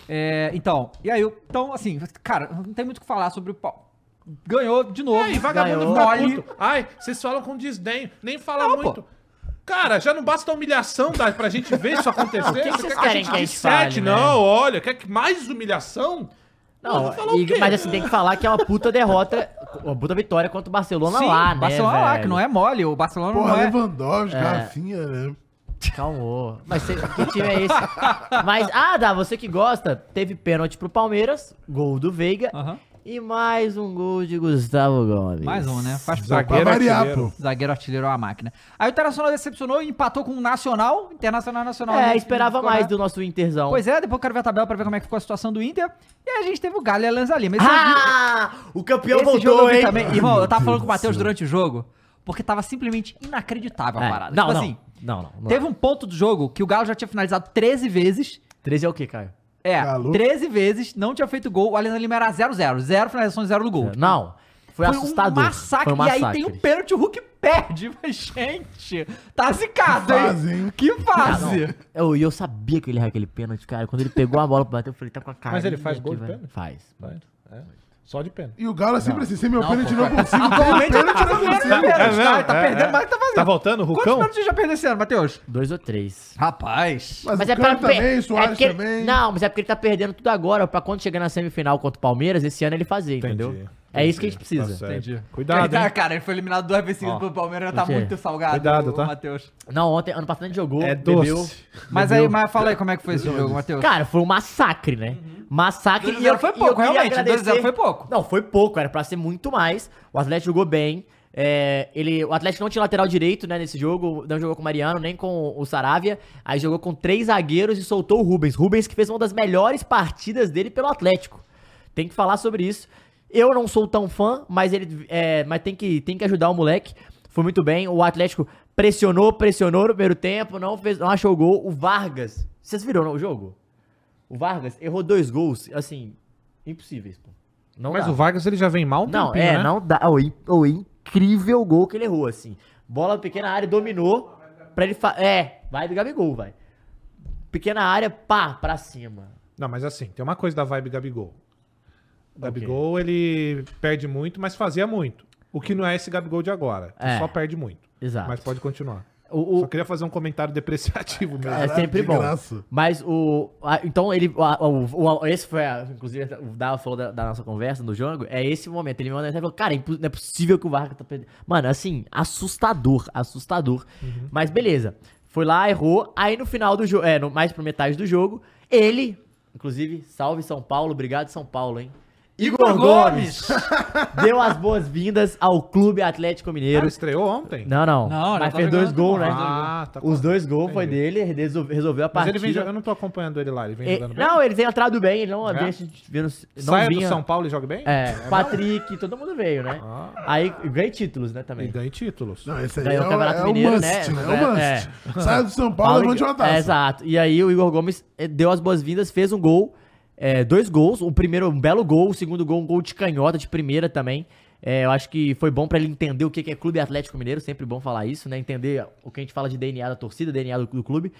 É, então, e aí, eu- então, assim, cara, não tem muito o que falar sobre o pau. Ganhou de novo. Ai, vagabundo Ganhou. fica puto. Ai, vocês falam com desdenho. Nem fala Não, muito. Cara, já não basta a humilhação da, pra gente ver isso acontecer. O que Você vocês quer querem que a gente fale, né? Não, olha, quer que mais humilhação? Não, e- mas assim, tem que falar que é uma puta derrota, uma puta vitória contra o Barcelona Sim, lá, né? Barcelona lá, que não é mole. O Barcelona Porra, não é... Lewandowski, É. Rafinha, né? Calmou. Mas cê, que time é esse? Mas, ah, Dá, você que gosta, teve pênalti pro Palmeiras, gol do Veiga. Aham. E mais um gol de Gustavo Gomes. Mais um, né? Faz. Pra Zagueiro variar, artilheiro. pô. Zagueiro artilheiro é uma máquina. Aí o Internacional decepcionou e empatou com o Nacional. Internacional Nacional. É, né? esperava mais do nosso Interzão. Pois é, depois eu quero ver a tabela pra ver como é que ficou a situação do Inter. E aí a gente teve o Galo e a Lanza Lima. Esse, Ah! O campeão esse voltou, hein? também. Irmão, eu tava falando com o Matheus durante o jogo, porque tava simplesmente inacreditável a É, parada. não, tipo não, assim, não, não, não. teve um ponto do jogo que o Galo já tinha finalizado 13 vezes. 13 é o quê, Caio? É, Galo. 13 vezes, não tinha feito gol. O Alena Lima era 0-0. Zero finalização, zero do gol. Não. Foi, assustador. um massacre. Foi um E aí massacre. tem um pênalti, o Hulk perde. Mas, gente, tá zicado, hein? fase, hein? Que Ah, fase. Eu, e eu sabia que ele errava aquele pênalti, cara. Quando ele pegou a bola pra bater, eu falei, tá com a cara. Mas ele faz gol de pênalti? Faz. É, Só de pena. E o Galo é sempre assim, sem meu Não, pênalti pô, não consigo. Atualmente ele tá Pênalti fazendo consigo. pênalti, É tá? Tá perdendo, é. mas tá fazendo. Tá voltando o Quantos Rucão? pênaltis já perdeu esse ano, Matheus? Dois ou três. Rapaz. Mas, Mas o é pra também, o Soares é porque também. Não, mas é porque ele tá perdendo tudo agora, pra quando chegar na semifinal contra o Palmeiras, esse ano ele fazer, entendeu? É isso que a gente precisa. Tá. Entendi. Cuidado, Cara, hein? cara, ele foi eliminado duas vezes seguidas pelo Palmeiras, tá por quê? muito salgado. Cuidado, o tá? Matheus. Não, ontem, ano passado a gente jogou, É bebeu. doce. Mas bebeu. aí, mas fala aí como é que foi esse jogo, Matheus. Cara, foi um massacre, né? Massacre. 2 a e eu- 0 foi e eu pouco, realmente, agradecer- 2 a 0 foi pouco. Não, foi pouco, era pra ser muito mais. O Atlético jogou bem. É, ele, o Atlético não tinha lateral direito, né, nesse jogo, não jogou com o Mariano, nem com o Saravia. Aí jogou com três zagueiros e soltou o Rubens. Rubens que fez uma das melhores partidas dele pelo Atlético. Tem que falar sobre isso. Eu não sou tão fã, mas ele é, mas tem que, tem que ajudar o moleque. Foi muito bem. O Atlético pressionou, pressionou no primeiro tempo, não fez, não achou gol. O Vargas, vocês viram não, o jogo? O Vargas errou dois gols, assim, impossíveis, pô. Não Mas dá. o Vargas ele já vem mal um Não, tempinho, é, né? não dá. O, o incrível gol que ele errou, assim. Bola pequena área, dominou. Pra ele. Fa é, vai do Gabigol, vai. Pequena área, pá, pra cima. Não, mas assim, tem uma coisa da vibe Gabigol. O Gabigol, ele perde muito, mas fazia muito. O que não é esse Gabigol de agora. É. Só perde muito. Exato. Mas pode continuar. O, o- Só queria fazer um comentário depreciativo mesmo. é sempre bom. graça. Mas o. a- então ele. a- o, o- esse foi. a- inclusive, o Dava falou da, da nossa conversa no jogo. É esse momento. Ele me mandou e falou: Cara, é não é possível que o Vargas tá perdendo. Mano, assim, assustador. Assustador. Mas beleza. Foi lá, errou. Aí no final do jogo. É, no, mais pra metade do jogo, ele. Inclusive, salve São Paulo. Obrigado, São Paulo, hein? Igor Gomes deu as boas-vindas ao Clube Atlético Ele Mineiro. estreou ontem. Não, não. Não, mas tá fez dois gols, bom, né? Ah, tá Os dois gols foi dele, ele resol- resolveu a Mas partida. ele vem jogando, eu não tô acompanhando ele lá, ele vem É, jogando bem. não, ele tem entrado bem, ele não É? não Saia vinha. do São Paulo e joga bem? É, Patrick, todo mundo veio, né? Ah. Aí ganhei títulos, né, E também. ganha títulos. Não, esse aí Ganhou é, o Campeonato é o Mineiro, must, né? né? É o must. Saia do São Paulo, levante uma taça. É, exato. E aí o Igor Gomes eh, deu as boas-vindas, fez um gol, é, dois gols. O primeiro, um belo gol. O segundo gol, um gol de canhota, de primeira também. É, eu acho que foi bom pra ele entender o que é Clube Atlético Mineiro. Sempre bom falar isso, né? Entender o que a gente fala de DNA da torcida, DNA do, do clube.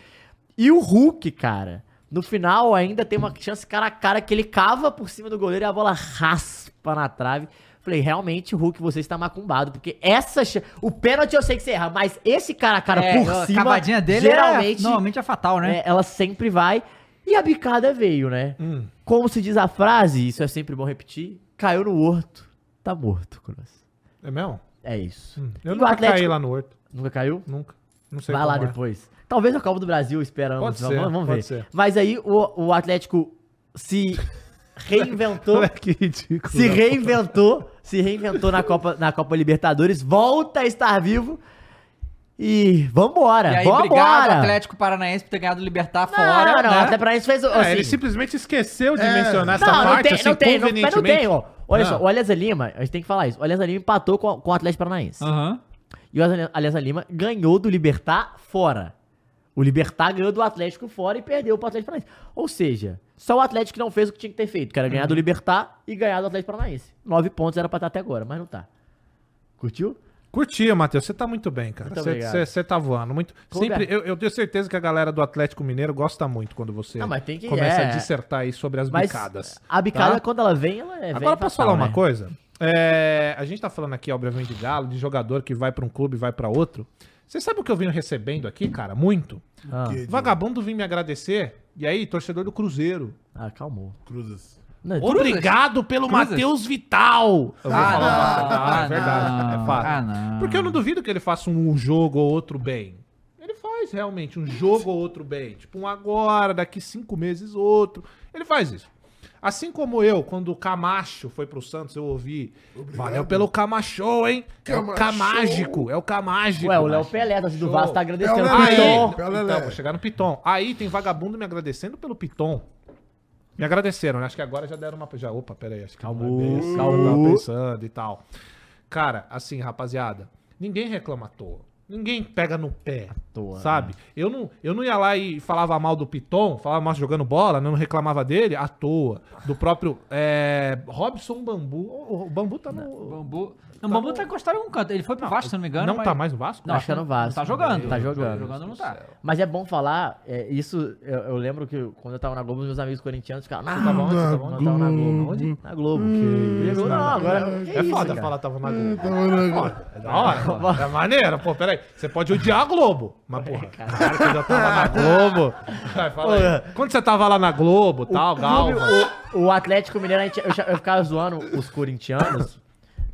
E o Hulk, cara, no final ainda tem uma chance cara a cara que ele cava por cima do goleiro e a bola raspa na trave. Falei, realmente, Hulk, você está macumbado, porque essa. O pênalti eu sei que você erra, mas esse cara a cara É, por a cima. cavadinha dele geralmente, é, normalmente é fatal, né? é, ela sempre vai. E a bicada veio, né? Hum. Como se diz a frase, isso é sempre bom repetir: caiu no horto, tá morto, Cross. É mesmo? É isso. Hum. Eu E nunca Atlético- caí lá no Horto. Nunca caiu? Nunca. Não sei Vai lá é. depois. Talvez a Copa do Brasil, esperamos. Pode vamos, ser, vamos pode ver. ser. Mas aí o, o Atlético se reinventou. que ridículo. se reinventou. Se reinventou na Copa, na Copa Libertadores. Volta a estar vivo. E vambora. E aí, vambora. obrigado, Atlético Paranaense, por ter ganhado o Libertar Não, fora. não, né? o Atlético Paranaense fez. É, assim, ele simplesmente esqueceu de É. mencionar essa Não, não parte, tem, assim, não tem, não, mas não tem, ó. Olha Não. só, o Alianza Lima, a gente tem que falar isso. O Alianza Lima empatou com, com o Atlético Paranaense. Aham. E o Ali- Alianza Lima ganhou do Libertar fora. O Libertar ganhou do Atlético fora e perdeu pro Atlético Paranaense. Ou seja, Só o Atlético que não fez o que tinha que ter feito, que era ganhar do Libertar e ganhar do Atlético Paranaense. Nove pontos era pra estar até agora, mas não tá. Curtiu? Curtia, Matheus. Você tá muito bem, cara. Você- tá voando. Muito... Sempre, eu, eu tenho certeza que a galera do Atlético Mineiro gosta muito quando você Não, mas tem que- começa é. a dissertar aí sobre as Mas bicadas. a bicada, tá? quando ela vem, ela é Agora vem posso falar uma né? coisa? É, a gente tá falando aqui, obviamente, de Galo, de jogador que vai pra um clube e vai pra outro. Você sabe o que eu venho recebendo aqui, cara? Muito. Ah, Vagabundo vim me agradecer. E aí, torcedor do Cruzeiro. ah, calmou. Cruzes. Não, Obrigado pelo Cruzes? Matheus Vital. Eu vou Ah, falar não. Ah, é verdade. não. É fato. Ah, não. Porque eu não duvido que ele faça um jogo ou outro bem. Ele faz realmente um jogo ou outro bem. Tipo, um agora, daqui cinco meses, outro. Ele faz isso. Assim como eu, quando o Camacho foi pro Santos, eu ouvi. Valeu pelo Camacho, hein? É o Camacho. Camágico. É o Camágico. Ué, o Léo Pelé, assim, do. Vasco, tá agradecendo. É. Piton. Pelo Lelé. Então, vou chegar no Piton. Aí tem vagabundo me agradecendo pelo Piton. Me agradeceram, né? Acho que agora já deram uma. Já, opa, peraí, acho que calmou. eu tava pensando e tal. Cara, assim, rapaziada, ninguém reclama à toa. Ninguém pega no pé. toa, né? sabe? Eu, não, eu não ia lá e falava mal do Piton, falava mal jogando bola, não reclamava dele à toa. Do próprio é, Robson Bambu. O, Bambu tá no. Bambu. Não, o Bambu tá encostado em algum canto. Ele foi pro Vasco, se não me engano. não mas- tá mais no Vasco? Não, Acho que é no Vasco. Não tá jogando. Tá jogando. Jogando não tá. Mas é bom falar, é, isso, eu, eu lembro que quando eu tava na Globo, os meus amigos corintianos ficavam, não, tava onde? Tava onde? Eu tava na Globo. Onde? Na Globo. Que isso, não, agora, que É isso, foda cara? falar tava na Globo. Tava na Globo. É da hora. pô. É maneiro. Pô, peraí. Você pode odiar a Globo. Mas, porra, cara, que eu já tava na Globo. Vai, fala aí. Quando você tava lá na Globo tal, Galva. o, o Atlético Mineiro, a gente- eu, cha- eu ficava zoando os corintianos,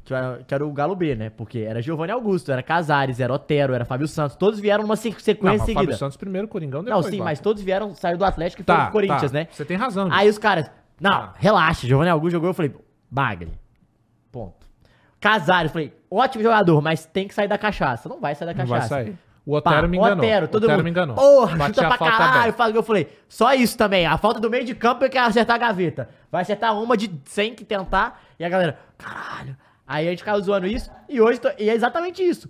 que era, que era o Galo B, né? Porque era Giovanni Augusto, era Casares, era Otero, era Fábio Santos. Todos vieram numa se- Não, sequência Fábio seguida. Santos primeiro, Coringão, Não, depois. sim, Vasco. mas todos vieram, saíram do Atlético e foram Tá, pro Corinthians, tá. né? Você tem razão. Aí os caras, não, Ah. relaxa, Giovanni Augusto jogou, eu falei, Bagre. Casares, falei, ótimo jogador, mas tem que sair da cachaça. Não vai sair da Não cachaça. vai sair. O Otero Pá, me enganou. Otero, todo Otero mundo. me enganou. Porra, Bati chuta a pra falta caralho. bem. Eu falei, só isso também. A falta do meio de campo é que é acertar a gaveta. Vai acertar uma de 100 que tentar. E a galera, caralho. Aí a gente ficava zoando isso. E hoje, tô- e é exatamente isso.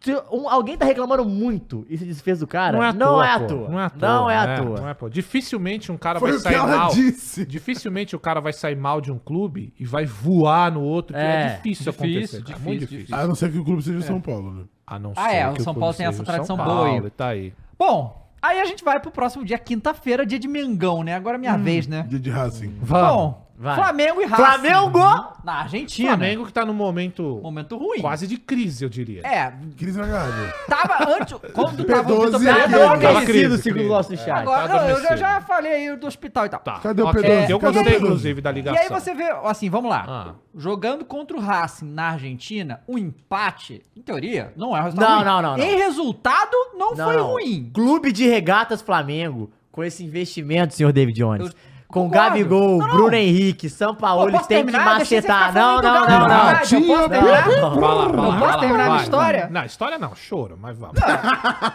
Se um- alguém tá reclamando muito e se desfez do cara, Não é à não toa. é à pô. toa. Não é à toa. Não é à né? toa. Não é toa. Dificilmente um cara Foi vai o que sair ela mal. disse. Dificilmente o cara vai sair mal de um clube e vai voar no outro. Que é, É, difícil, difícil, acontecer. difícil, Muito difícil. difícil. A não ser que o clube seja o São Paulo, né? A não Ah, ser é, o São Paulo tem essa tradição boa aí. Paulo, Tá aí. Bom, aí a gente vai pro próximo dia, quinta-feira, dia de Mengão, né? Agora é minha vez, né? Dia de Racing. Bom, Vai. Flamengo e Racing. Flamengo! Na Argentina. Flamengo que tá num momento Momento ruim. quase de crise, eu diria. É, Crise na Gávea. tava antes. Quando tava o P12 Vitor Pereira, Tava crise. crise, segundo o nosso chat. Agora, tá não, eu já, falei aí do hospital e tal. Tá. Cadê o P12? Eu Cadê o gostei, P12? inclusive, da E ligação. aí você vê, assim, vamos lá. Ah. Jogando contra o Racing na Argentina, o empate, em teoria, não é um resultado Não, ruim. não, não, não. Em resultado, não, Não, foi não. ruim. Clube de Regatas Flamengo, com esse investimento, senhor David Jones. Eu com. Gabigol, Não, não. Bruno Henrique, São Pô, Paulo, tem terminar? Você macetar. Não, não, não, não. Eu posso terminar? Fala, fala, posso terminar a história? Não, história não, choro, mas vamos.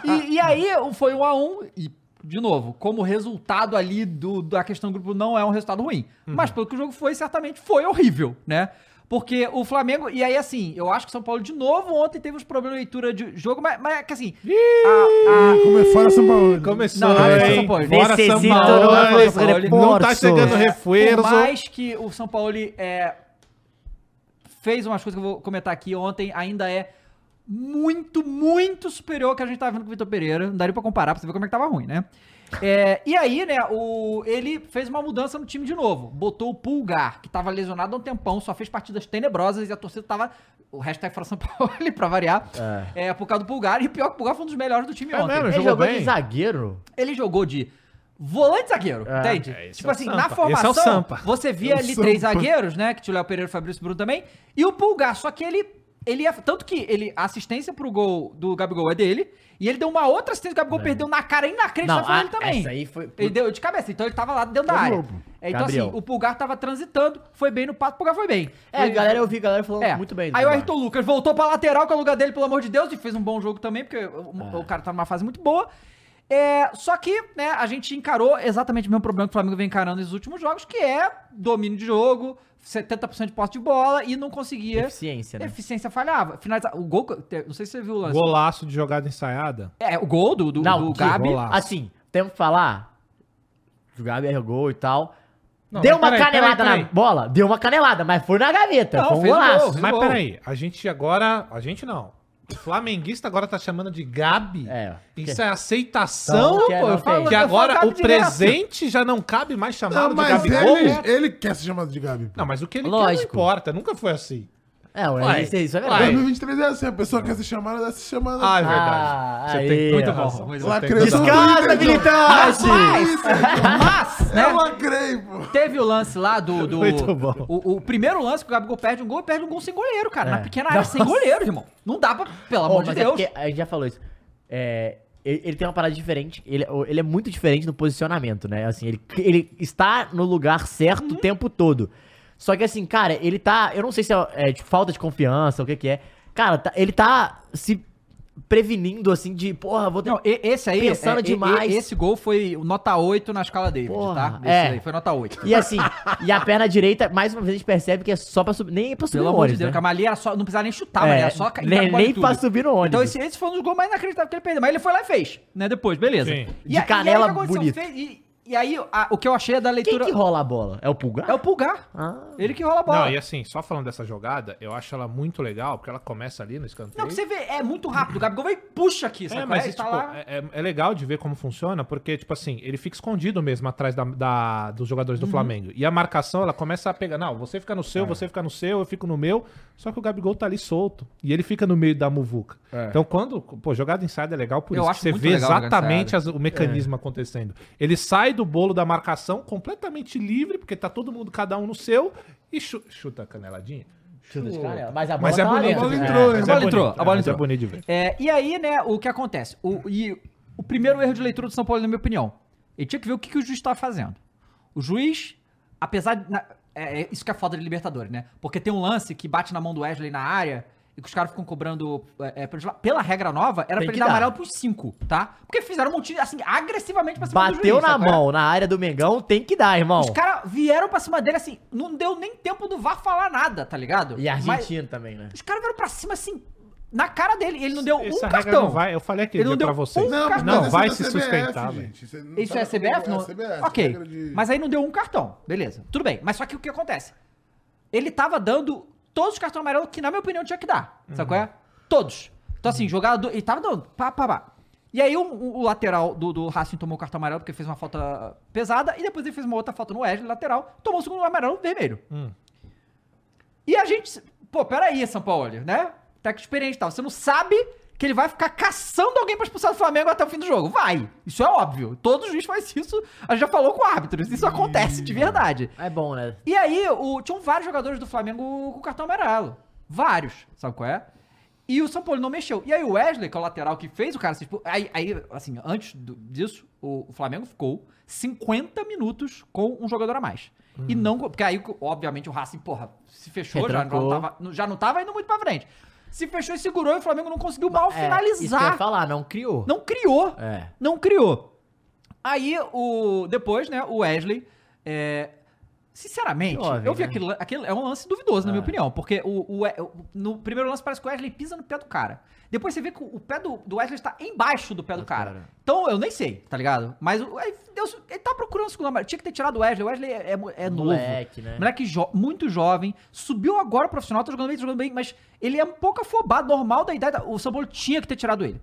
E, e aí foi um a um e, de novo, como resultado ali do, da questão do grupo não é um resultado ruim. Uhum. Mas pelo que o jogo foi, certamente foi horrível, né? Porque o Flamengo, e aí assim, eu acho que o São Paulo de novo ontem teve uns problemas de leitura de jogo, mas, mas é que assim, a- a- Como é fora São Paulo? Começou, Não, não, hein? São Paulo. Fora São Paulo. novos Paulo. Não tá chegando É, reforço. Por mais que o São Paulo é, fez umas coisas que eu vou comentar aqui ontem, ainda é muito, muito superior ao que a gente tava vendo com o Vitor Pereira. Não daria pra comparar, pra você ver como é que tava ruim, né? É, e aí, né, o, ele fez uma mudança no time de novo. Botou o Pulgar, que tava lesionado há um tempão, só fez partidas tenebrosas e a torcida tava. O hashtag Fora São Paulo ali pra variar. É. por causa do Pulgar. E pior que o Pulgar foi um dos melhores do time É ontem. mesmo? Ele Jogou jogou bem? de zagueiro. Ele jogou de volante zagueiro, É. entende? É, esse tipo é assim, Sampa. na é formação, você via É ali três Sampa. zagueiros, né? Que tinha o Léo Pereira e o Fabrício Bruno também. E o Pulgar, só que ele. Ele ia, tanto que ele, a assistência pro gol do Gabigol é dele. E ele deu uma outra assistência que o Gabigol perdeu na cara inacreditável Não, foi ele a- também. essa aí foi- Ele deu de cabeça, então ele tava lá dentro da área. Pô. É, então Gabriel. assim, o Pulgar tava transitando, foi bem no pato, o Pulgar foi bem. É, Ele- galera, eu vi galera falando é. muito bem. Aí o. Ayrton Lucas voltou pra lateral, que é o lugar dele, pelo amor de Deus, e fez um bom jogo também, porque o, o cara tá numa fase muito boa. É, só que, né, a gente encarou exatamente o mesmo problema que o Flamengo vem encarando nos últimos jogos, que é domínio de jogo, 70% de posse de bola e não conseguia. Eficiência, né? Eficiência falhava. Finaliza... O gol, não sei se você viu o lance. Golaço de jogada ensaiada. É, o gol do, do, Não, do Gabi. golaço. Assim, temos que falar. O Gabi errou gol e tal. Não, deu uma peraí, canelada peraí, na peraí. bola? Deu uma canelada, mas foi na gaveta. Não, foi um gol, golaço. fez Mas gol. peraí, a gente agora. A gente não. O flamenguista agora tá chamando de Gabi. É. Isso é aceitação, Não, que é, pô. não Eu falo que agora o presente já não cabe mais Não, chamado de mas Gabigol. ele, ele quer ser chamado de Gabi. pô. Não, mas o que ele quer Lógico. não importa. Nunca foi assim. É, ué, Uai, isso, isso é verdade. 2023 é assim, a pessoa quer ser chamada, deve ser chamada. Ah, é Ah, verdade. Você aí, tem. Muito Você bom. tem Descansa, militante! Mas, né? Eu lacrei, pô. Teve o lance lá do. do Muito bom. O, o primeiro lance que o Gabigol perde um gol, perde um gol sem goleiro, cara. É. Na pequena área, sem goleiro, irmão. Não dá pra. Pelo amor de mas é Deus. porque a gente já falou isso. É, ele, ele tem uma parada diferente. Ele, ele é muito diferente no posicionamento, né? Assim, ele, ele está no lugar certo Uhum. o tempo todo. Só que assim, cara, ele tá. Eu não sei se é, é de falta de confiança ou o que que é. Cara, tá- ele tá se prevenindo, assim, de, porra, vou ter. Não, e- esse aí. Pensando é, e- demais. e- esse gol foi nota 8 na escala David, Porra, tá? Esse é. aí foi nota 8. E assim, e a perna direita, mais uma vez a gente percebe que é só pra subir. Nem é pra subir Pelo no amor de ônibus, Deus, né? que a Mali era só, não precisava nem chutar, É, mas era só cair nem- nem pra subir no ônibus. Então esse, esse foi um dos gols mais inacreditáveis que ele perdeu. Mas ele foi lá e fez, né? Depois, beleza. Sim. De canela bonita. Fez, e, e aí, a- o que eu achei é da Quem leitura. que rola a bola? É o Pulgar? É o Pulgar. Ah. Ele que rola a bola. Não, e assim, só falando dessa jogada, eu acho ela muito legal, porque ela começa ali no escanteio. Não, que você vê, é muito rápido. O Gabigol vem e puxa aqui, sabe? É, mas Ele tá tipo, lá- é, é- é legal de ver como funciona, porque, tipo assim, ele fica escondido mesmo atrás da, da- dos jogadores Uhum. do Flamengo. E a marcação, ela começa a pegar. Não, você fica no É. seu, você fica no seu, eu fico no meu. Só que o Gabigol tá ali solto. E ele fica no meio da muvuca. Então, quando. Pô, jogada inside é legal por Eu isso. acho que você vê exatamente as- o mecanismo acontecendo. Ele sai do bolo da marcação completamente livre, porque tá todo mundo, cada um no seu, e chu- chuta a caneladinha. Chuta de canela. Mas a bola Mas é tá bonito. A bola É. entrou? Mas A bola é entrou, a bola mas entrou. É bonito de ver. É, e aí, né, o que acontece? O, e o primeiro erro de leitura do São Paulo, na minha opinião, ele tinha que ver o que, que o juiz estava fazendo. O juiz, apesar de. na- é, é isso que é foda de Libertadores, né? Porque tem um lance que bate na mão do Wesley na área e que os caras ficam cobrando. é, é, pela regra nova, era Tem pra ele que dar amarelo pros cinco, tá? Porque fizeram um monte, assim, agressivamente pra cima do Bateu juiz, na sabe é? mão, na área do Mengão, tem que dar, irmão. Os caras vieram pra cima dele assim, não deu nem tempo do VAR falar nada, tá ligado? E Mas argentino também, né? os caras vieram pra cima assim, na cara dele. e Ele não deu Essa um regra cartão. não vai. Eu falei aquele Ele não dia pra deu vocês. um Não, cartão. não mas vai essa se é CBF, sustentar, gente. Isso não Isso tá é CBF? Não? CBF, ok. de- Mas aí não deu um cartão. Beleza. Tudo bem. Mas só que o que acontece? Ele tava dando todos os cartões amarelos que, na minha opinião, tinha que dar. Sabe qual é? Todos. Então, assim, jogador. Ele tava dando. Pá, pá, pá. E aí o, o- lateral do, do Racing tomou o cartão amarelo porque fez uma falta pesada. E depois ele fez uma outra falta no Wesley, lateral. Tomou o segundo amarelo vermelho. E a gente. Pô, peraí, São Paulo, né? Técnico experiente e tal. Você não sabe que ele vai ficar caçando alguém pra expulsar do Flamengo até o fim do jogo. Vai. Isso é óbvio. Todo juiz faz isso. A gente já falou com árbitros. Isso acontece de verdade. É bom, né? E aí, o, tinham vários jogadores do Flamengo com cartão amarelo. Vários. Sabe qual é? E o São Paulo não mexeu. E aí o Wesley, que é o lateral que fez o cara se expor. Aí, aí assim, antes do- disso, o, o Flamengo ficou 50 minutos com um jogador a mais. E não. Porque aí, obviamente, o Racing, porra, se fechou, já não, tava, já não tava indo muito pra frente. Se fechou e segurou e o Flamengo não conseguiu mal É, Isso que eu ia finalizar. falar, não criou. Não criou. É. Não criou. Aí, o depois, né, o Wesley. é, sinceramente, eu vi né? aquilo, aquilo. É um lance duvidoso, na minha É. opinião. Porque o, o no primeiro lance parece que o Wesley pisa no pé do cara. Depois você vê que o pé do, do Wesley está embaixo do pé do cara. cara. Então eu nem sei, tá ligado? Mas aí, Deus, ele tá procurando o segundo amarelo. Tinha que ter tirado o Wesley. O Wesley é, é, é novo. Moleque, né? Moleque jo- muito jovem, subiu agora profissional, tá jogando bem, tá jogando bem, mas ele é um pouco afobado, normal da idade. O São Paulo tinha que ter tirado ele.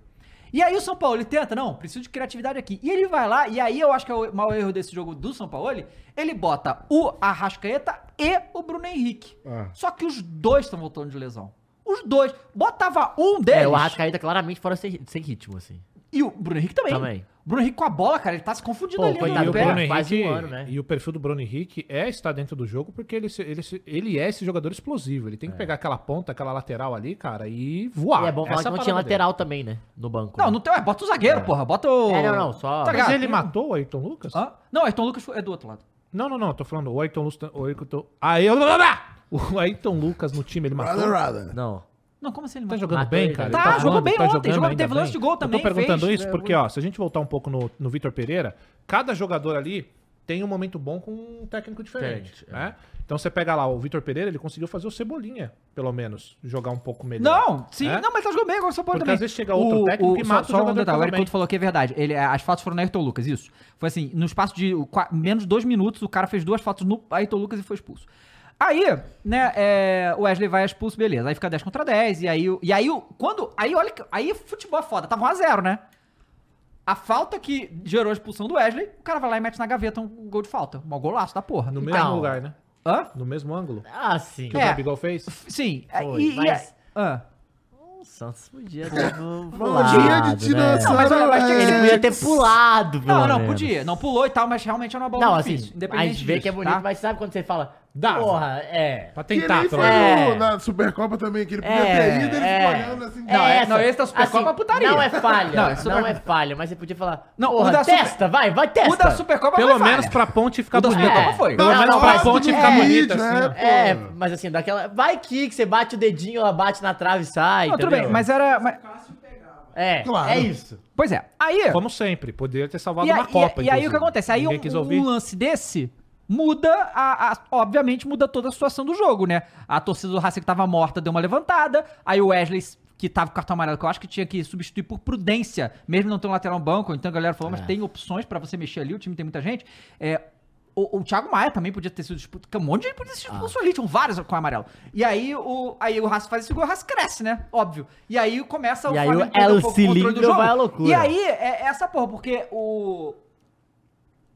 E aí o São Paulo, ele tenta, não, preciso de criatividade aqui. E ele vai lá, e aí eu acho que é o maior erro desse jogo do São Paulo, ele bota o Arrascaeta e o Bruno Henrique. Ah. Só que os dois estão voltando de lesão. Os dois. Botava um deles É, o Arrascaeta claramente fora sem, sem ritmo, assim. e o Bruno Henrique também. Também. O Bruno Henrique com a bola, cara, ele tá se confundindo Pô, ali coitado, no E o pé. Bruno Henrique, um ano, né? e o perfil do Bruno Henrique é estar dentro do jogo porque ele, ele, ele é esse jogador explosivo. Ele tem que pegar aquela ponta, aquela lateral ali, cara, e voar. e é bom falar Essa que não a tinha parada dele. lateral também, né? No banco. Não, né? não tem. É, bota o zagueiro, porra. Bota o. É, não, não, só- Tá Mas ligado? ele matou o Ayrton Lucas? Hã? Não, Ayrton Lucas foi- é do outro lado. Não, não, não. Tô falando o Ayrton Lucas. O Ayrton, aí, eu, o Ayrton Lucas no time, ele matou. Não. Não, como assim ele Tá jogando Matou bem, cara? tá Tá, jogou voando, bem ontem, jogando jogou- teve lance de gol também, Eu tô perguntando fez, isso é, porque, ó, se a gente voltar um pouco no, no Vitor Pereira, cada jogador ali tem um momento bom com um técnico diferente, Diferente, né? Então você pega lá o Vitor Pereira, ele conseguiu fazer o Cebolinha, pelo menos, jogar um pouco melhor. Não, sim, né? não, mas tá jogando bem agora o Porque também. às vezes chega outro técnico e só- mata o só um jogador detalhe, o Eric tá falou que é verdade. Ele, as fotos foram no Ayrton Lucas, isso. Foi assim, no espaço de menos de dois minutos, o cara fez duas fotos no Ayrton Lucas e foi expulso. Aí, né, é, o Wesley vai expulso, beleza. Aí fica 10 contra 10, e aí, o- e aí quando, aí olha, que- aí futebol é foda, tava 1x0, né? A falta que gerou a expulsão do Wesley, o cara vai lá e mete na gaveta um gol de falta. Um golaço da porra. No E mesmo tá- lugar, né? Hã? No mesmo ângulo Ah, sim. que É. o Gabigol fez. Sim. Foi, e, e- mas- ah. O Santos podia ter pulado, de né? dinossauro. Não, mas Ele podia ter pulado, Não, não, menos. podia. Não pulou e tal, mas realmente era uma bola Não, muito assim, difícil. a Independente gente vê que é disso, bonito, tá? mas sabe quando você fala, Dava. porra, é... Pra Que tentar, foi pelo menos. É. na Supercopa também, que ele podia É, ter ido, ele é. ficou olhando assim. Não, é- essa. não, esse da Supercopa é putaria. Não é falha, Não, não, esse Super- é falha, mas você podia falar, Não, porra, da Super- testa, vai, vai, testa. O da Supercopa Pelo foi menos falha. pra ponte ficar O da bonita. Supercopa foi. Pelo Não, menos não, pra mas ponte ficar bonita, né? assim. ó. É, Pô. mas assim, daquela... Vai que que você bate o dedinho, ela bate na trave e sai, Não, tudo entendeu? bem, mas era. mas- É, Claro. é isso. Pois é. Aí. Como sempre, poderia ter salvado E, a- uma e- Copa. e aí o que acontece? Aí Ninguém um, um lance desse muda a, a- Obviamente muda toda a situação do jogo, né? A torcida do Racing que tava morta deu uma levantada. Aí o Wesley, que tava com cartão amarelo, que eu acho que tinha que substituir por prudência, mesmo não ter um lateral no banco. Então a galera falou, mas É. tem opções pra você mexer ali, o time tem muita gente. É. O, o Thiago Maia também podia ter sido porque Um monte de gente podia ser expulso ali, tinham vários com amarelo. E aí o, aí o Racing faz esse gol, o Racing cresce, né? Óbvio. E aí começa E aí o El um pouco o controle do Cilindro jogo. vai à loucura. E aí é essa porra, porque o.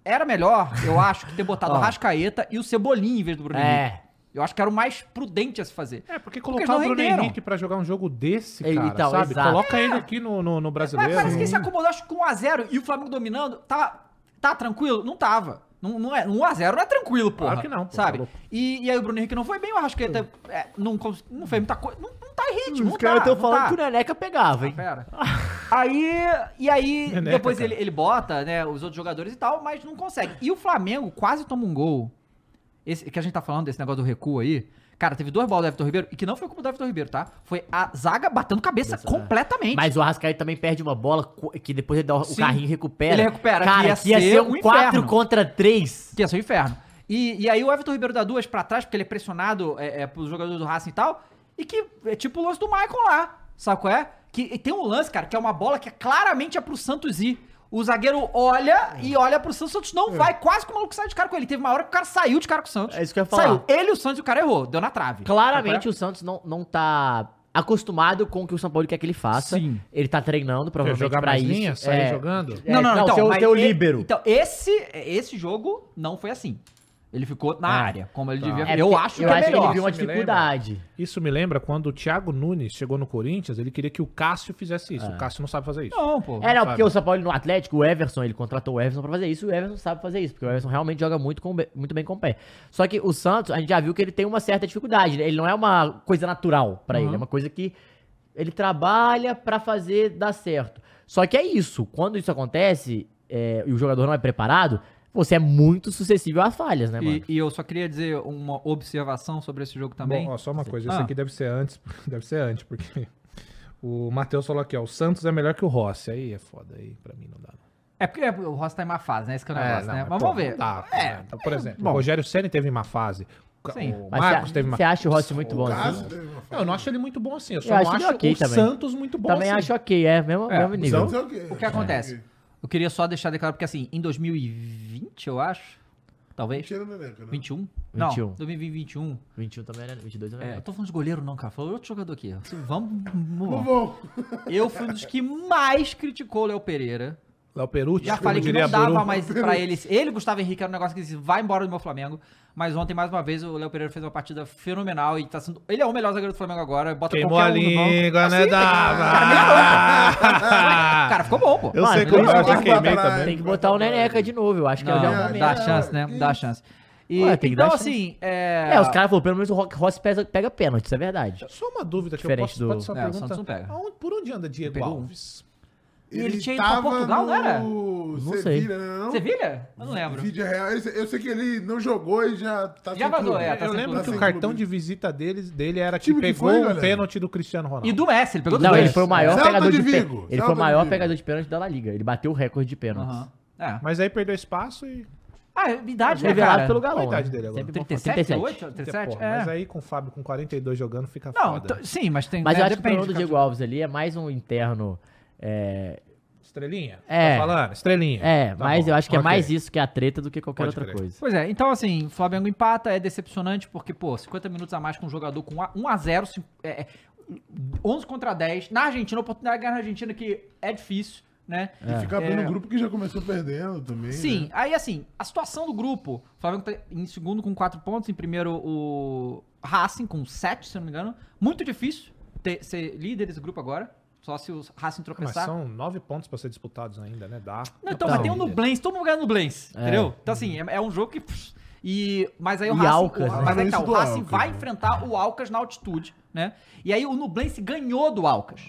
Era melhor, eu acho, que ter botado o Rascaeta e o Cebolinha em vez do Bruno Henrique. É. Eu acho que era o mais prudente a se fazer. É, porque Porque colocar não o Bruno renderam. Henrique pra jogar um jogo desse, E- cara, então, sabe? exato. Coloca ele aqui no, no, no Mas brasileiro. parece que ele se acomodou, acho que com 1x0 e o Flamengo dominando. Tava, tá tranquilo? Não tava. Não, não é, 1x0 não é tranquilo, porra. Claro que não, Sabe? tá louco. e, e aí o Bruno Henrique não foi bem, o Arrascaeta é, não, não fez muita coisa. Não, não tá em ritmo. Os não caras tá, estão falando tá. que o Neneca pegava, hein? Pera. Aí, e aí, depois ele, ele bota, né, os outros jogadores e tal, mas não consegue. E o Flamengo quase toma um gol. Esse que a gente tá falando desse negócio do recuo aí. Cara, teve duas bolas do Everton Ribeiro, e que não foi culpa do Everton Ribeiro, tá? Foi a zaga batendo cabeça completamente. Mas o Arrascaeta também perde uma bola que depois ele dá o Sim. carrinho e recupera. Ele recupera, Cara, que ia que ia ser ser um um 4 inferno. contra 3. Que ia ser o inferno. E, e aí o Everton Ribeiro dá duas pra trás, porque ele é pressionado é, é, pros jogadores do Racing e tal. E que é tipo o lance do Michael lá, sabe qual é? Que e tem um lance, cara, que é uma bola que é claramente é pro Santos ir. O zagueiro olha e olha pro Santos, o Santos não vai, quase que o maluco sai de cara com ele. Teve uma hora que o cara saiu de cara com o Santos. É isso que eu ia falar. Saiu. Ele e o Santos e o cara errou, deu na trave. Claramente o Santos não, não tá acostumado com o que o São Paulo quer que ele faça. Sim. Ele tá treinando, provavelmente, jogar pra mais isso. linha, sair É. jogando? É, não, seu, mas seu e- líbero. Então, esse, esse jogo não foi assim. Ele ficou na Ah, área, como ele tá. devia. É eu acho eu que é acho que melhor. ele viu uma me dificuldade. Isso me lembra quando o Thiago Nunes chegou no Corinthians, ele queria que o Cássio fizesse isso. O Cássio não sabe fazer isso. Não, pô. É, não, sabe. porque o São Paulo no Atlético, o Everson, ele contratou o Everson pra fazer isso, e o Everson sabe fazer isso, porque o Everson realmente joga muito, com, muito bem com o pé. Só que o Santos, a gente já viu que ele tem uma certa dificuldade, né? ele não é uma coisa natural pra Uhum. ele, é uma coisa que ele trabalha pra fazer dar certo. Só que é isso, quando isso acontece é, e o jogador não é preparado, você é muito suscetível a falhas, né, mano? E, e eu só queria dizer uma observação sobre esse jogo também. Bom, ó, só uma coisa, isso Ah. aqui deve ser antes, deve ser antes, porque o Matheus falou aqui, ó, o Santos é melhor que o Rossi. Aí é foda, aí pra mim não dá. não. É porque o Rossi tá em má fase, né? Esse que é o negócio, não, né? mas, Mas pô, vamos ver. Dá, é, né? Então, por exemplo, bom. o Rogério Ceni teve má fase. O, Sim. o Marcos teve má você acha o Rossi muito O teve uma Não, eu não acho ele muito bom assim. Eu só Eu acho acho ok o também. Santos muito bom Também assim. acho ok, é, mesmo, É, mesmo o nível. Santos é o quê? O que acontece? Eu queria só deixar declarado, porque assim, em 2020, eu acho, talvez, Tira o Neneca, né? 21? 21. Não, 2021. 21 também era, 22 também É, era. eu tô falando de goleiro não, cara. Falou outro jogador aqui. ó. Vamos, vamos. Eu fui um dos que mais criticou o Léo Pereira. Léo Perucci, Já falei que não dava Buru. mais pra ele. Ele, Gustavo Henrique, era um negócio que disse, vai embora do meu Flamengo. Mas ontem, mais uma vez, o Léo Pereira fez uma partida fenomenal e tá sendo. Ele é o melhor zagueiro do Flamengo agora. Bota Queimou a um língua, né, Assim, boca. Dava? Cara, ficou bom, pô. Eu Mano, sei como eu eu já que queimei também. Tem que botar o Neneca de novo, eu acho que é o é, momento. dá é, chance, né? Dá chance. E, Ué, tem que então, dar assim, é... É, os caras falaram, pelo menos o Rock Rossi pega, pega pênalti, isso é verdade. Só uma dúvida que eu Diferente posso do- pode uma É, pergunta. Santos não pega. Aonde- por onde anda Diego um. Alves? E ele tinha ido pra Portugal, não era? no Não sei. Sevilha, né, não? Sevilha? Eu não lembro. Vídeo real. Eu sei- sei que ele não jogou e já tá Já vazou, é, tá eu lembro que o cartão clube. de visita deles, dele era que que pegou o galera? pênalti do Cristiano Ronaldo. E do Messi, ele pegou do Não, ele foi o maior Celta pegador de de, pênalti. Ele foi o maior Vigo. pegador de pênalti da La Liga. Ele bateu o recorde de pênaltis. Aham. É. Mas aí perdeu espaço e Ah, idade, né, cara? pelo Galão. Qual a idade né? dele agora? Sempre bom falar. 37, 37. 8, 37? Pô, É. Mas aí com o Fábio com 42 jogando fica Não, foda. sim, mas tem. Mas né, eu acho que o problema do. Diego Alves ali é mais um interno. É, Estrelinha? É. Tá falando? Estrelinha. é Tá mas bom. eu acho que é Ok. mais isso que a treta do que qualquer Pode outra crer. coisa. Pois é, então assim, Flamengo empata, é decepcionante porque, pô, 50 minutos a mais com um jogador com 1x0, é, é, 11 contra 10. Na Argentina, a oportunidade de ganhar na Argentina que é difícil, né? E ficar bem É. no grupo que já começou perdendo também. Sim, né? aí assim, a situação do grupo, o Flamengo tá em segundo com 4 pontos, em primeiro o Racing com 7, se não me engano. Muito difícil ter, ser líder desse grupo agora, só se o Racing Mas tropeçar. são nove pontos pra ser disputados ainda, né? Dá. Não, então, mas tem o Nublense, todo mundo ganha Nublense, É. entendeu? Então, assim, é, é um jogo que. pff, E, mas aí o E Racing. Alcas, o, né? Mas aí tá, o Racing Alcas, vai né? enfrentar o Alcas na altitude, né? E aí o Nublense ganhou do Alcas.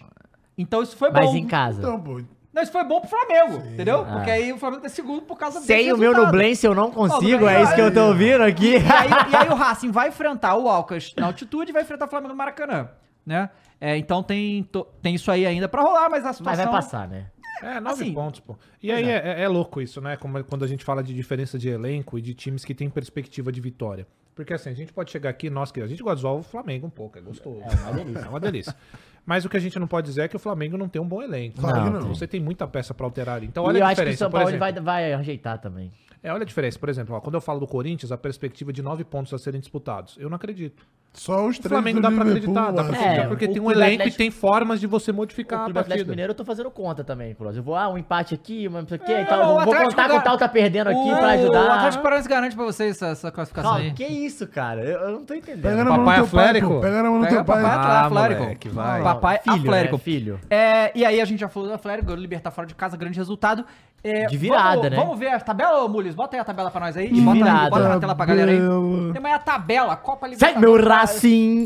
Então isso foi Mas bom. em casa. Então. Não, isso foi bom pro Flamengo, entendeu? Ah. Porque aí o Flamengo tá segundo por causa desse Sem o meu. Nublense eu não consigo, Não, é isso que eu tô ouvindo aqui. E aí, e aí o Racing vai enfrentar o Alcas na altitude e vai enfrentar o Flamengo no Maracanã, né? É, então tem, to- tem isso aí ainda pra rolar, mas a Mas situação... vai passar, né? É, nove Assim, pontos, pô. E aí é, é- é louco isso, né? Como, quando a gente fala de diferença de elenco e de times que têm perspectiva de vitória. Porque assim, a gente pode chegar aqui, nós que a gente gosta de zoar o Flamengo um pouco, é gostoso. É uma delícia. É uma delícia. Mas o que a gente não pode dizer é que o Flamengo não tem um bom elenco. Então, não. Você tem muita peça pra alterar ali. Então e olha eu a acho que o diferença. São Paulo exemplo. vai, vai ajeitar também. É, olha a diferença. Por exemplo, ó, quando eu falo do Corinthians, a perspectiva de nove pontos a serem disputados. Eu não acredito. Só os O três Flamengo do dá pra acreditar, dá pra acreditar É, porque o tem um elenco Atlético- e tem formas de você O modificar Clube a Atlético partida. Mineiro eu tô fazendo conta também, Close. Eu vou, ah, um empate aqui, uma não sei o quê, É, e tal. o Vou, Atlético contar com o tal tá perdendo aqui o, pra O ajudar. Atlético Paranaense garante pra vocês essa, essa classificação Calma, aí. que isso, cara? Eu, eu não tô entendendo. Pega na mão Papai pai, Aflérico? Pega na mão do teu pai. papai Ah, Aflérico. Papai filho, Aflérico. né? Filho. É, e aí a gente já falou do Atlético, ganhou o Libertar fora de casa, grande resultado. É, De virada, vamos, né? Vamos ver a tabela, ô Mules? Bota aí a tabela pra nós aí. De bota, aí, virada. bota na tela pra galera aí. Tem mais a tabela, Copa Libertadores. meu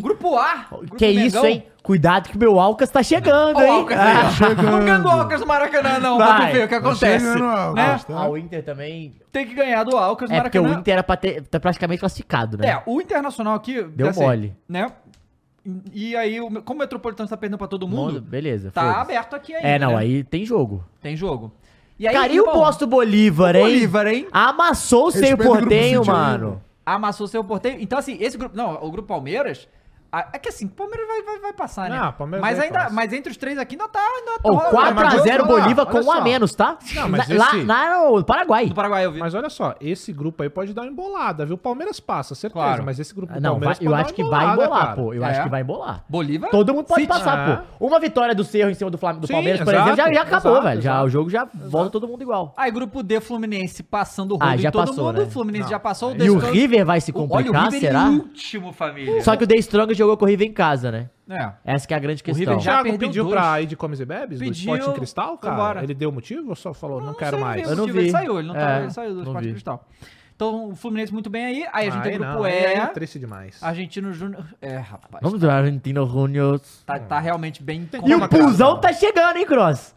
Grupo A. Grupo Que isso, Mengão. hein? Cuidado que meu Alcas tá chegando, o hein? Alcas aí, ó. Não ganha do Alcas no Maracanã, não. Vai. Vamos ver o que acontece. chegando, Alcas, né? tá? Ah, o Inter também. Tem que ganhar do Alcas no É porque o Maracanã. Inter era pra ter, tá praticamente classificado, né? É, o Internacional aqui... Deu mole. Né? E aí, como o Metropolitano tá perdendo pra todo mundo, Mundo, beleza. tá aberto aqui ainda, É, não, né? aí tem jogo. Tem jogo. E aí, Cara, e o posto Bolívar, hein? Bolívar, hein? Amassou o seu Respeita o portenho, 21, mano. Amassou seu porteio. Então, assim, esse grupo... Não, o grupo Palmeiras... ah, É que assim, o Palmeiras vai, vai, vai passar, né? Não, Palmeiras mas vai ainda, passar. mas entre os três aqui ainda tá... Ainda tá- mas 4x0 deixa eu falar, Bolívar com um a menos, tá? Não, mas Na- lá, esse- lá no Paraguai. Do Paraguai, eu vi. Mas olha só, esse grupo aí pode dar uma embolada, viu? O Palmeiras passa, certeza. Claro. Mas esse grupo Ah, do Não, vai- Palmeiras eu pode acho dar que vai embolar, cara. pô. Eu É. acho que vai embolar. Bolívar? Todo mundo pode City. passar, É. pô. Uma vitória do Cerro em cima do, Flamengo, do Sim, Palmeiras, por exato, exemplo, já, já acabou, exato, velho. Já, o jogo já volta todo mundo igual. Aí, grupo D, Fluminense passando o Ah, rodo já todo passou, mundo. né? O Fluminense já passou. E o River vai se Olha, o complicar, River será? em último, família. Só que o The Strong jogou com o River em casa, né? É. Essa que é a grande O questão. River O já Thiago pediu dois. pra ir de Comes e Bebes Pediu, do Sporting Cristal, cara? vambora. Ele deu motivo ou só falou, não, quero sei mais? o Eu não motivo, Ele vi. saiu, ele não É, tá, ele saiu do não Esporte vi. Cristal. Então, o Fluminense muito bem aí. Aí a gente Aí tem grupo não, aí E. é triste demais. Argentino Júnior. É, rapaz. Vamos lá, Argentino Juniors. Tá, tá realmente bem E o Pulzão tá chegando, hein, Cross?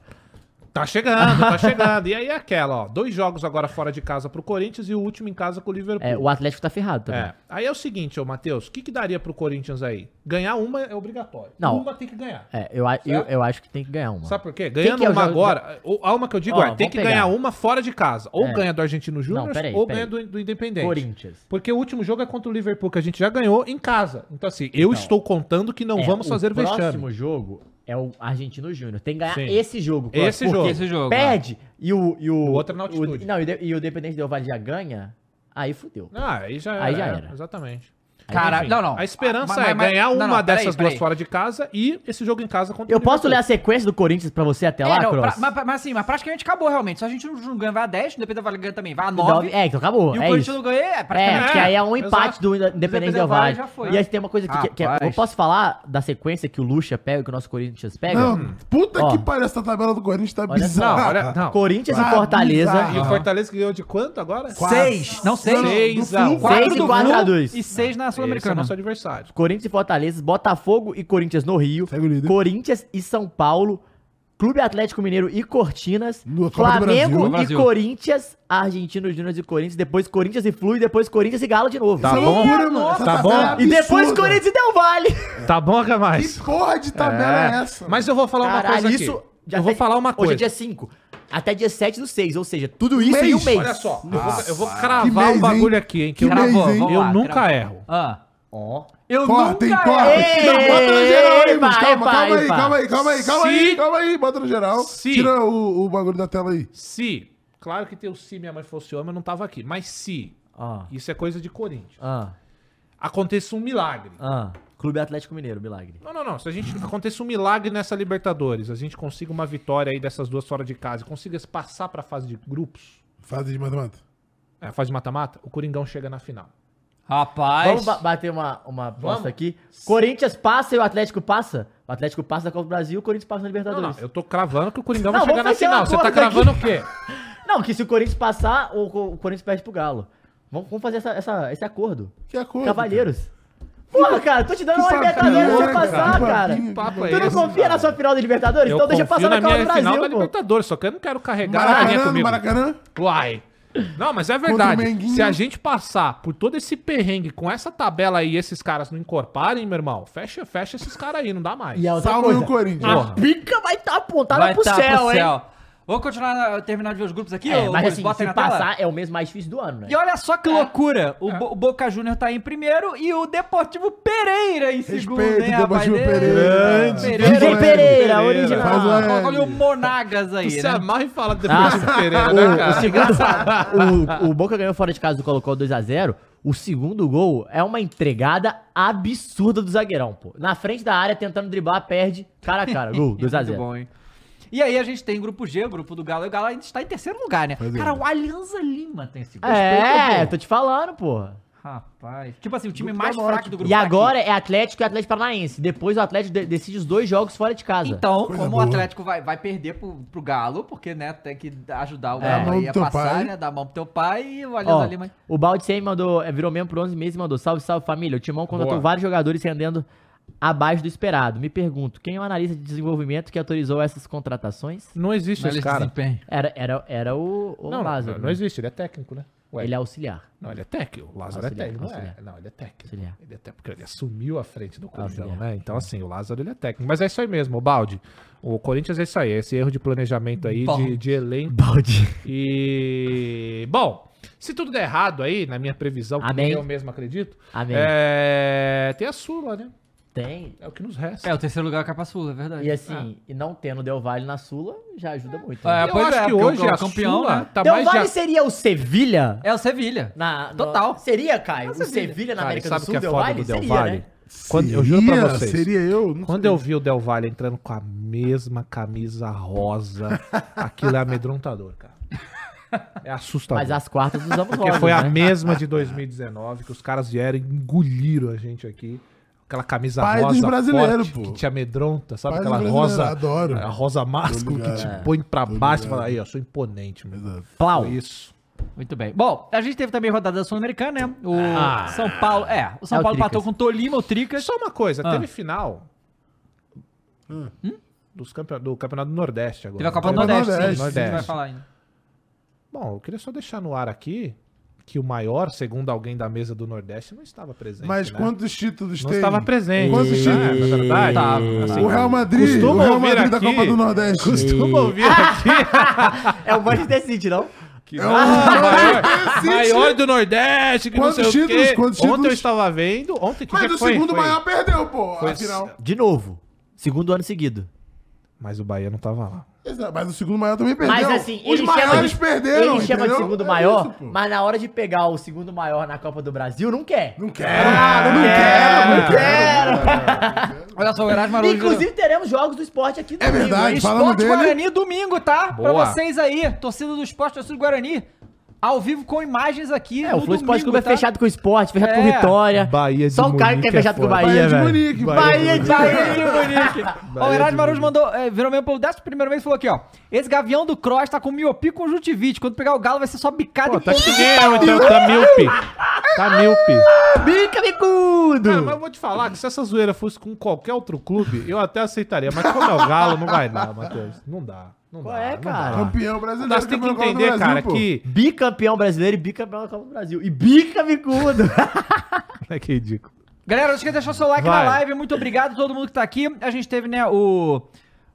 Tá chegando, tá chegando. E aí é aquela, ó. Dois jogos agora fora de casa pro Corinthians e o último em casa com o Liverpool. É, o Atlético tá ferrado também. É. Aí é o seguinte, ô Matheus, o que, que daria pro Corinthians aí? Ganhar uma é obrigatório. Não. Uma tem que ganhar. É, eu, eu, eu acho que tem que ganhar uma. Sabe por quê? Ganhando é o uma jogo- agora, o- a uma que eu digo Ó, é, tem que pegar. ganhar uma fora de casa. Ou É. ganha do Argentino Júnior, ou ganha do, do Independente. Corinthians. Porque o último jogo é contra o Liverpool, que a gente já ganhou em casa. Então, assim, eu Então, estou contando que não É, vamos fazer o vexame. próximo jogo é o Argentino Júnior. Tem que ganhar Sim. esse jogo. Cross, Esse jogo. Esse jogo, Perde e o... E o, O outro é na altitude. o- não, e, o de- o Dependente Del Valle já ganha, aí fudeu. Ah, aí já era. Aí já era. Exatamente. Cara, Enfim, não, não. A esperança Mas- é mas- ganhar não, uma não, dessas peraí. duas fora de casa e esse jogo em casa contra Eu o posso ler a sequência do Corinthians pra você até lá, É, não, Cross? pra- mas, mas assim, mas praticamente acabou realmente. Se a gente não ganha, vai a 10, depende da Vale ganha também, vai a Nove- 9. É, então acabou. E o é Corinthians isso. não ganha, é É, praticamente. que aí é um exato. empate do Independente Independente Del já foi. E aí tem uma coisa que, que- que é- eu posso falar da sequência que o Lucha pega, que o nosso Corinthians pega? Não, puta Ó. que pariu, essa tabela do Corinthians tá bizarra. olha- não. Corinthians Ah, e Fortaleza. bizarro. E o Fortaleza ganhou de quanto agora? Seis, não seis. Seis a um. Flu, Seis e do quatro Flu a dois. E 6 na Esse é Sul-Americana. nosso adversário. Corinthians e Fortaleza, Botafogo e Corinthians no Rio, Segue o líder. Corinthians e São Paulo, Clube Atlético Mineiro e Cortinas, Flamengo Brasil. e Brasil. Corinthians, Argentinos Júnior e Corinthians, depois Corinthians e Flu e depois Corinthians e Galo de novo. Tá Isso é bom? loucura, mano. Tá tabela bom? é E depois. Corinthians e Del Valle. Tá bom, que mais? Que porra de tabela é, essa? Mas eu vou falar uma Caralho, coisa aqui. isso... eu vou falar uma Hoje coisa. é dia 5. Até dia 7 do 6, ou seja, tudo isso em um Mês. mês. Olha só, eu vou, eu vou cravar mês, um bagulho hein? aqui, hein? Que, Que eu, mês, hein? eu lá, nunca cravou. erro. Ah. Ó. Eu hein, nunca corta. errei. Não, bota no geral aí, Epa, calma, epa, calma aí, epa. calma aí, calma aí, calma aí, Se- calma aí, bota no geral. Se- Tira o, o bagulho da tela aí. Se, claro que tem o se minha mãe fosse homem, eu não tava aqui. Mas se, Ah, isso é coisa de Corinthians, ah, aconteça um milagre. ah. Clube Atlético Mineiro, milagre. Não, não, não. Se a gente aconteça um milagre nessa Libertadores, a gente consiga uma vitória aí dessas duas fora de casa, e consiga passar pra fase de grupos, Fase de mata-mata. é, fase de mata-mata, o Coringão chega na final. Rapaz. Vamos ba- bater uma, uma aposta Vamos. aqui. Corinthians passa e o Atlético passa? O Atlético passa da Copa do Brasil e o Corinthians passa na Não, Libertadores. não, eu tô cravando que o Coringão Não, vai chegar na final. Você tá cravando aqui. o quê? Não, que se o Corinthians passar, o, o Corinthians perde pro Galo. Vamos, vamos fazer essa, essa- esse acordo. Que acordo. Cavalheiros. Porra, cara, tô te dando uma Libertadores pra você né, passar, cara? cara. Que papo Tu é não esse, confia na sua final da Libertadores? Eu então deixa passar na, na Copa do final da Brasil, pô. Libertadores, só que eu não quero carregar a Maracanã, no comigo. Maracanã. Uai. Não, mas é verdade. Se a gente passar por todo esse perrengue com essa tabela aí e esses caras não encorparem, meu irmão, fecha, fecha esses caras aí, não dá mais. E a outra Salve coisa, o Corinthians. a pica vai estar apontada vai pro tá céu, pro hein? Vamos continuar, na- terminar de ver os grupos aqui? É, mas assim, se na tela. passar, é o mês mais difícil do ano, né? E olha só que loucura. O, Bo- o Boca Júnior tá em primeiro e o Deportivo Pereira em segundo, Respeito, hein, rapaz? Deportivo Ei, Pereira. Pereira. DJ Pereira, o original. Olha o Monagas aí, Tu se né? amarra e fala do Deportivo Ah, Pereira, né, O, cara? segundo, o, o Boca ganhou fora de casa do Colo-Colo 2x0. O segundo gol é uma entregada absurda do zagueirão, pô. Na frente da área, tentando driblar, perde cara a cara. Gol, Muito 2x0. bom, hein? E aí a gente tem grupo G, o grupo do Galo. E o Galo ainda está em terceiro lugar, né? Pois é. Cara, o Alianza Lima tem esse grupo. É, tô te falando, porra. Rapaz. Tipo assim, o time Grupo mais morte, fraco do grupo E tá agora é Atlético e Atlético Paranaense. Depois o Atlético de- decide os dois jogos fora de casa. aqui. Então, Coisa como boa. o Atlético vai, vai perder pro, pro Galo, porque, né, tem que ajudar o É. Galo mão aí a passar, pai. né? Dar a mão pro teu pai e o Alianza Lima. o Balde sempre mandou, é, virou membro por 11 meses e mandou, salve, salve família, o Timão contratou Boa. vários jogadores rendendo abaixo do esperado. Me pergunto, quem é o analista de desenvolvimento que autorizou essas contratações? Não existe esse cara. desempenho. Era, era, era o, o Não, Lázaro. não, não né? existe, ele é técnico, né? Ué, Ele é auxiliar. Não, ele é técnico. O Lázaro Auxiliar, é técnico. Não, é. não, ele é técnico. Auxiliar. Ele é técnico, porque ele assumiu a frente do Auxiliar. né? Então, assim, o Lázaro ele é técnico. Mas é isso aí mesmo, o Balde. O Corinthians é isso aí, é esse erro de planejamento aí, de, de elenco. Balde. E. Bom, se tudo der errado aí, na minha previsão, que Amém. nem eu mesmo acredito, Amém. é... tem a Sula, né? Tem. É o que nos resta. É, o terceiro lugar é o Capa Sul, é verdade. E assim, e não tendo Del Valle na Sula, já ajuda muito. É, né? eu pois acho é, que porque hoje o a campeão, Sula né? tá Del mais Valle de... seria o Sevilha? É o Sevilha. Na, no- Total. Seria, Caio? o Sevilha. Sevilha na Cara, América sabe do o que Sul, é Del foda Valle? do Del Seria, Valle? né? Quando, eu juro pra Seria? vocês. Seria eu? Não Quando eu vi o Del Valle entrando com a mesma camisa rosa, aquilo é amedrontador, cara. É assustador. Mas as quartas usamos Porque rosas, foi a né? mesma de 2019, que os caras vieram e engoliram a gente aqui. Aquela camisa Pai rosa dos brasileiros, forte, pô. que te amedronta, sabe? Pai Aquela rosa, adoro. a rosa másculo que te põe pra Tô baixo e ligado. fala, aí, ó, sou imponente, meu. Exato. Plau. Isso. Muito bem. Bom, a gente teve também rodada da Sul-Americana, né? O Ah. São Paulo. É, o São É o Paulo Tricas. empatou com o Tolima, o Tricas. Só uma coisa, Ah. teve final dos campe... do Campeonato do Nordeste agora. Teve a Copa do do Nordeste, sim, Nordeste, a gente vai Nordeste. falar ainda. Bom, eu queria só deixar no ar aqui que o maior, segundo alguém da mesa do Nordeste, não estava presente. Mas né? quantos títulos Não tem? estava presente. Quantos né? títulos? Na verdade. Tava, assim, O Real Madrid, o Costuma Real ouvir Madrid da aqui- Copa do Nordeste. Costuma ouvir aqui. É o Manchester City, não? Que É o maior, City. maior do Nordeste, que Quantos não sei títulos? o quê. Quantos Ontem títulos? eu estava vendo. Ontem que Mas que o foi? segundo Foi- maior perdeu, pô, Foi- a final. De novo. Segundo ano seguido. Mas o Bahia não tava lá. Exato, Mas o segundo maior também perdeu. Mas assim, Os ele chama maiores de, perderam, ele chama de entendeu? segundo É maior, isso, pô. mas na hora de pegar o segundo maior na Copa do Brasil, não quer. Não quero, Ah, não, não quero, não quero. quero. Olha só, o Erasmo Araújo. Inclusive, teremos jogos do esporte aqui É verdade. falando Esporte dele- Guarani domingo, tá? Pra Boa. vocês aí, torcida do Esporte, torcida do Guarani. Ao vivo com imagens aqui. É, o Flow Esporte Clube é tá? fechado com o esporte, fechado com É. Vitória. Bahia de Só o cara que Munique é é fechado com o foda. Bahia, Bahia de velho. Munique, Bahia de Bahia de Munique. Ó, o de Araújo mandou, é, virou mesmo pelo décimo primeiro mês e falou aqui, ó. Esse gavião do Cross tá com miopia e conjuntivite. Quando pegar o galo vai ser só bicada Pô, e tá eu, então. Tá míope. Tá míope. Bica bicudo! Cara, mas eu vou te falar que se essa zoeira fosse com qualquer outro clube, eu até aceitaria. Mas como é o Galo, não vai não, Matheus. Não dá. Não Qual dá. é, não cara? dá. Campeão brasileiro. dá, Você tem que entender, Brasil, cara, pô. que... Bicampeão brasileiro e bicampeão da Copa do Brasil. E bica bicudo! É que ridículo. Galera, não esqueça de deixar o seu like Vai. na live. Muito obrigado a todo mundo que tá aqui. A gente teve, né, o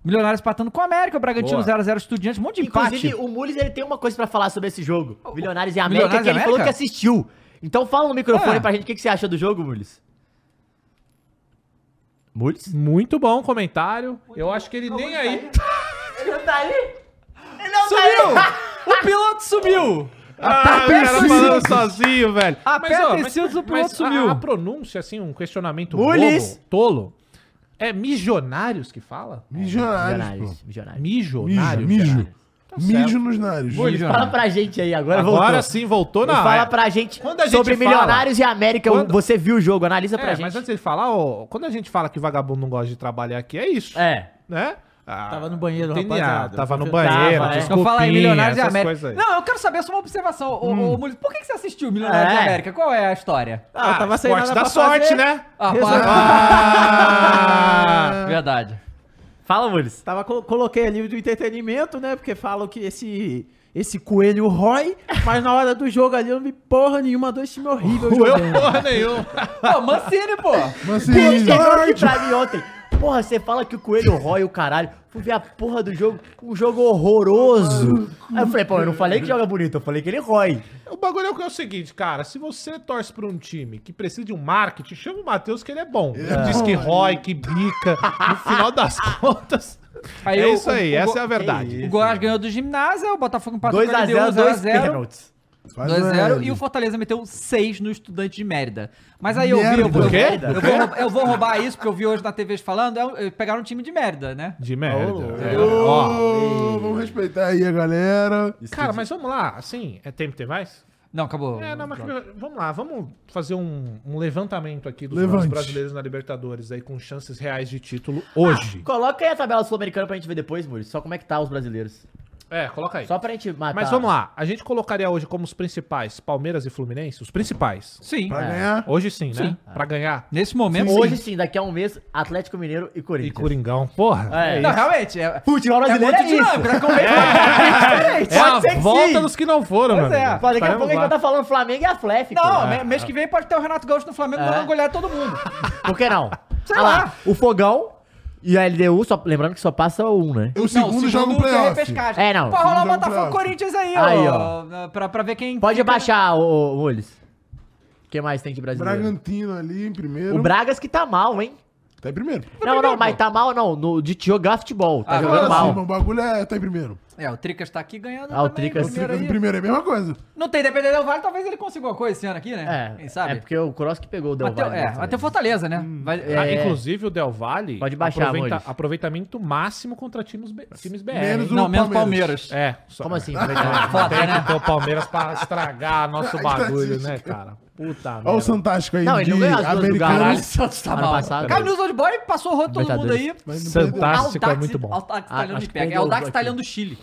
Milionários empatando com o América, o Bragantino Boa. 0x0 Estudiantes, um monte de empate. Inclusive, o Mules ele tem uma coisa pra falar sobre esse jogo. Milionários e América, Milionários que ele falou América? que assistiu. Então fala no microfone Ah. pra gente o que, que você acha do jogo, Mules. Mules? Muito bom comentário. Eu acho que ele nem aí. Ele não tá ali? Ele não Sumiu! o piloto sumiu! Ah, o cara falando sozinho, velho. Aperta ó, os cintos, o piloto mas sumiu. A, a pronúncia, assim, um questionamento bobo, tolo. É milionários que fala? Milionários. Milionários. Milionários. Mijo. Tá Mijo certo. nos nares. Fala pra gente aí, agora, Agora voltou. sim voltou na Fala pra gente Quando a gente sobre fala- Milionários e América. Quando- Você viu o jogo, analisa pra É, gente. mas antes de falar, ó, quando a gente fala que vagabundo não gosta de trabalhar aqui, é isso. É. Né? Ah, Tava no banheiro, rapaziada. Tava no Tava, banheiro, é. Eu falo aí, Milionários e essas América. Não, eu quero saber só uma observação. Ô, ô, Mules, por que, que você assistiu Milionários É. e América? Qual é a história? Ah, eu tava sem nada da pra sorte, fazer. né? Ah, Ah! Verdade. Fala, Mules. Tava, co- coloquei ali do entretenimento, né? Porque falam que esse, esse coelho rói, mas na hora do jogo ali eu não vi porra nenhuma, dois times horríveis Eu porra nenhuma. Pô, Mancini, pô! Mas Ele assim, chegou aqui pra mim ontem. Porra, você fala que o coelho rói o caralho. Fui ver a porra do jogo, um jogo horroroso. Aí eu falei, pô, eu não falei que joga bonito, eu falei que ele rói. O bagulho é o é o seguinte, cara. Se você torce pra um time que precisa de um marketing, chama o Matheus que ele é bom. Ele diz que rói, que bica. No final das contas. Aí é o- isso aí, o- o essa go- é a verdade. O Goiás ganhou do ginásio, o Botafogo empatou 2x0, dois 0 pênaltis. Faz 2x0 uma- e o Fortaleza meteu 6 no estudante de Mérida. Mas aí eu vi, eu, Mérida. vou- O quê? eu, vou, roubar- eu vou roubar isso, porque eu vi hoje na TV falando, é, é, pegaram um time de Mérida, né? De merda. Ô, É, ó. vamos respeitar aí a galera. Cara, mas vamos lá, assim, é tempo ter mais? Não, acabou. É, não, mas vamos lá, vamos fazer um, um levantamento aqui dos Levante. brasileiros na Libertadores aí com chances reais de título hoje. Coloca aí a tabela sul-americana pra gente ver depois, Muri. Só como é que tá os brasileiros. É, coloca aí. Só pra gente matar. Mas vamos lá, a gente colocaria hoje como os principais Palmeiras e Fluminense? Os principais. Sim. Pra ganhar. Hoje sim, né? Sim. Pra ganhar. Nesse momento, Hoje sim. sim, daqui a um mês, Atlético Mineiro e E Corinthians. Coringão. Porra. É. Não, realmente, é, Futebol é brasileiro muito é, isso. dinâmico, né? É que é diferente. É a Pode ser que volta sim. dos que não foram, Pois meu é. Pô, Daqui a pouco a gente vai estar falando Flamengo e Atlético. Não, É. mês que vem pode ter o Renato Gaúcho no Flamengo É. mandando golear todo mundo. Por que não? Sei Ah lá. O Fogão e a LDU, só, lembrando que só passa um, né? O segundo joga o que é playoff. É, não. Pode rolar o Botafogo. Corinthians aí, Aí, ó. Pra, pra ver quem... Pode baixar, ô, ô. O que mais tem de brasileiro? Bragantino ali em primeiro. O Bragas que tá mal, hein? Tá em primeiro. Não, não, mas tá mal não, no, de jogar futebol. Tá Ah, jogando mal. Sim, o bagulho é tá em primeiro. É, o Tricas tá aqui ganhando Ah, o também, Tricas- O primeiro Tricas em aí. primeiro é a mesma coisa. Não tem Depender Del Vale, talvez ele consiga uma coisa esse ano aqui, né? É, Quem sabe? é porque o Cross que pegou o Del Valle, é, né, vai ter Fortaleza, né? Vai, Ah, É. inclusive o Del Valle Pode baixar, Amores. aproveitamento máximo contra times, times BR. Menos? Não, o menos Palmeiras. Palmeiras. É. Só... Como assim? Foda, Tem né? que ter o Palmeiras pra estragar nosso bagulho, né, cara? Puta Olha o merda. Santástico aí Não, ele não de ganhou as duas do americano. Caralho. Santos tá mal. passado. Old Boy passou o rodo todo mundo aí. Fantástico, é muito bom. Audax Ah, italiano acho de que pega. É o aqui. italiano do Chile.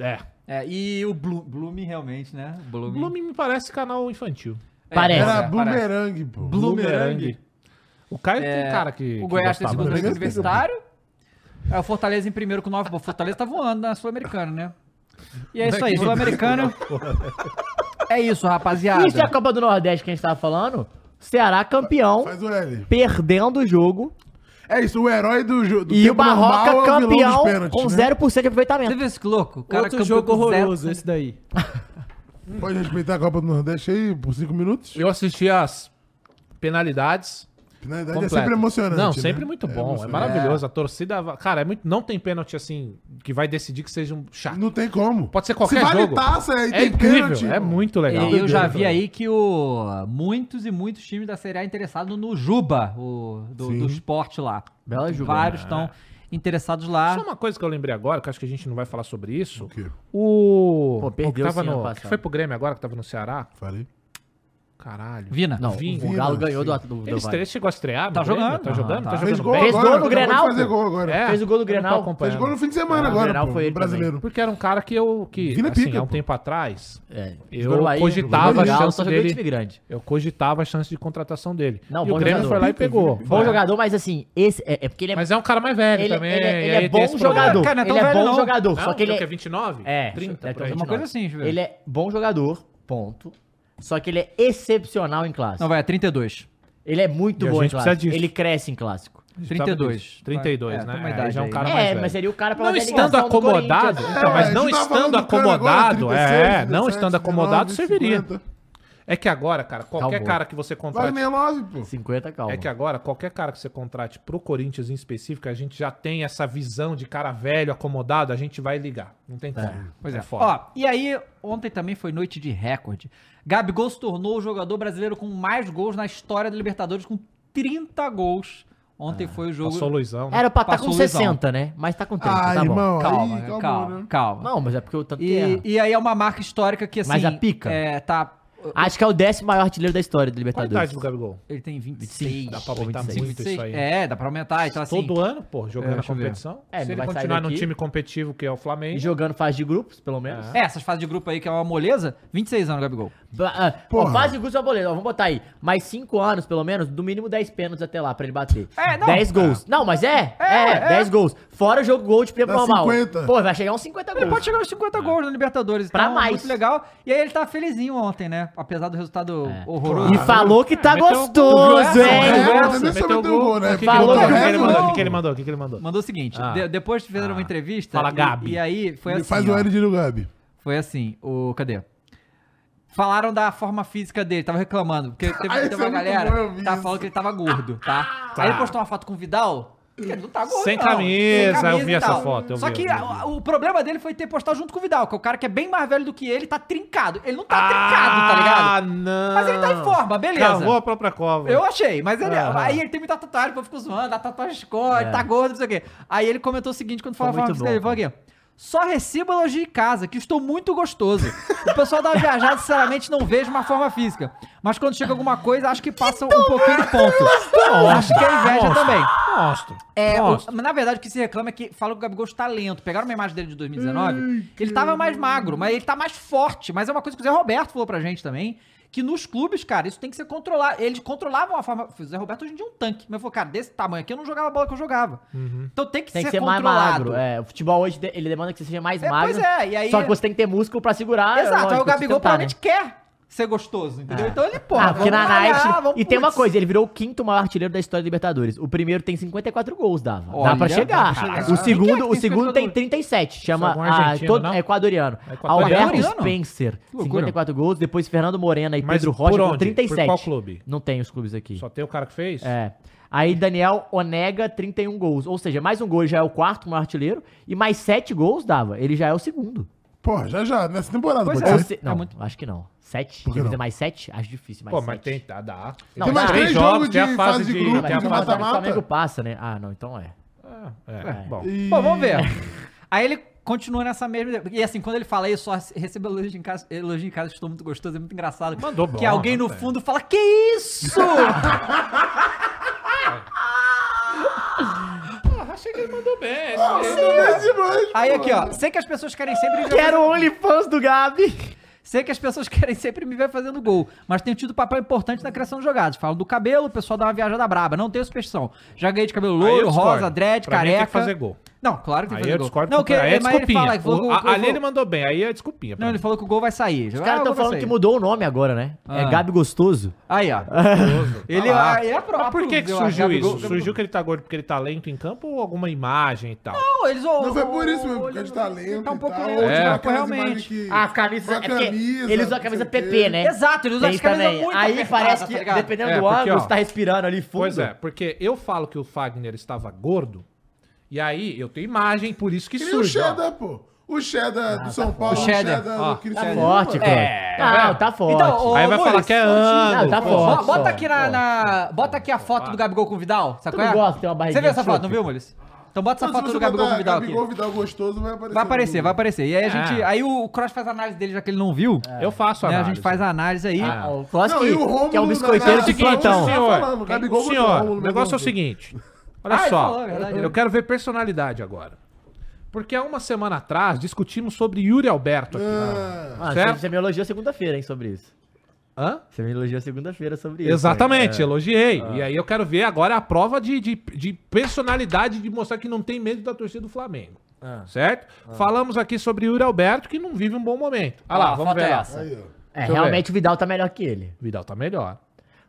É. É, e o Bloom, Bloom realmente, né? Bloom. Blooming me parece canal infantil. É, Parece. Era parece. Boomerang, pô. Bloomerang. O Caio É, tem cara que. o Goiás tem segundo ranking universitário. É, o Fortaleza em primeiro com nove. O Fortaleza tá voando na Sul-Americana, né? E é isso aí, Sul-Americano. É isso, rapaziada. Isso é a Copa do Nordeste que a gente tava falando. Ceará campeão, Faz o L. perdendo o jogo. É isso, o herói do, jo- do E o Barroca é campeão pênaltis, com né? 0% de aproveitamento. Você viu esse louco? O cara Outro campeão jogo com zero horroroso, esse daí. Pode respeitar a Copa do Nordeste aí por cinco minutos? Eu assisti as penalidades. Finalidade é sempre emocionante. Não, né? sempre muito bom. É, emocionante. maravilhoso. A torcida. Cara, é muito... não tem pênalti assim que vai decidir que seja um chato. Não tem como. Pode ser qualquer Se vale jogo. taça e É tem incrível, pênalti, é muito legal. E eu já vi aí que o, muitos e muitos times da Série A interessados no Juba, o, do, Sim. do esporte lá. Bela Juba. Vários estão interessados lá. Só uma coisa que eu lembrei agora, que eu acho que a gente não vai falar sobre isso. O quê? O. Pô, perdeu o que tava no. Que foi pro Grêmio agora, que tava no Ceará? Falei. Caralho. Vina. Não, Vini. o Galo Vina, ganhou do, sim. do, do Ele Vale. chegou a estrear? no Tá jogando. Tá jogando? Tá jogando Fez gol bem? Fez agora. gol no acabou de Grenal, fazer gol agora. É, Fez o gol do Grenal. Fez gol no fim de semana o agora, Grenal pô. foi ele brasileiro. Porque era um cara que eu. Que, Vina assim, pica, há um pô. tempo atrás, É, Eu aí, cogitava no a chance dele- grande. eu cogitava a chance de contratação dele. Não, e o Grêmio foi lá e pegou. Bom É. jogador, mas assim, esse é, é porque ele é, Mas é um cara mais velho também. ele é- é bom jogador. É ele é bom jogador, só que ele é é, 29? É, 30, é. É uma coisa assim, ele é bom jogador, ponto. Só que ele é excepcional em clássico. Não, vai, é 32. Ele é muito E a bom em gente precisa clássico. disso. Ele cresce em clássico. 32. 32, É, né? tem uma É, idade já é um aí. cara É, mais mas velho. seria o cara pra Não estando do acomodado, Corinthians. então, É, mas a não gente tá estando falando do cara agora, acomodado, 36, é, não 37, estando acomodado, 19, serviria. 50. É que agora, cara, qualquer Calma. cara que você contrate. Wagner Love, pô. 50, calma. É que agora, qualquer cara que você contrate pro Corinthians em específico, a gente já tem essa visão de cara velho, acomodado, a gente vai ligar. Não tem como. Pois é. foda. Ó, e aí, ontem também foi noite de recorde. Gabigol se tornou o jogador brasileiro com mais gols na história da Libertadores, com 30 gols. Ontem foi o jogo. Passou o Luizão. né? Era pra estar Passou com o Luizão. 60, né? Mas tá com 30, Ah, tá bom. irmão, Calma, aí, calma, calma, né? calma. Não, mas é porque o tanto. E, e aí é uma marca histórica que, assim... Mas a pica? É, tá... Acho que é o décimo maior artilheiro da história do Qual a Libertadores. idade do Gabigol? Ele tem 26. Dá pra aumentar 26, muito isso aí. É, dá pra aumentar. Então, assim... Todo ano, pô, jogando É, a eu competição. É, Se ele continuar num time competitivo que é o Flamengo. E jogando fase de grupos, pelo menos. É, essas fases de grupo aí que é uma moleza, 26 anos, Gabigol. Ah, ó, Porra. fase de grupos é uma boleta. Ó, Vamos botar aí. Mais 5 anos, pelo menos, do mínimo 10 pênaltis até lá pra ele bater. É, não. 10 gols. Não, mas é. É, É, é. 10 gols. Fora o jogo gol de tempo Dá normal. 50. Pô, vai chegar uns 50 Ele gols. pode chegar aos 50 gols na Libertadores. Pra então, mais. Muito legal. E aí ele tá felizinho ontem, né? Apesar do resultado É. horroroso. E falou que tá gostoso, hein? É, Falou ele mandou? que O que ele é mandou? O que ele mandou? O que ele mandou? Mandou o seguinte, Ah. de- depois fizeram uma Ah. entrevista. Fala, Gabi. E, aí foi assim. Faz o L de do Gabi. Foi assim, o. Cadê? Falaram da forma física dele, tava reclamando. Porque teve, Ah, teve uma é galera que tava falando que ele tava gordo, tá? Aí ele postou uma foto com o Vidal. que Ele não tá gordo, Sem não. camisa, eu vi essa foto, eu Só vi, que a- o problema dele foi ter postado junto com o Vidal, que é o cara que é bem mais velho do que ele, tá trincado. Ele não tá trincado, tá ligado? Ah, não. Mas ele tá em forma, beleza. Cavou a própria cova. Eu achei, mas ele, Aham. aí ele tem muita tatuagem, o povo ficou zoando, a tatuagem escorre, tá gordo, não sei o quê. Aí ele comentou o seguinte, quando falou a forma dele, ele falou aqui, só recebo elogio em casa, que estou muito gostoso. O pessoal dá uma viajada, sinceramente, não vejo uma forma física. Mas quando chega alguma coisa, acho que passa um pouquinho do ponto. Acho que é inveja também. Monstro. É, o- na verdade, o que se reclama é que falam que o Gabigol está lento. Pegaram uma imagem dele de 2019, ele tava mais magro, mas ele tá mais forte. Mas é uma coisa que o Zé Roberto falou pra gente também, que nos clubes, cara, isso tem que ser controlado. Eles controlavam a forma... O Zé Roberto hoje em dia é um tanque. Mas falou, cara, desse tamanho aqui eu não jogava a bola que eu jogava. Então tem que Tem ser que ser mais controlado. magro. É, o futebol hoje ele demanda que você seja mais É, magro. pois é, e aí- Só que você tem que ter músculo pra segurar. Exato, lógico, aí o Gabigol provavelmente quer ser gostoso, entendeu? É. Então ele, pô, ah, porque na Nike. vamos E tem uma coisa, ele virou o quinto maior artilheiro da história da Libertadores. O primeiro tem 54 gols, dava. Olha, dá pra chegar. dá pra chegar. O é segundo, que o tem segundo 54 tem 37. Chama algum ah, argentino, todo, não? é equatoriano. É equatoriano? Alberto? Spencer, loucura. 54 gols. Depois Fernando Morena e Mas Pedro Rocha com onde? Por 37. qual clube? Não tem os clubes aqui. Só tem o cara que fez? É. Aí Daniel Onega, 31 gols. Ou seja, mais um gol já é o quarto maior artilheiro. E mais 7 gols dava. Ele já é o segundo. Pô, já já, nessa temporada, Pois pode é. Ser. se- É não, muito- acho que não. 7? Por que Quer dizer não? mais 7? Acho difícil, mais Pô, 7. mas tem, dá, dá. Não, Tem mais dá. três jogos jogos, tem a de fase fase de de- grupo, tem a mas de o fase- mata-mata. Flamengo passa, né? Ah, não, então é. É, é, bom. E- Pô, vamos ver. Aí ele continua nessa mesma. E assim, quando ele fala isso, só recebo elogio em casa, elogio em casa, estou muito gostoso, é muito engraçado. Mandou Que bom, alguém no fundo fala: Que isso? Achei que ele mandou bem. É demais, Aí pô. aqui, ó. Sei que as pessoas querem sempre. Quero o OnlyFans do Gabi. Sei que as pessoas querem sempre me ver fazendo gol, mas tenho tido papel importante na criação de jogadas. Falam do cabelo, o pessoal dá uma viajada braba. Não tenho superstição. Já ganhei de cabelo discordo. rosa, dread, Pra mim tem careca. que fazer gol. Não, claro que tem que fazer eu gol. discordo. Não, porque que, aí é mas ele fala desculpinha. que falou que O- o- a- Ali ele mandou bem, aí é desculpinha. Não, mim. ele falou que o gol vai sair. Os caras estão falando que mudou o nome agora, né? É Ah. Gabi Gostoso. Aí, ó. Ele, Ah ah, ele é próprio. Mas por que, que surgiu Gabigol- isso? Surgiu que ele tá gordo porque ele tá lento em campo ou alguma imagem e tal? Não, eles Não foi por isso mesmo, por causa de talento Tá um pouco lento, É. tipo, aquelas realmente. que- A camisa. a É porque camisa, ele usa a não camisa. PP, né? Exato, ele usa camisas também. muito Aí parece que, tá ligado? dependendo É, do porque, ângulo, você tá respirando ali fundo. Pois é, porque eu falo que o Fagner estava gordo, e aí eu tenho imagem, por isso que Que o surge. ó. Cheddar, pô. O Cheddar do São Paulo, O o Cheddar. Ó, do Cristiano Tá forte, cara. É. Não, tá forte. Então, ô, Aí vai falar que é não, ângulo. Não, tá forte. Bota, aqui na, na- Bota aqui a foto do Gabigol com o Vidal. Sabe Tu qual é? gosta de ter uma Você barriguinha viu essa foto, não viu, Mules? Então bota essa foto você do Gabigol com o Vidal aqui. Gabigol, Vidal gostoso, vai aparecer. Vai aparecer, vai aparecer. E aí a gente. Ah. Aí o Cross faz a análise dele, já que ele não viu. Eu faço a né, a análise. gente faz a análise aí. Ah, o e o que, Rômulo que é um biscoiteiro de Seguinte, plantão. senhor, o senhor, o negócio é o seguinte. Olha Ah, só, falou, é verdade. eu quero ver personalidade agora. Porque há uma semana atrás discutimos sobre Yuri Alberto aqui. Ah, Ah, Certo? você, me elogiou segunda-feira, hein, sobre isso. Hã? Você me elogiou segunda-feira sobre isso. Exatamente, hein? elogiei. Ah. E aí eu quero ver agora a prova de, de, de personalidade de mostrar que não tem medo da torcida do Flamengo. Ah. Certo? Falamos aqui sobre Yuri Alberto, que não vive um bom momento. Olha lá, a vamos foto ver é lá. essa. aí. É, realmente o Vidal tá melhor que ele. Vidal tá melhor.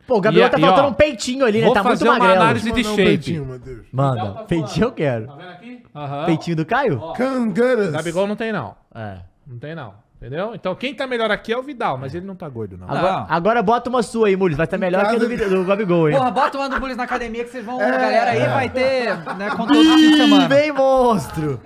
Pô, o Gabriel E- tá e, faltando ó, um peitinho ali, né? vou Tá muito fazer uma magrelo. análise de Mandar um shape. peitinho, Matheus. Manda, Tá peitinho eu quero. Tá vendo aqui? Peitinho do Caio? Cangaras. Gabigol não tem, não. É. Não tem, não. Entendeu? Então quem tá melhor aqui é o Vidal, mas ele não tá gordo, não. Agora, Não. agora bota uma sua aí, Mules. Vai estar melhor que a do, do Gabigol, hein? Porra, bota o Ando Bullies na academia que vocês vão. A galera aí vai ter, né, conteúdo de fim de semana. Vem, monstro!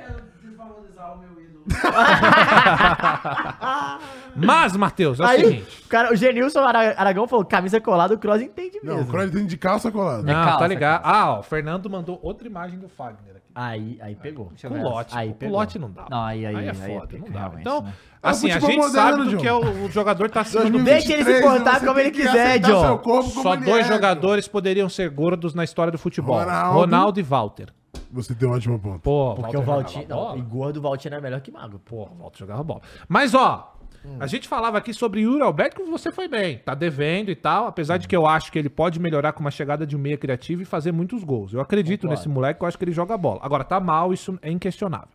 Mas, Matheus, é o Aí, seguinte. o, cara, o Genilson Ara- Aragão falou: camisa colada, o Cross entende Não, o mesmo. Croy tem de calça colada. Não, calça, tá ligado. Ah, ó, o Fernando mandou outra imagem do Fagner aqui. Aí, aí pegou. Deixa eu Com ver. lote. Aí com pegou. lote não dá. Não, aí- aí- é aí é foda, pica, não dá. realmente, Então, né? assim, a futebol gente moderno, sabe do John. que é o, o jogador tá acima do 2023, Deixa ele se portar você como tem ele que quiser, aceitar John. seu corpo como Só ele dois é, jogadores poderiam ser gordos na história do futebol. Ronaldo. Ronaldo, e Walter. Você tem um ótimo ponto. Pô, Porque o Valtinho. Não, e gordo o Valtinho é melhor que magro. Pô, o Walter jogava bola. Mas, ó, a gente falava aqui sobre Yuri Alberto que você foi bem. Tá devendo e tal. Apesar de que eu acho que ele pode melhorar com uma chegada de um meia criativo e fazer muitos gols. Eu acredito Concordo. nesse moleque, eu acho que ele joga bola. Agora, tá mal, isso é inquestionável.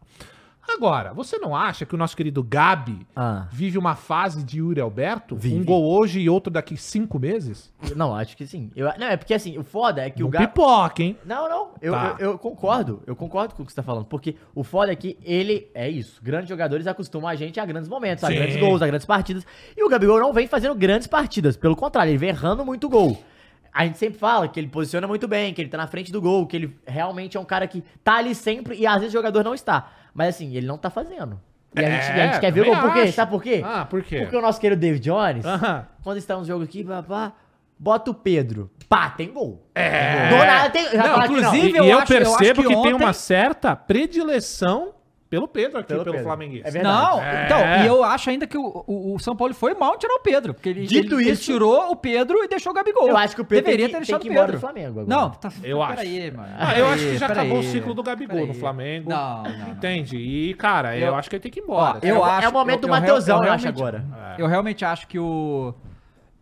Agora, você não acha que o nosso querido Gabi Ah. vive uma fase de Yuri Alberto? Vive. Um gol hoje e outro daqui cinco meses? Não, acho que sim. Eu, não, é porque assim, o foda é que Não o Gabi. pipoca, hein? Não, não. Eu, Tá. eu, eu concordo. Eu concordo com o que você tá falando. Porque o foda é que ele é isso. Grandes jogadores acostumam a gente a grandes momentos, a Sim. grandes gols, a grandes partidas. E o Gabigol não vem fazendo grandes partidas. Pelo contrário, ele vem errando muito gol. A gente sempre fala que ele posiciona muito bem, que ele tá na frente do gol, que ele realmente é um cara que tá ali sempre e às vezes o jogador não está. Mas assim, ele não tá fazendo. E a, gente, e a gente quer ver o É, gol. Por quê? Sabe por quê? Ah, por quê? Porque o nosso querido David Jones, Aham. quando está no jogo aqui, papá, bota o Pedro. Pá, tem gol. É. Do nada tem. Não, que inclusive, E eu eu, acho- eu acho percebo que que, tem ontem- uma certa predileção pelo Pedro aqui, Pelo pelo, Pedro. Flamenguista. É verdade. Não, É. então, e eu acho ainda que o, o, o São Paulo foi mal em tirar o Pedro. Porque ele, Dito ele, ele isso- tirou o Pedro e deixou o Gabigol. Eu acho que o Pedro Deveria tem ter deixado que o ir embora Pedro. do Flamengo agora. Não, tá, Eu acho. Peraí, mano. Ah, eu acho que já acabou o peraí. ciclo do Gabigol no Flamengo. Não, não, não. Entende? E, cara, eu, Eu- acho que ele tem que ir embora. Ó, eu é, o- acho- é o momento eu- do eu Mateusão, eu eu acho, agora. Eu realmente acho que o.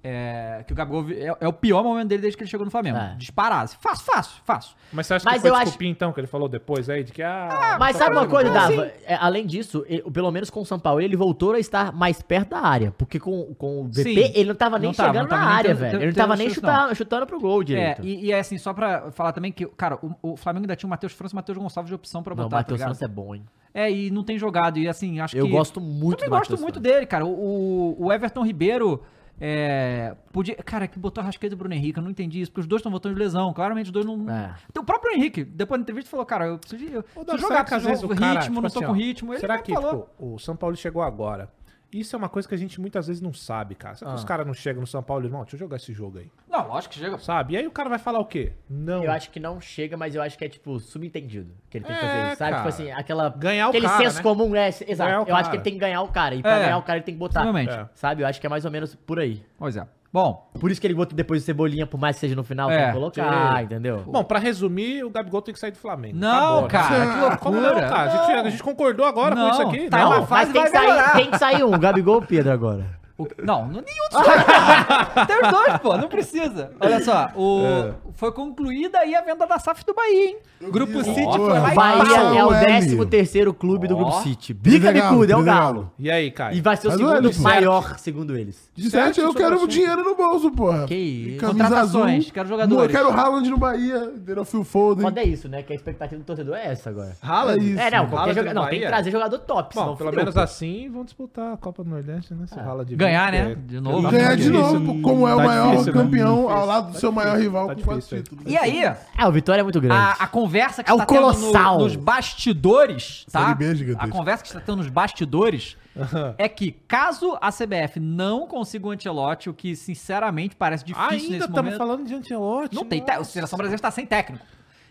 É, que o Gabigol é, é o pior momento dele desde que ele chegou no Flamengo. É. Disparado. Fácil, fácil, fácil. Mas você acha Mas que foi eu acho- desculpinha, então, que ele falou depois aí, de que, ah... Mas tá sabe uma coisa? Dava? É, além disso, ele- pelo menos com o São Paulo, ele voltou a estar mais perto da área. Porque com, com o VP, Sim. ele não tava nem Não tava, chegando não tava na nem área, velho. Ele não tava nem chutando, chutando pro gol É, direito. e, e é assim, só pra falar também que, cara, o, o Flamengo ainda tinha o Matheus França e o Matheus Gonçalves de opção pra não, o botar, tá Matheus ligado? Santos é bom, hein? É, e não tem jogado. E assim, acho Eu que. gosto muito Também do gosto Matheus muito França. dele, cara. O, o Everton Ribeiro. É, podia, cara, que botou a Rascaeta e o Bruno Henrique, eu não entendi isso, porque os dois estão voltando de lesão, claramente os dois não... É. Então, o próprio Henrique, depois da entrevista, falou, cara, eu preciso, de, eu preciso jogar, será que às preciso jogar ritmo, tipo não assim, tô ó, com ritmo. Ele será que falou. tipo, o São Paulo chegou agora? Isso é uma coisa que a gente muitas vezes não sabe, cara. Sabe que os caras não chegam no São Paulo e irmão, deixa eu jogar esse jogo aí. Não, lógico que chega. Sabe? E aí o cara vai falar o quê? Não. Eu acho que não chega, mas eu acho que é, tipo, subentendido que ele tem que É, fazer isso, sabe? cara. Tipo assim, aquela... Ganhar o aquele cara, senso né? comum, é, exato. Eu acho cara. que ele tem que ganhar o cara. E pra É. ganhar o cara, ele tem que botar. É. Sabe? Eu acho que é mais ou menos por aí. Pois é. Bom, Por isso que ele botou depois o Cebolinha, por mais que seja no final, É, tem que colocar, sim. entendeu? Bom, pra resumir, o Gabigol tem que sair do Flamengo. não, Acabou, né? cara, que Como loucura. não, cara? A gente, a gente concordou agora Não, com isso aqui. tá não, uma Não, fase mas tem que, sair, tem que sair um, Gabigol ou o Pedro agora. O- não, não- nenhum dos dois. Tem os dois, pô, não precisa. Olha só, o, foi concluída aí a venda da SAF do Bahia, hein? Grupo vi. City Ó, foi lá e Bahia é o o L. 13 terceiro clube do Ó. Grupo City. Bica Trilegal, bicudo, é o. Galo. E aí, Caio? E vai ser o Mas o segundo maior, segundo eles. De certo, eu o quero assunto. dinheiro no bolso, porra. Que isso. Contratações, azul. quero jogadores. Eu quero Haaland no Bahia. Entendeu? Phil Foden. Foda é isso, né? Que a expectativa do torcedor é essa agora. É isso. É, não, qualquer Haaland jogador. Não, tem que trazer jogador top, Bom, pelo menos assim vão disputar a Copa do Nordeste, né? Se rala de Ganhar, vez, né? De novo. E ganhar de Tá novo, como é o Tá maior difícil, né? campeão Tá ao lado do seu maior rival Tá com quatro é. títulos. E aí, É, o Vitória é muito grande. a, a conversa que É o está tendo no- colossal. nos bastidores, tá? A conversa que está tendo nos bastidores é que caso a CBF não consiga o Ancelotti, o que sinceramente parece difícil Ainda nesse estamos momento. falando de Antelote. Não tem, te... o seleção brasileira está sem técnico.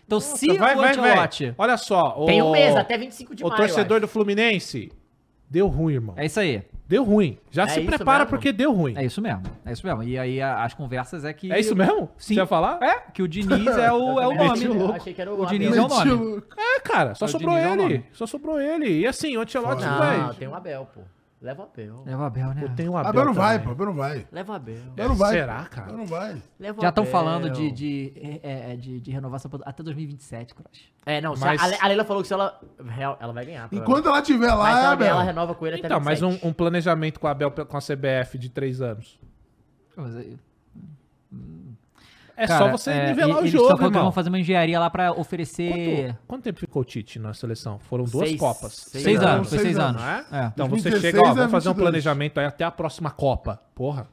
Então, se vai, o vai, vai. Ancelotti, Olha só. O, Tem um mês, até 25 de O maio. torcedor eu do Fluminense deu ruim, irmão. é isso aí. Deu ruim. Já É se prepara mesmo? porque deu ruim. É isso mesmo. É isso mesmo. E aí a- as conversas é que É isso mesmo? Sim. Você ia falar? É, que o Diniz é o, é o nome. achei- louco. Achei que era O o Diniz Abel. é o nome. É, cara, só O sobrou é o ele. nome. Só sobrou ele. E assim, o Antelote, Não, velho. tem o Abel, pô. Leva o Abel. É o Abel, né? Tem o Abel. Abel não vai, também. pô. Abel não vai. Leva o Abel. Abel não vai. Será, cara? Abel não vai. Leva Já estão falando de, de, é, é, de, de renovação até 2027, Crush. É, não, Mas- a, Le- a Leila falou que se ela. Ela vai ganhar. Enquanto ela estiver lá, Mas é ela, Abel. ela renova com ele até Então, mas um, 27. um planejamento com a Abel com a CBF de três anos. Mas aí- É Cara, só você é, nivelar e- o jogo, falando que irmão. vão fazer uma engenharia lá pra oferecer... Quanto, quanto tempo ficou o Tite na seleção? Foram duas Seis- Copas. seis Seis anos, foi seis seis anos. Não é? É. Então você 2016 chega, ó, vamos fazer um 22. planejamento aí até a próxima Copa. Porra.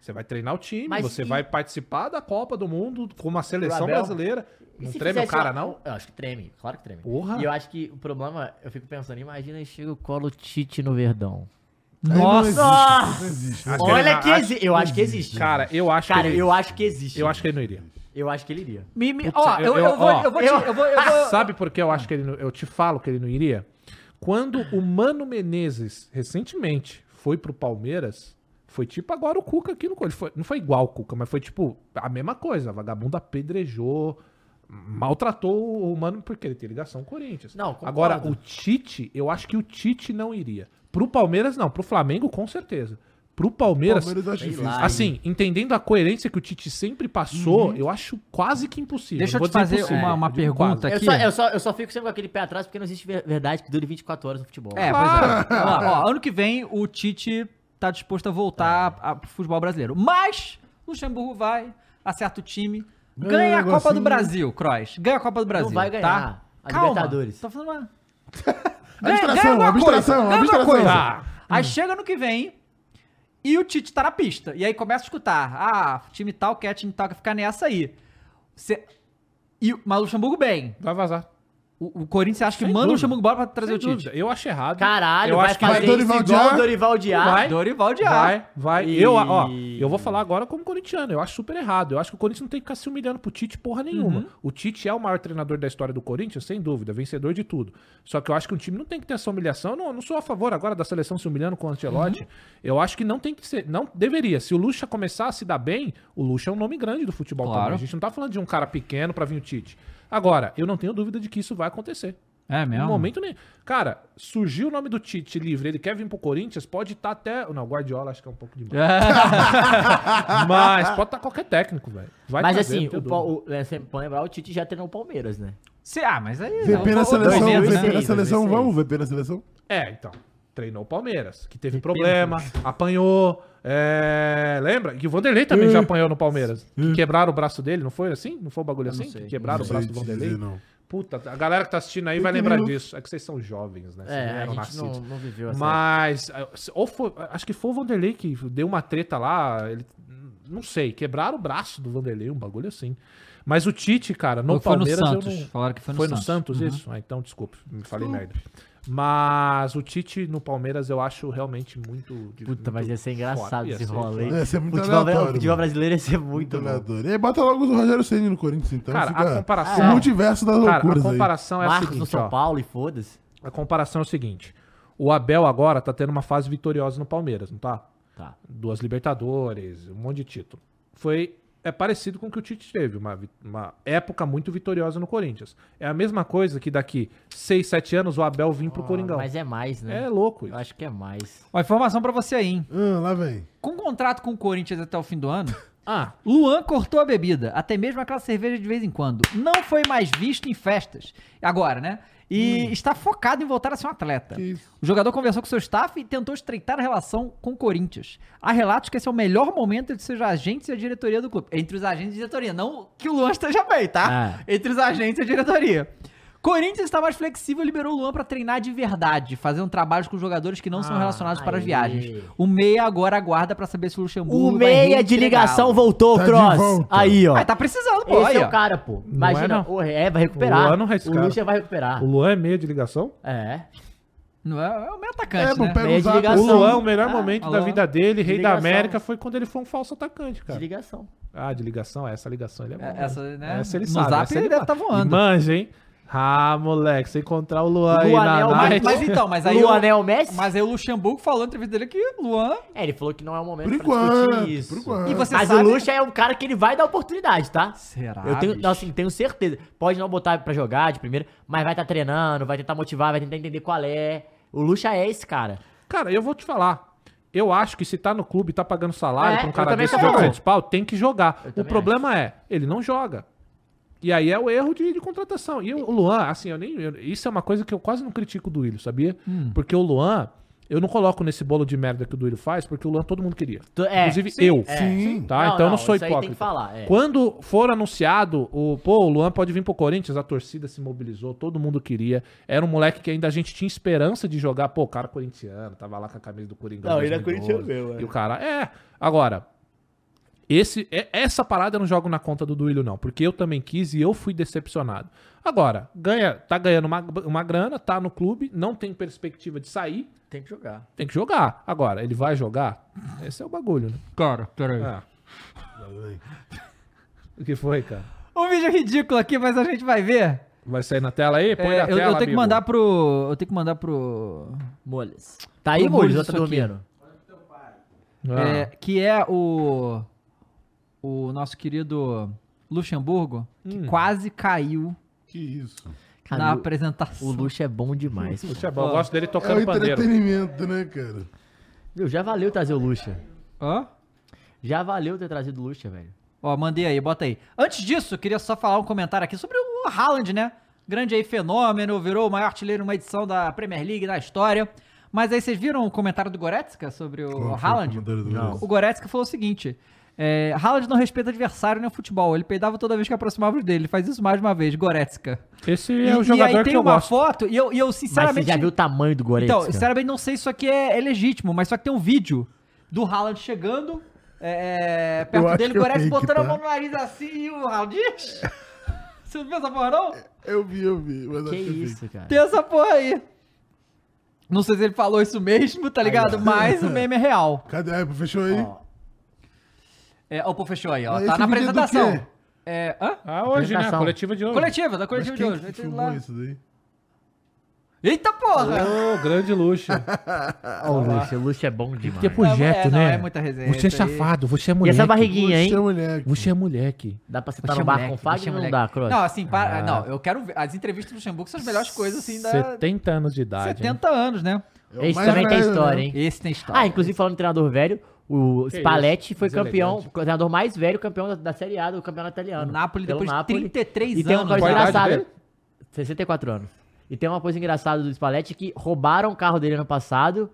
Você vai treinar o time, Mas você e- vai participar da Copa do Mundo com uma seleção Abel? brasileira. E Não se treme o fizesse cara, uma- não? Eu acho que treme, claro que treme. Porra. E eu acho que o problema, eu fico pensando, imagina chega o colo Tite no Verdão. Não Nossa! existe, não existe. Acho que Olha que existe. Eu acho que existe. Cara, eu acho Cara, que eu acho que existe. eu acho que ele não iria. Eu acho que ele iria. Me, me, Putz, ó, eu, eu- eu, eu- vou, ó, eu vou, te- eu vou, eu vou... Sabe por que eu acho que ele não, eu te falo que ele não iria? Quando o Mano Menezes recentemente foi pro Palmeiras, foi tipo agora o Cuca aqui no ele foi, não foi igual o Cuca, mas foi tipo a mesma coisa, vagabundo apedrejou, maltratou o Mano porque ele tem ligação com o Corinthians. Não, concordo. agora o Tite, eu acho que o Tite não iria. Pro Palmeiras não, pro Flamengo com certeza. Pro Palmeiras, Palmeiras eu acho Sei difícil. lá. assim, entendendo a coerência que o Tite sempre passou, eu acho quase que impossível. Deixa Não eu te fazer uma, uma eu pergunta Eu aqui. só, eu, só, eu só fico sempre com aquele pé atrás porque não existe ver- verdade que dure 24 horas no futebol. É, pois é. Ó, ó, ano que vem o Tite tá disposto a voltar a- pro futebol brasileiro. Mas Luxemburgo vai, acerta o time, Ganha ganha a Copa do negocinho. Brasil, Kroos. Ganha a Copa do Brasil. vai ganhar Tá? a Calma, Libertadores. Tô falando uma... Abstração, alguma abstração, coisa, ganha abstração. coisa. Tá. Aí chega no que vem e o Tite tá na pista. E aí começa a escutar. Ah, time tal quer, time tal quer ficar nessa aí. Cê... E, o- mas o Luxemburgo bem. Vai vazar. O, o Corinthians acha que Sem manda o. Luxemburgo embora pra trazer Sem o Tite. dúvida. Eu acho errado. Caralho, eu vai acho que fazer vai Dorival isso igual o Dorival Diá. Vai. Dorival de Vai, vai. E- Eu, ó, eu vou falar agora como corintiano. Eu acho super errado. Eu acho que o Corinthians não tem que ficar se humilhando pro Tite porra nenhuma. O Tite é o maior treinador da história do Corinthians, sem dúvida, vencedor de tudo. Só que eu acho que o time não tem que ter essa humilhação. Eu não, eu não sou a favor agora da seleção se humilhando com o Ancelotti. Eu acho que não tem que ser. Não deveria. Se o Lucha começar a se dar bem, o Lucha é um nome grande do futebol Claro. também. A gente não tá falando de um cara pequeno pra vir o Tite. Agora, eu não tenho dúvida de que isso vai acontecer. É mesmo? No momento nem. Cara, surgiu o nome do Tite livre, ele quer vir pro Corinthians, pode estar até. Não, Guardiola acho que é um pouco demais. Mas pode estar qualquer técnico, velho. Vai Mas trazer, assim, o, dúvida. Pau- o, é, sempre bom lembrar, o Tite já treinou o Palmeiras, né? Se, ah, mas aí... VP na seleção, meses, VP né? na seleção, 2006. vamos, VP na seleção? É, então. Treinou o Palmeiras, que teve problema, apanhou. É... Lembra? Que o Vanderlei também Hum. já apanhou no Palmeiras. Que quebraram o braço dele, não foi assim? Não foi um bagulho assim? sei, que quebraram o Não braço do Vanderlei? dizer, não. Puta, a galera que tá assistindo aí vai Fake lembrar news. disso. É que vocês são jovens, né? Vocês É, não a eram gente nascidos. não, não viveu essa Mas, eh, ou foi, acho que foi o Vanderlei que deu uma treta lá, ele, não sei, quebraram o braço do Vanderlei, um bagulho assim. Mas o Tite, cara, no Foi no Palmeiras Santos, eu não... falaram que foi no foi no Santos. Santos, isso? Ah, então desculpe, me falei merda. Mas o Tite no Palmeiras eu acho realmente muito... Puta, mas ia ser engraçado esse rolê. Ia ser muito Futebol, aleatório, o futebol brasileiro ia ser muito. Aleatório. E aí bota logo o Rogério Ceni no Corinthians, então Cara, fica a comparação... o multiverso das Cara, a loucuras aí. comparação é a Marcos seguinte, no São ó. Paulo e foda-se. A comparação é o seguinte. O Abel agora tá tendo uma fase vitoriosa no Palmeiras, não tá? Tá. duas Libertadores, um monte de título. Foi é parecido com o que o Tite teve, uma, uma época muito vitoriosa no Corinthians. É a mesma coisa que daqui 6, 7 anos o Abel vir pro Coringão. Mas é mais, né? É louco Eu isso. acho que é mais. Ó, informação pra você aí, hein? Ah, lá vem. Com contrato com o Corinthians até o fim do ano, Ah, Luan cortou a bebida, até mesmo aquela cerveja de vez em quando. Não foi mais visto em festas. Agora, né? E está focado em voltar a ser um atleta. Isso. O jogador conversou com seu staff e tentou estreitar a relação com o Corinthians. Há relatos que esse é o melhor momento entre seus agentes e a diretoria do clube. Entre os agentes e a diretoria. Não que o Luan esteja bem, tá? Entre os agentes e a diretoria. Corinthians está mais flexível e liberou o Luan para treinar de verdade, fazendo trabalhos com jogadores que não são Ah, relacionados para as aí. viagens. O meia agora aguarda para saber se o Luxemburgo O vai meia de ligação voltou, Tá de Cross. volta. Aí, ó. Ah, tá precisando, pô. Esse aí, é o cara, pô. Não é, Imagina. não. É, vai recuperar. O Luan não. O Lucha vai recuperar. o Luan é meio de ligação? É. Não é, é o meu atacante, É, né? pega Meia o de ligação. Luan, o melhor Ah, momento alô? da vida dele, rei da ligação. América, foi quando ele foi um falso atacante, De cara. ligação. Ah, de ligação, essa ligação ele é bom. É, essa, né? Essa ele no sabe. zap essa ele deve tá voando. Manja, hein? Ah, moleque, você encontrar o Luan aí Luanel, na Mas, night. mas então, mas aí. Luanel o, Messi? mas aí o Luxemburgo falou na entrevista dele que Luan. É, ele falou que não é o momento Por pra enquanto, discutir isso. por enquanto. E você Mas sabe. o Lucha é um cara que ele vai dar oportunidade, tá? Será? Eu tenho, bicho? assim, tenho certeza. Pode não botar pra jogar de primeira, mas vai estar treinando, vai tentar motivar, vai tentar entender qual é. O Lucha é esse cara. Cara, eu vou te falar. Eu acho que se tá no clube e tá pagando salário É, pra um cara desse jogo favor. principal, tem que jogar. Eu O problema é, ele não joga. E aí é o erro de, de contratação. E o Luan, assim, eu nem. eu- isso é uma coisa que eu quase não critico do Willian, sabia? Hum. Porque o Luan, Eu não coloco nesse bolo de merda que o Duílio faz, porque o Luan todo mundo queria. Tu- é, Inclusive sim, eu. é. Sim. Tá? Não, então eu não sou isso aí tem hipócrita. que falar, é. Quando for anunciado, o, pô, o Luan pode vir pro Corinthians, a torcida se mobilizou, todo mundo queria. Era um moleque que ainda a gente tinha esperança de jogar. Pô, o cara corintiano, tava lá com a camisa do Coringão. Não, ele é 2012, corintiano mesmo, é. E o cara, é. Agora, esse, é- essa parada eu não jogo na conta do Duílio, não, porque eu também quis e eu fui decepcionado. Agora, ganha, tá ganhando uma, uma grana, tá no clube, não tem perspectiva de sair, Tem que jogar. tem que jogar. Agora, ele vai jogar? Esse é o bagulho, né? Cara, peraí. Ah. O que foi, cara? Um vídeo ridículo aqui, mas a gente vai ver. Vai sair na tela aí? Põe É, na eu, tela, eu tenho que mandar pro. Eu tenho que mandar pro. Moles. Tá aí, Moles, ou tá dormindo? Ah. é, que é o. O nosso querido Luxemburgo, que Hum. quase caiu Que isso. Cara, na o- apresentação. O Luxo é bom demais. Puxa, é bom, eu gosto dele É o tocando pandeiro. entretenimento, né, cara? Viu, já valeu trazer o Luxa. Hã? Já valeu ter trazido o Luxa, velho. Ó, mandei aí, bota aí. Antes disso, eu queria só falar um comentário aqui sobre o Haaland, né? Grande aí fenômeno, virou o maior artilheiro numa edição da Premier League na história. Mas aí vocês viram o comentário do Goretzka sobre o Qual o Haaland? Não. Goretzka? O Goretzka falou o seguinte: é, Haaland não respeita adversário nem o futebol. Ele peidava toda vez que aproximava dele. Ele faz isso mais uma vez, Goretzka. Esse E, é o e jogador aí tem que eu uma gosto. foto, e eu, e eu Mas você sinceramente. já viu o tamanho do Goretzka? Então, sinceramente, não sei se isso aqui é, é legítimo, mas só que tem um vídeo do Haaland chegando é, é, perto dele, que o Goretzka botando a tá. mão no nariz assim e o Haaland. Você não viu essa porra, não? Eu vi, eu vi. Mas Que vi. isso, cara. Tem essa porra aí. Não sei se ele falou isso mesmo, tá ligado? Mas o meme é real. Cadê? Fechou aí? Ó, É, pô, fechou aí, ó. Mas tá na é apresentação. É, hã? Ah, hoje, né? Coletiva de hoje. Coletiva, da coletiva de quem hoje. que lá. isso daí? Eita porra! Ô, grande luxo. ó o Luxa. O Luxa é bom demais. Que projeto, é, não, né? é muita resenha. Você é safado, você é E moleque. essa barriguinha, hein? Você é moleque. Você é moleque. Dá pra sentar Você é no bar com é ou não dá, Cross? Não, assim, para, Ah. não, eu quero ver. As entrevistas do Luxemburgo são as melhores coisas, assim, da 70 anos de idade. hein? 70 anos, né? É o Esse também tem velho, história, né? hein? Esse tem história. Ah, inclusive falando de treinador velho, o Que Spalletti isso, foi campeão, treinador mais velho, campeão da, da Série A do campeonato italiano. O Napoli, depois de Napoli. 33 E tem uma anos. coisa idade engraçada. dele? 64 anos. E tem uma coisa engraçada do Spalletti que roubaram o carro dele ano passado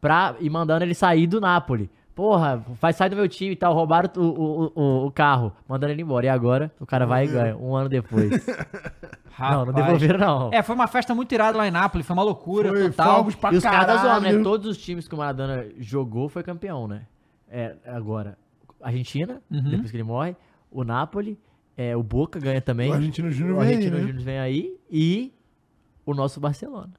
pra ir mandando ele sair do Napoli. Porra, vai sair do meu time e tal. Roubaram o, o, o, o carro, mandando ele embora. E agora o cara vai e ganha, um ano depois. não, não Rapaz. devolveram, não. É, foi uma festa muito irada lá em Nápoles, foi uma loucura Foi total. pra E os caras zoando, né? Todos os times que o Maradona jogou foi campeão, né? É, agora, Argentina, Uhum. depois que ele morre, o Napoli, é, o Boca ganha também. O Argentino Júnior vem aí, Argentino né? Júnior vem aí e o nosso Barcelona.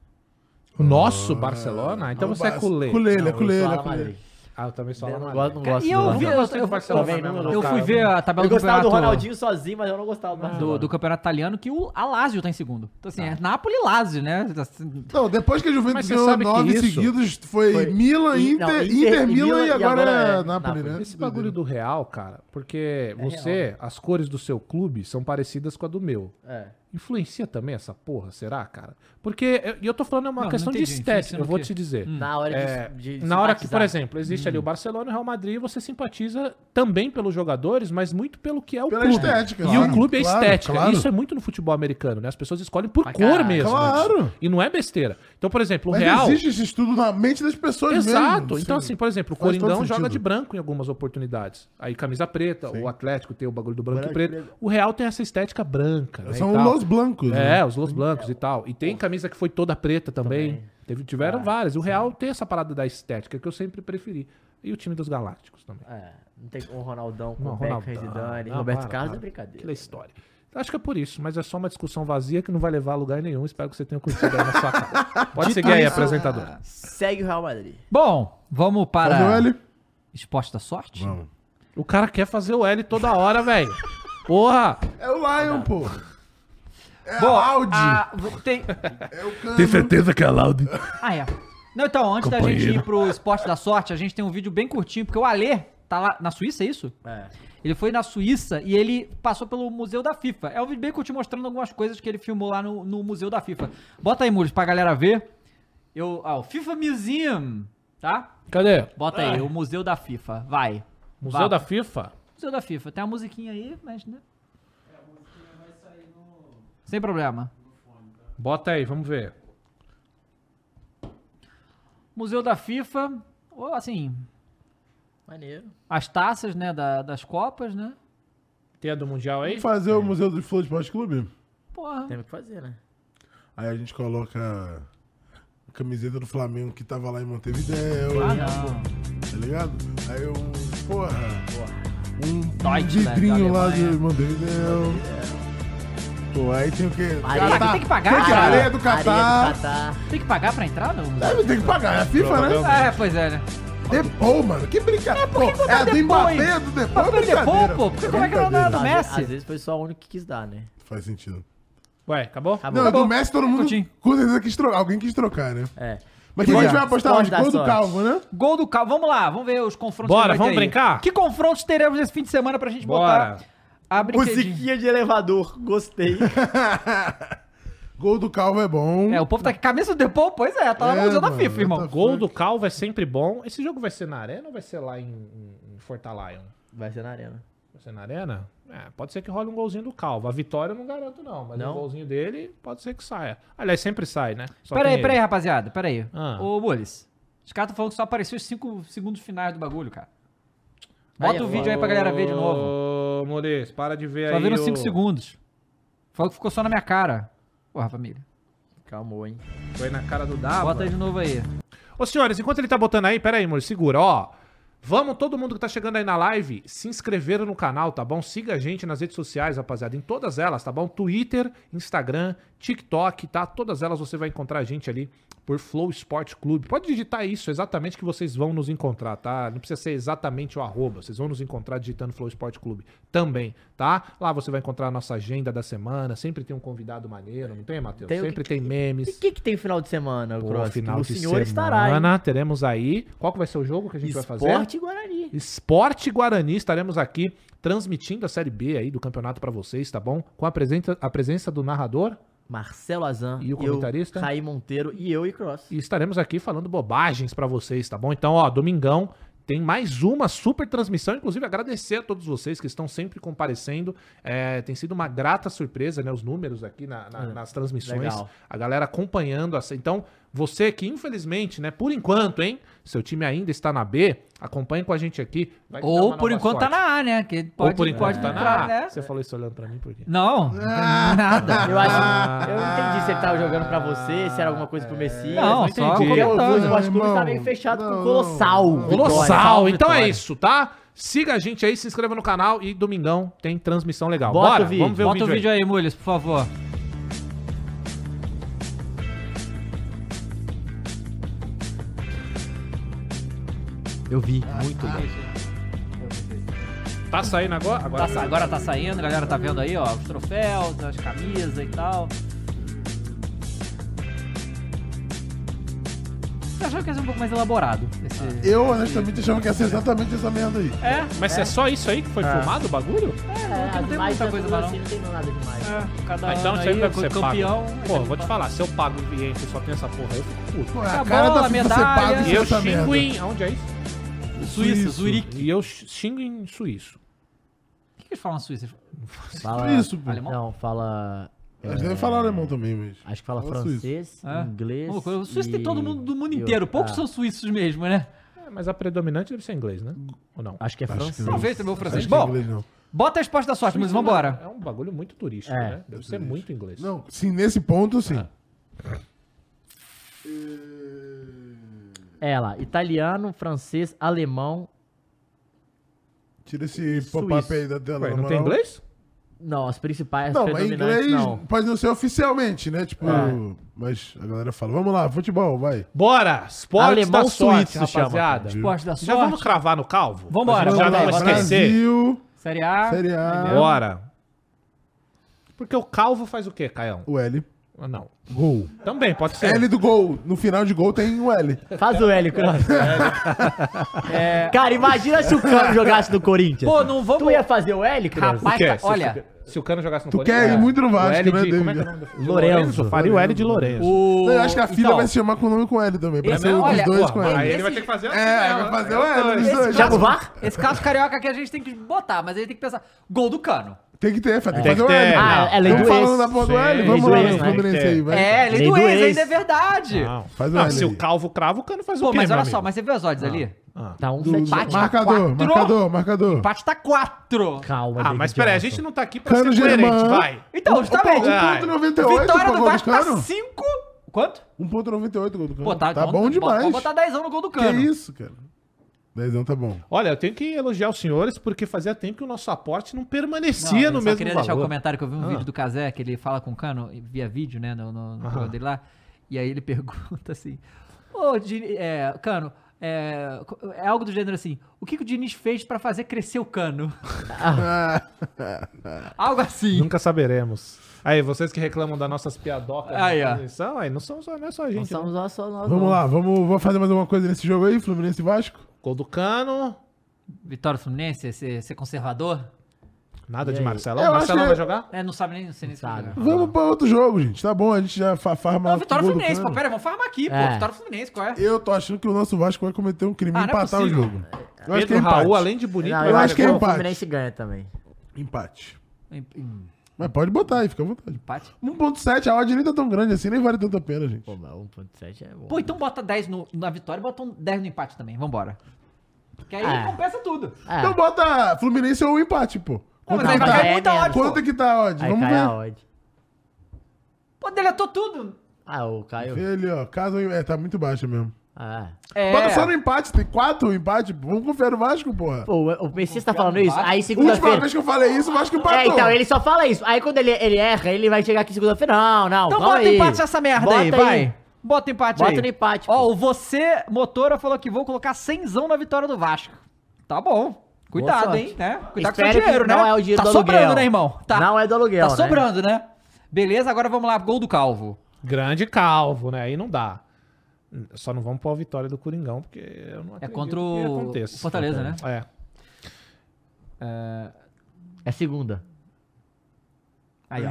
O nosso Barcelona? Então Não, você é culé. Culé, ele Não, é culé, ele é culé. Ah, eu também sou Eu lá não gosto, não gosto E eu vi, Eu eu, eu- eu fui ver a tabela Eu do gostava do campeonato Ronaldinho sozinho, mas eu não gostava do Barcelona. do, do campeonato italiano que o a Lazio tá em segundo. Então assim, é Napoli e Lazio, né? Assim, Não, depois que a Juventus ganhou nove seguidos, foi, Foi- Milan, Inter, não, Inter, Inter e Milan e e agora, é é Napoli, Napoli. né? Esse bagulho do real, cara, porque você, as cores do seu clube são parecidas com a do meu. É. Influencia também essa porra, será, cara? Porque, e eu tô falando é uma Não, questão não de estética, eu vou te dizer. Na hora de- É, de, na hora que, por exemplo, existe ali o Barcelona e o Real Madrid, você simpatiza também pelos jogadores, mas muito pelo que é o Pela clube. estética, E claro, o clube é claro, estética. claro. Isso é muito no futebol americano, né? As pessoas escolhem por cor caralho. mesmo. Claro. né? E não é besteira. Então, por exemplo, o Mas Real. existe esse estudo na mente das pessoas Exato. mesmo. então, sim. assim, por exemplo, o Faz Coringão joga de branco em algumas oportunidades. Aí camisa preta, Sim. o Atlético tem o bagulho do branco, e preto. O Real tem essa estética branca. né, São e tal. Los Blancos. É, né? os Los Blancos e tal. E tem camisa que foi toda preta também. Teve, tiveram várias. O Real tem essa parada da estética que eu sempre preferi. E o time dos Galácticos também. É, não tem o Ronaldão com Não, o Beckham, Ronaldão. Zidane, Não, Roberto para, Carlos para. é brincadeira. Aquela história. Acho que é por isso, mas é só uma discussão vazia que não vai levar a lugar nenhum. Espero que você tenha curtido aí na sua casa. Pode seguir aí, apresentador. Segue o Real Madrid. Bom, vamos para Fazer o L? esporte da sorte? Vamos. O cara quer fazer o L toda hora, velho. Porra! É o Lion, pô. É Bom, a Audi. a- tem, É o Cano. certeza que é Loud? Ah, é. Não, então, antes da gente ir pro esporte da sorte, a gente tem um vídeo bem curtinho, porque o Alê tá lá na Suíça, é isso? É. Ele foi na Suíça e ele passou pelo Museu da FIFA. É um vídeo bem curtinho mostrando algumas coisas que ele filmou lá no, no Museu da FIFA. Bota aí, Muros, pra galera ver. Eu, ah, o FIFA Museum, tá? Cadê? Bota aí, o Museu da FIFA. Vai. Museu Vá. da FIFA? Museu da FIFA. Tem uma musiquinha aí, mas... Né? Sem problema. Bota aí, vamos ver. Museu da FIFA, ou, assim, Maneiro. as taças, né, da- das Copas, né? Tem a do Mundial aí? Vamos fazer o Museu do Flow Esporte Clube? Porra. Temos que fazer, né? Aí a gente coloca a camiseta do Flamengo que tava lá em Montevideo, Ah, não. tá ligado? Aí um, porra, um, um Deutschland, vidrinho lá de. Montevideo. Pô, aí tem o quê? Areia. Catar. Tem que pagar, Tem que cara. areia do Catar. Areia do Catar. Tem que pagar pra entrar, não? Deve ter que pagar, é a FIFA, né? É, pois é, né? Depô, mano, que brincadeira. Pô, botar é a do Mbappé, do é foi Depô, brincadeira. pô, porque como é que não dá brincadeira. do Às Messi? Às vezes foi só o único que quis dar, né? Faz sentido. Ué, acabou? Acabou. Não, do Messi todo mundo com certeza quis trocar. Alguém quis trocar, né? É. Mas quem a gente vai apostar hoje? Gol do sorte. Calvo, né? Gol do Calvo. Vamos lá, vamos ver os confrontos. Bora, que vai vamos ter aí. brincar? Que confrontos teremos esse fim de semana pra gente Bora. botar a? Musiquinha de elevador. Gostei. Gol do Calvo é bom. É, o povo tá aqui. Camisa do Depô? Pois é, tá lá no É, Museu da mano, FIFA, irmão. tá- Gol do Calvo é sempre bom. Esse jogo vai ser na arena ou vai ser lá em, em? Vai ser na arena. Vai ser na arena? É, pode ser que role um golzinho do Calvo. A vitória eu não garanto, não. Mas Não? o golzinho dele pode ser que saia. Aliás, sempre sai, né? Só Peraí, tem peraí, ele. rapaziada, peraí. Ah. Ô, Mules, os caras estão falando que só apareceu os 5 segundos finais do bagulho, cara. Bota Aí, o vídeo aí pra galera ver de novo. Ô, Moris, para de ver Só aí. viram o- 5 segundos. Falou que ficou só na minha cara. Porra, família. Calmou, hein? Foi na cara do Dava. Bota aí de novo aí. Ô, senhores, enquanto ele tá botando aí, pera aí, amor, segura, ó. Vamos, todo mundo que tá chegando aí na live, se inscrever no canal, tá bom? Siga a gente nas redes sociais, rapaziada, em todas elas, tá bom? Twitter, Instagram, TikTok, tá? Todas elas você vai encontrar a gente ali por Flow Sport Clube. Pode digitar isso exatamente que vocês vão nos encontrar, tá? Não precisa ser exatamente o arroba, vocês vão nos encontrar digitando Flow Sport Clube também, tá? Lá você vai encontrar a nossa agenda da semana, sempre tem um convidado maneiro, não tem, Matheus? Tem sempre que- tem memes. E o que, que tem final de semana, Pô, Cross? final o de senhor semana, estará, hein? teremos aí. Qual que vai ser o jogo que a gente vai fazer? Esporte Guarani. Esporte Guarani. Estaremos aqui transmitindo a Série B aí do campeonato pra vocês, tá bom? Com a presença, a presença do narrador Marcelo Azan. E o comentarista? Eu, Raí Monteiro e eu e Cross. e estaremos aqui falando bobagens pra vocês, tá bom? Então, ó, domingão tem mais uma super transmissão. Inclusive, agradecer a todos vocês que estão sempre comparecendo. É, tem sido uma grata surpresa, né? Os números aqui na- na- nas transmissões. legal. A galera acompanhando. Então, você que infelizmente, né? Por enquanto, hein? Seu time ainda está na B, acompanhe com a gente aqui. Ou por enquanto tá sorte. na A, né? Que pode, Ou por enquanto pode tá na A. né? Você falou isso olhando pra mim por quê? Não, nada. Eu acho. Eu não entendi se ele tava jogando pra você, se era alguma coisa pro Messias. Não, entendi. só Porque o comentando. Esporte Clube Irmão, tá meio fechado com não, o Colossal. Vitória. Colossal! Então é isso, tá? Siga a gente aí, se inscreva no canal e domingão tem transmissão legal. Bota Bora, o vídeo. vamos ver Bota o vídeo, aí. aí, Mules, por favor. Eu vi. Muito bom. Tá saindo agora? Tá Agora, sa- agora tá saindo, a galera tá vendo aí, ó, os troféus, as camisas e tal. Eu achava que ia ser um pouco mais elaborado. Esse... Eu, honestamente, achava que ia ser exatamente essa merda aí. É, Mas é. só isso aí que foi filmado o bagulho? É, não tem muita coisa mais, assim, não tem nada demais. é, cada Ah, então ano isso aí o ser campeão. pago. Pô, vou te falar, se eu pago o cliente e só tem essa porra eu fico puto. Pô, é a Acabou cara da a FIFA ser medalha. pago E ser eu xingo em... Aonde é isso? Suíça, Zurique. E eu xingo em suíço. O que, que eles falam na Suíça? Fala... Isso, pô. Alemão? Não, fala... Eles devem falar alemão também, mas... Acho que fala Fala francês, É. inglês loucura. O Suíça tem e- todo mundo do mundo inteiro. outro. Poucos Ah, são suíços mesmo, né? É, mas a predominante deve ser inglês, né? Ou não? Acho que é francês. Talvez também o francês. Acho que é Bom, inglês, não. bota a resposta da sorte, mas vambora. É um bagulho muito turístico, É. né? Deve ser muito inglês. Não, sim, nesse ponto, sim. É lá, italiano, francês, alemão. Tira esse pop-up aí da tela. Ué, não tem inglês? Não, as principais, as Não, mas predominantes inglês não. pode não ser oficialmente, né? Tipo, É. mas a galera fala, vamos lá, futebol, vai. Bora! Esporte Alemão da sorte, suíço chama, rapaziada. Esporte da Já vamos sorte. cravar no calvo? Vambora, gente Já vamos não lá, esquecer? Brasil, Série A. Série A. Bora. Porque o calvo faz o quê, Caião? o L. Ah, não. Gol. Também, pode ser. L do gol. No final de gol tem o L. Faz o L, Cross. Cara, imagina se o Cano jogasse no Corinthians. Pô, não vamos- Tu ia fazer o L, Cross? Rapaz, quê? tá- Se olha, Se o Cano jogasse no Tu Corinthians, quer ir muito no Vasco, o L né, de, como é que é o David? nome do- de Lorenzo. Faria o L de Lourenço. o... Eu acho que a filha Então, vai se chamar com o nome com L também. Pra Esse- ser os olha, dois com Aí L. ele vai ter que fazer assim É, vai fazer né? o L dos dois. Chama o VAR? Esse caso carioca aqui a gente tem que botar, mas aí tem que pensar. Gol do cano. Tem que ter, Fé. Tem que Tem fazer o que. L. Ah, é lei do ex. falando da porra do L. Vamos lá, né? Fluminense que aí, vai. É, lei Lei do do ex, ex. ainda é verdade. Não, Faz o não L se o calvo crava, o cano faz o Pô, quê, mas meu olha só, mas você viu as odds ali? Tá um Do- empate. Marcador, quatro. marcador, marcador. Empate tá 4. Calma, Ah, mas peraí, a gente não tá aqui pra Cano ser coerente, Germán. vai. Então, justamente. Ai. 1.98 Vitória do Vasco tá Cano. 5. Quanto? 1.98 gol do Cano. Pô, tá, tá bom demais. Vamos botar 10 no gol do Que Cano. isso, cara. Dezão tá bom. Olha, eu tenho que elogiar os senhores porque fazia tempo que o nosso aporte não permanecia Não, no eu só mesmo queria valor. deixar o comentário que eu vi um Ah. vídeo do Casé, que ele fala com o Cano via vídeo, né, no, no, no programa dele lá. E aí ele pergunta assim: Ô, é, Cano, é, é algo do gênero assim: o que, que o Diniz fez pra fazer crescer o Cano? algo assim. Nunca saberemos. Aí, vocês que reclamam das nossas piadocas Aí, na transmissão, aí não, são só, não é só a Não gente. somos não. nós só nós. Vamos não. lá, vamos, vamos fazer mais alguma coisa nesse jogo aí, Fluminense e Vasco? Gol do Cano, Vitória Fluminense, ser, ser conservador? nada E de aí? Marcelão. Eu Marcelão que- vai jogar? É, não sabe nem, não sei nem se Sabe. jogar. Vamos pra outro jogo, gente. Tá bom, a gente já fa farma. Não, Vitória Fluminense, pô, pera, vamos farmar aqui, pô. É. Vitória Fluminense, qual é? Eu tô achando que o nosso Vasco vai cometer um crime Ah, e é empatar o possível. jogo. Eu acho que é Pedro Raul, empate. além de bonito, Não, vai eu eu acho que é o empate. Fluminense ganha também. Empate. Em- em- Mas pode botar aí, fica à vontade. Empate. 1.7, a odd nem tá tão grande assim, nem vale tanta pena, gente. Pô, mas 1.7 é bom. Pô, então bota 10 no, na vitória e bota um 10 no empate também. Vambora. Que aí É. compensa tudo. É. Então bota Fluminense ou empate, pô. Não, mas Quanto, aí que vai tá, cair é muita odd, pô. quanto que tá a odd? Aí Vamos cai a ver. odd. Pô, deletou tudo. Ah, o Caio. Ele, ó, caso é, tá muito baixa mesmo. Ah. É. Bota só no empate, tem quatro empate. Vamos confiar no Vasco, porra. Pô, o o Messias tá falando isso? Aí Última segunda-feira. vez que eu falei isso, o Vasco empatou. É, então, ele só fala isso. Aí quando ele, ele erra, ele vai chegar aqui segunda-feira. Não, não, Então bota aí. empate nessa merda Bota aí, vai. Bota empate Bota aí. no empate, Ó, o você, motora, falou que vou colocar 100zão na vitória do Vasco. Tá bom. Cuidado, hein, né? Cuidado com Espero seu que dinheiro, né? não é o dinheiro tá do sobrando, aluguel. né, irmão? Tá. Não é do aluguel, Tá né? sobrando, né? Beleza, agora vamos lá, gol do Calvo. Grande calvo, né? Aí não dá. Só não vamos pôr a vitória do Coringão, porque eu não acredito contra que o- aconteça. o Fortaleza, né? É. É segunda. Aí, ó.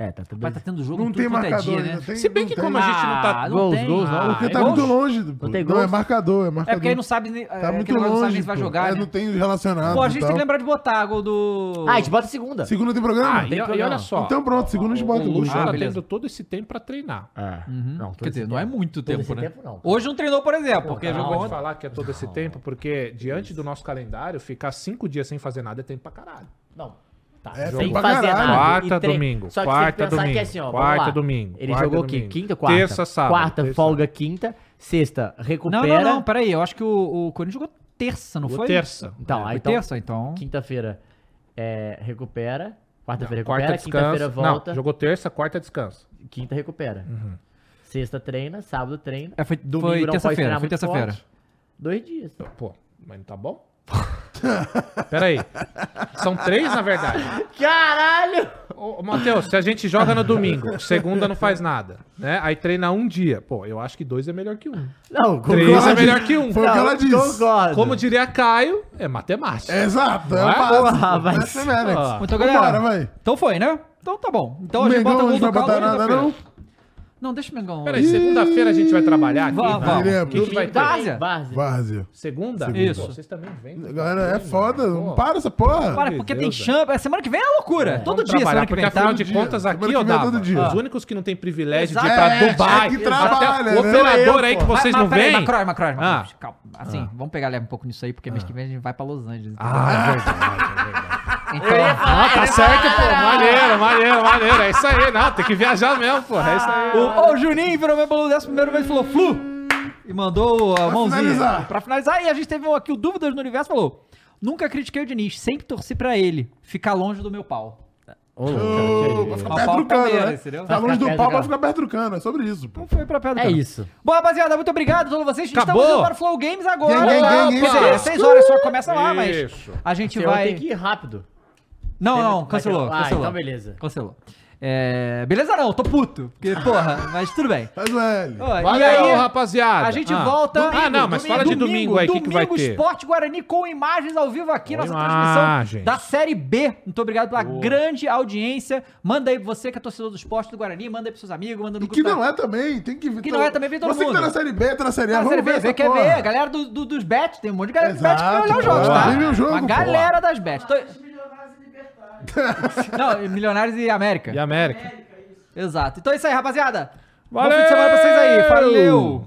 É, tá tudo Vai tá tendo jogo Não em tem tudo quanto é marcador dia, né? Tem, Se bem não que tem. como a gente não tá... Ah, Gols, tem. gols, não. Ah, Porque é tá gols? muito longe. Pô. Não tem Não, é gols? marcador, é É marcador. porque aí não sabe, nem- Tá é, muito não sabe longe, se vai pô. jogar, É, né? não tem relacionado Pô, a e gente tem que lembrar de botar gol do... Ah, a gente bota segunda. Segunda tem programa? Ah, e, tem e programa. olha só. Então pronto, segunda a gente bota o o Luxo Ah, tá beleza. tendo todo esse tempo pra treinar. É. Uhum. Não, Quer dizer, não é tempo. muito tempo, né? tempo, não. Hoje não treinou, por exemplo, porque Não jogou pode ontem. falar que é todo esse tempo, porque diante do nosso calendário, ficar cinco dias sem fazer nada é tempo pra caralho. Não. Tá, É, sem fazer caralho. nada. Quarta, tre- domingo. Só que quarta, tem que pensar domingo. que é assim, ó. quarta, domingo. Ele quarta, jogou domingo. aqui quinta, quarta. Terça, sábado. Quarta, terça. folga quinta. Sexta, Não, recupera. não, não, peraí, eu acho que o, o Corinthians jogou terça, não Jogou foi? terça. Então, Foi aí então, terça, então... quinta-feira é, recupera. Quarta-feira Quarta recupera. Quinta-feira descansa. volta. Não, jogou terça, quarta descansa. Quinta recupera. Sexta treina, sábado treina. É, foi Domingo foi não terça-feira, foi terça-feira. Dois dias. Pô, mas não tá bom? Pera aí. São três, na verdade. Caralho! Ô, Matheus, se a gente joga no domingo, segunda não faz nada, né? Aí treina um dia. Pô, eu acho que dois é melhor que um. Não, Três é concordo. melhor que um. Foi o que ela disse. Concordo. Como diria Caio, é matemática. Exato, é Não o é? vai. Então, galera, Vambora, vai. então foi, né? Então tá bom. Então O a gente bota Mengão o não gol vai do botar Calvo nada, não? Não, deixa o Mengão. Peraí, segunda-feira a gente vai trabalhar aqui? Vamos, vamos. O que, que vai ter? Várzea. Várzea. Várzea. Segunda? Isso. Vocês também vêm. Galera, é foda. Não Pô. para essa porra. Para, porque Deus, tem velho. champ. Semana que vem é loucura. Todo Vamos dia, semana que porque vem, afinal tá? de dia. contas Semana aqui, ó, é Dava, dia. os únicos que não tem privilégio de ir Exato. pra É, Dubai, é que trabalha, o né? operador aí que vocês Mas- não veem. Macroy, Macroy, Macroy. Ah. Calma. Assim, vamos pegar leve um pouco nisso aí, porque mês que vem a gente vai pra Los Angeles. Ah, é verdade, é verdade. Então, Ah, tá certo, pô. Maneiro, maneiro, maneiro. É isso aí, não. Tem que viajar mesmo, pô. É isso aí. o, o Juninho virou meu bolo dessa primeira vez e falou Flu! E mandou a mãozinha. finalizar. Pra finalizar. E a gente teve aqui o Dúvidas no Universo falou: Nunca critiquei o Diniz, sempre torci pra ele. Ficar longe do meu pau. Ô, louco, Pra ficar Uma perto pau do cano, primeiro, né? entendeu? Tá longe Vai do ficar pau perto pra do ficar perto do cano. É sobre isso, pô. Não foi pra pedra. É isso. Bom, rapaziada, muito obrigado a todos vocês. Acabou. Estamos indo para o Flow Games agora. Gang, gang, Tá? gang, Quer dizer, gang. seis horas só começa lá, mas Isso. a gente Você vai... tem que ir rápido. Não, não, cancelou, Ah, cancelou. então beleza. Cancelou. É... Beleza não, tô puto. Porque, porra, mas tudo bem. Faz o L. Ó, Valeu, e aí, rapaziada. a gente Ah. volta... Ah, não, mas fala de domingo aí, o que, que vai ter? Esporte Guarani com imagens ao vivo aqui, Com nossa imagens. transmissão da Série B. Muito obrigado pela grande audiência. Manda aí você que é torcedor do esporte do Guarani, manda aí pros seus amigos, manda no E que da- não é também, tem que ver. Que não é também, vem todo Você que mundo. tá na Série B, tá na Série A, Ah, vamos Série B, ver vê, essa quer porra. ver? A galera do, do- dos bets, tem um monte de galera dos bets que vai olhar os jogos, pô. tá? O jogo, pô. galera das bets. Tô- Não, Milionários e América. E América. Exato. Então é isso aí, rapaziada. Bom Valeu! fim de semana pra vocês aí. Valeu!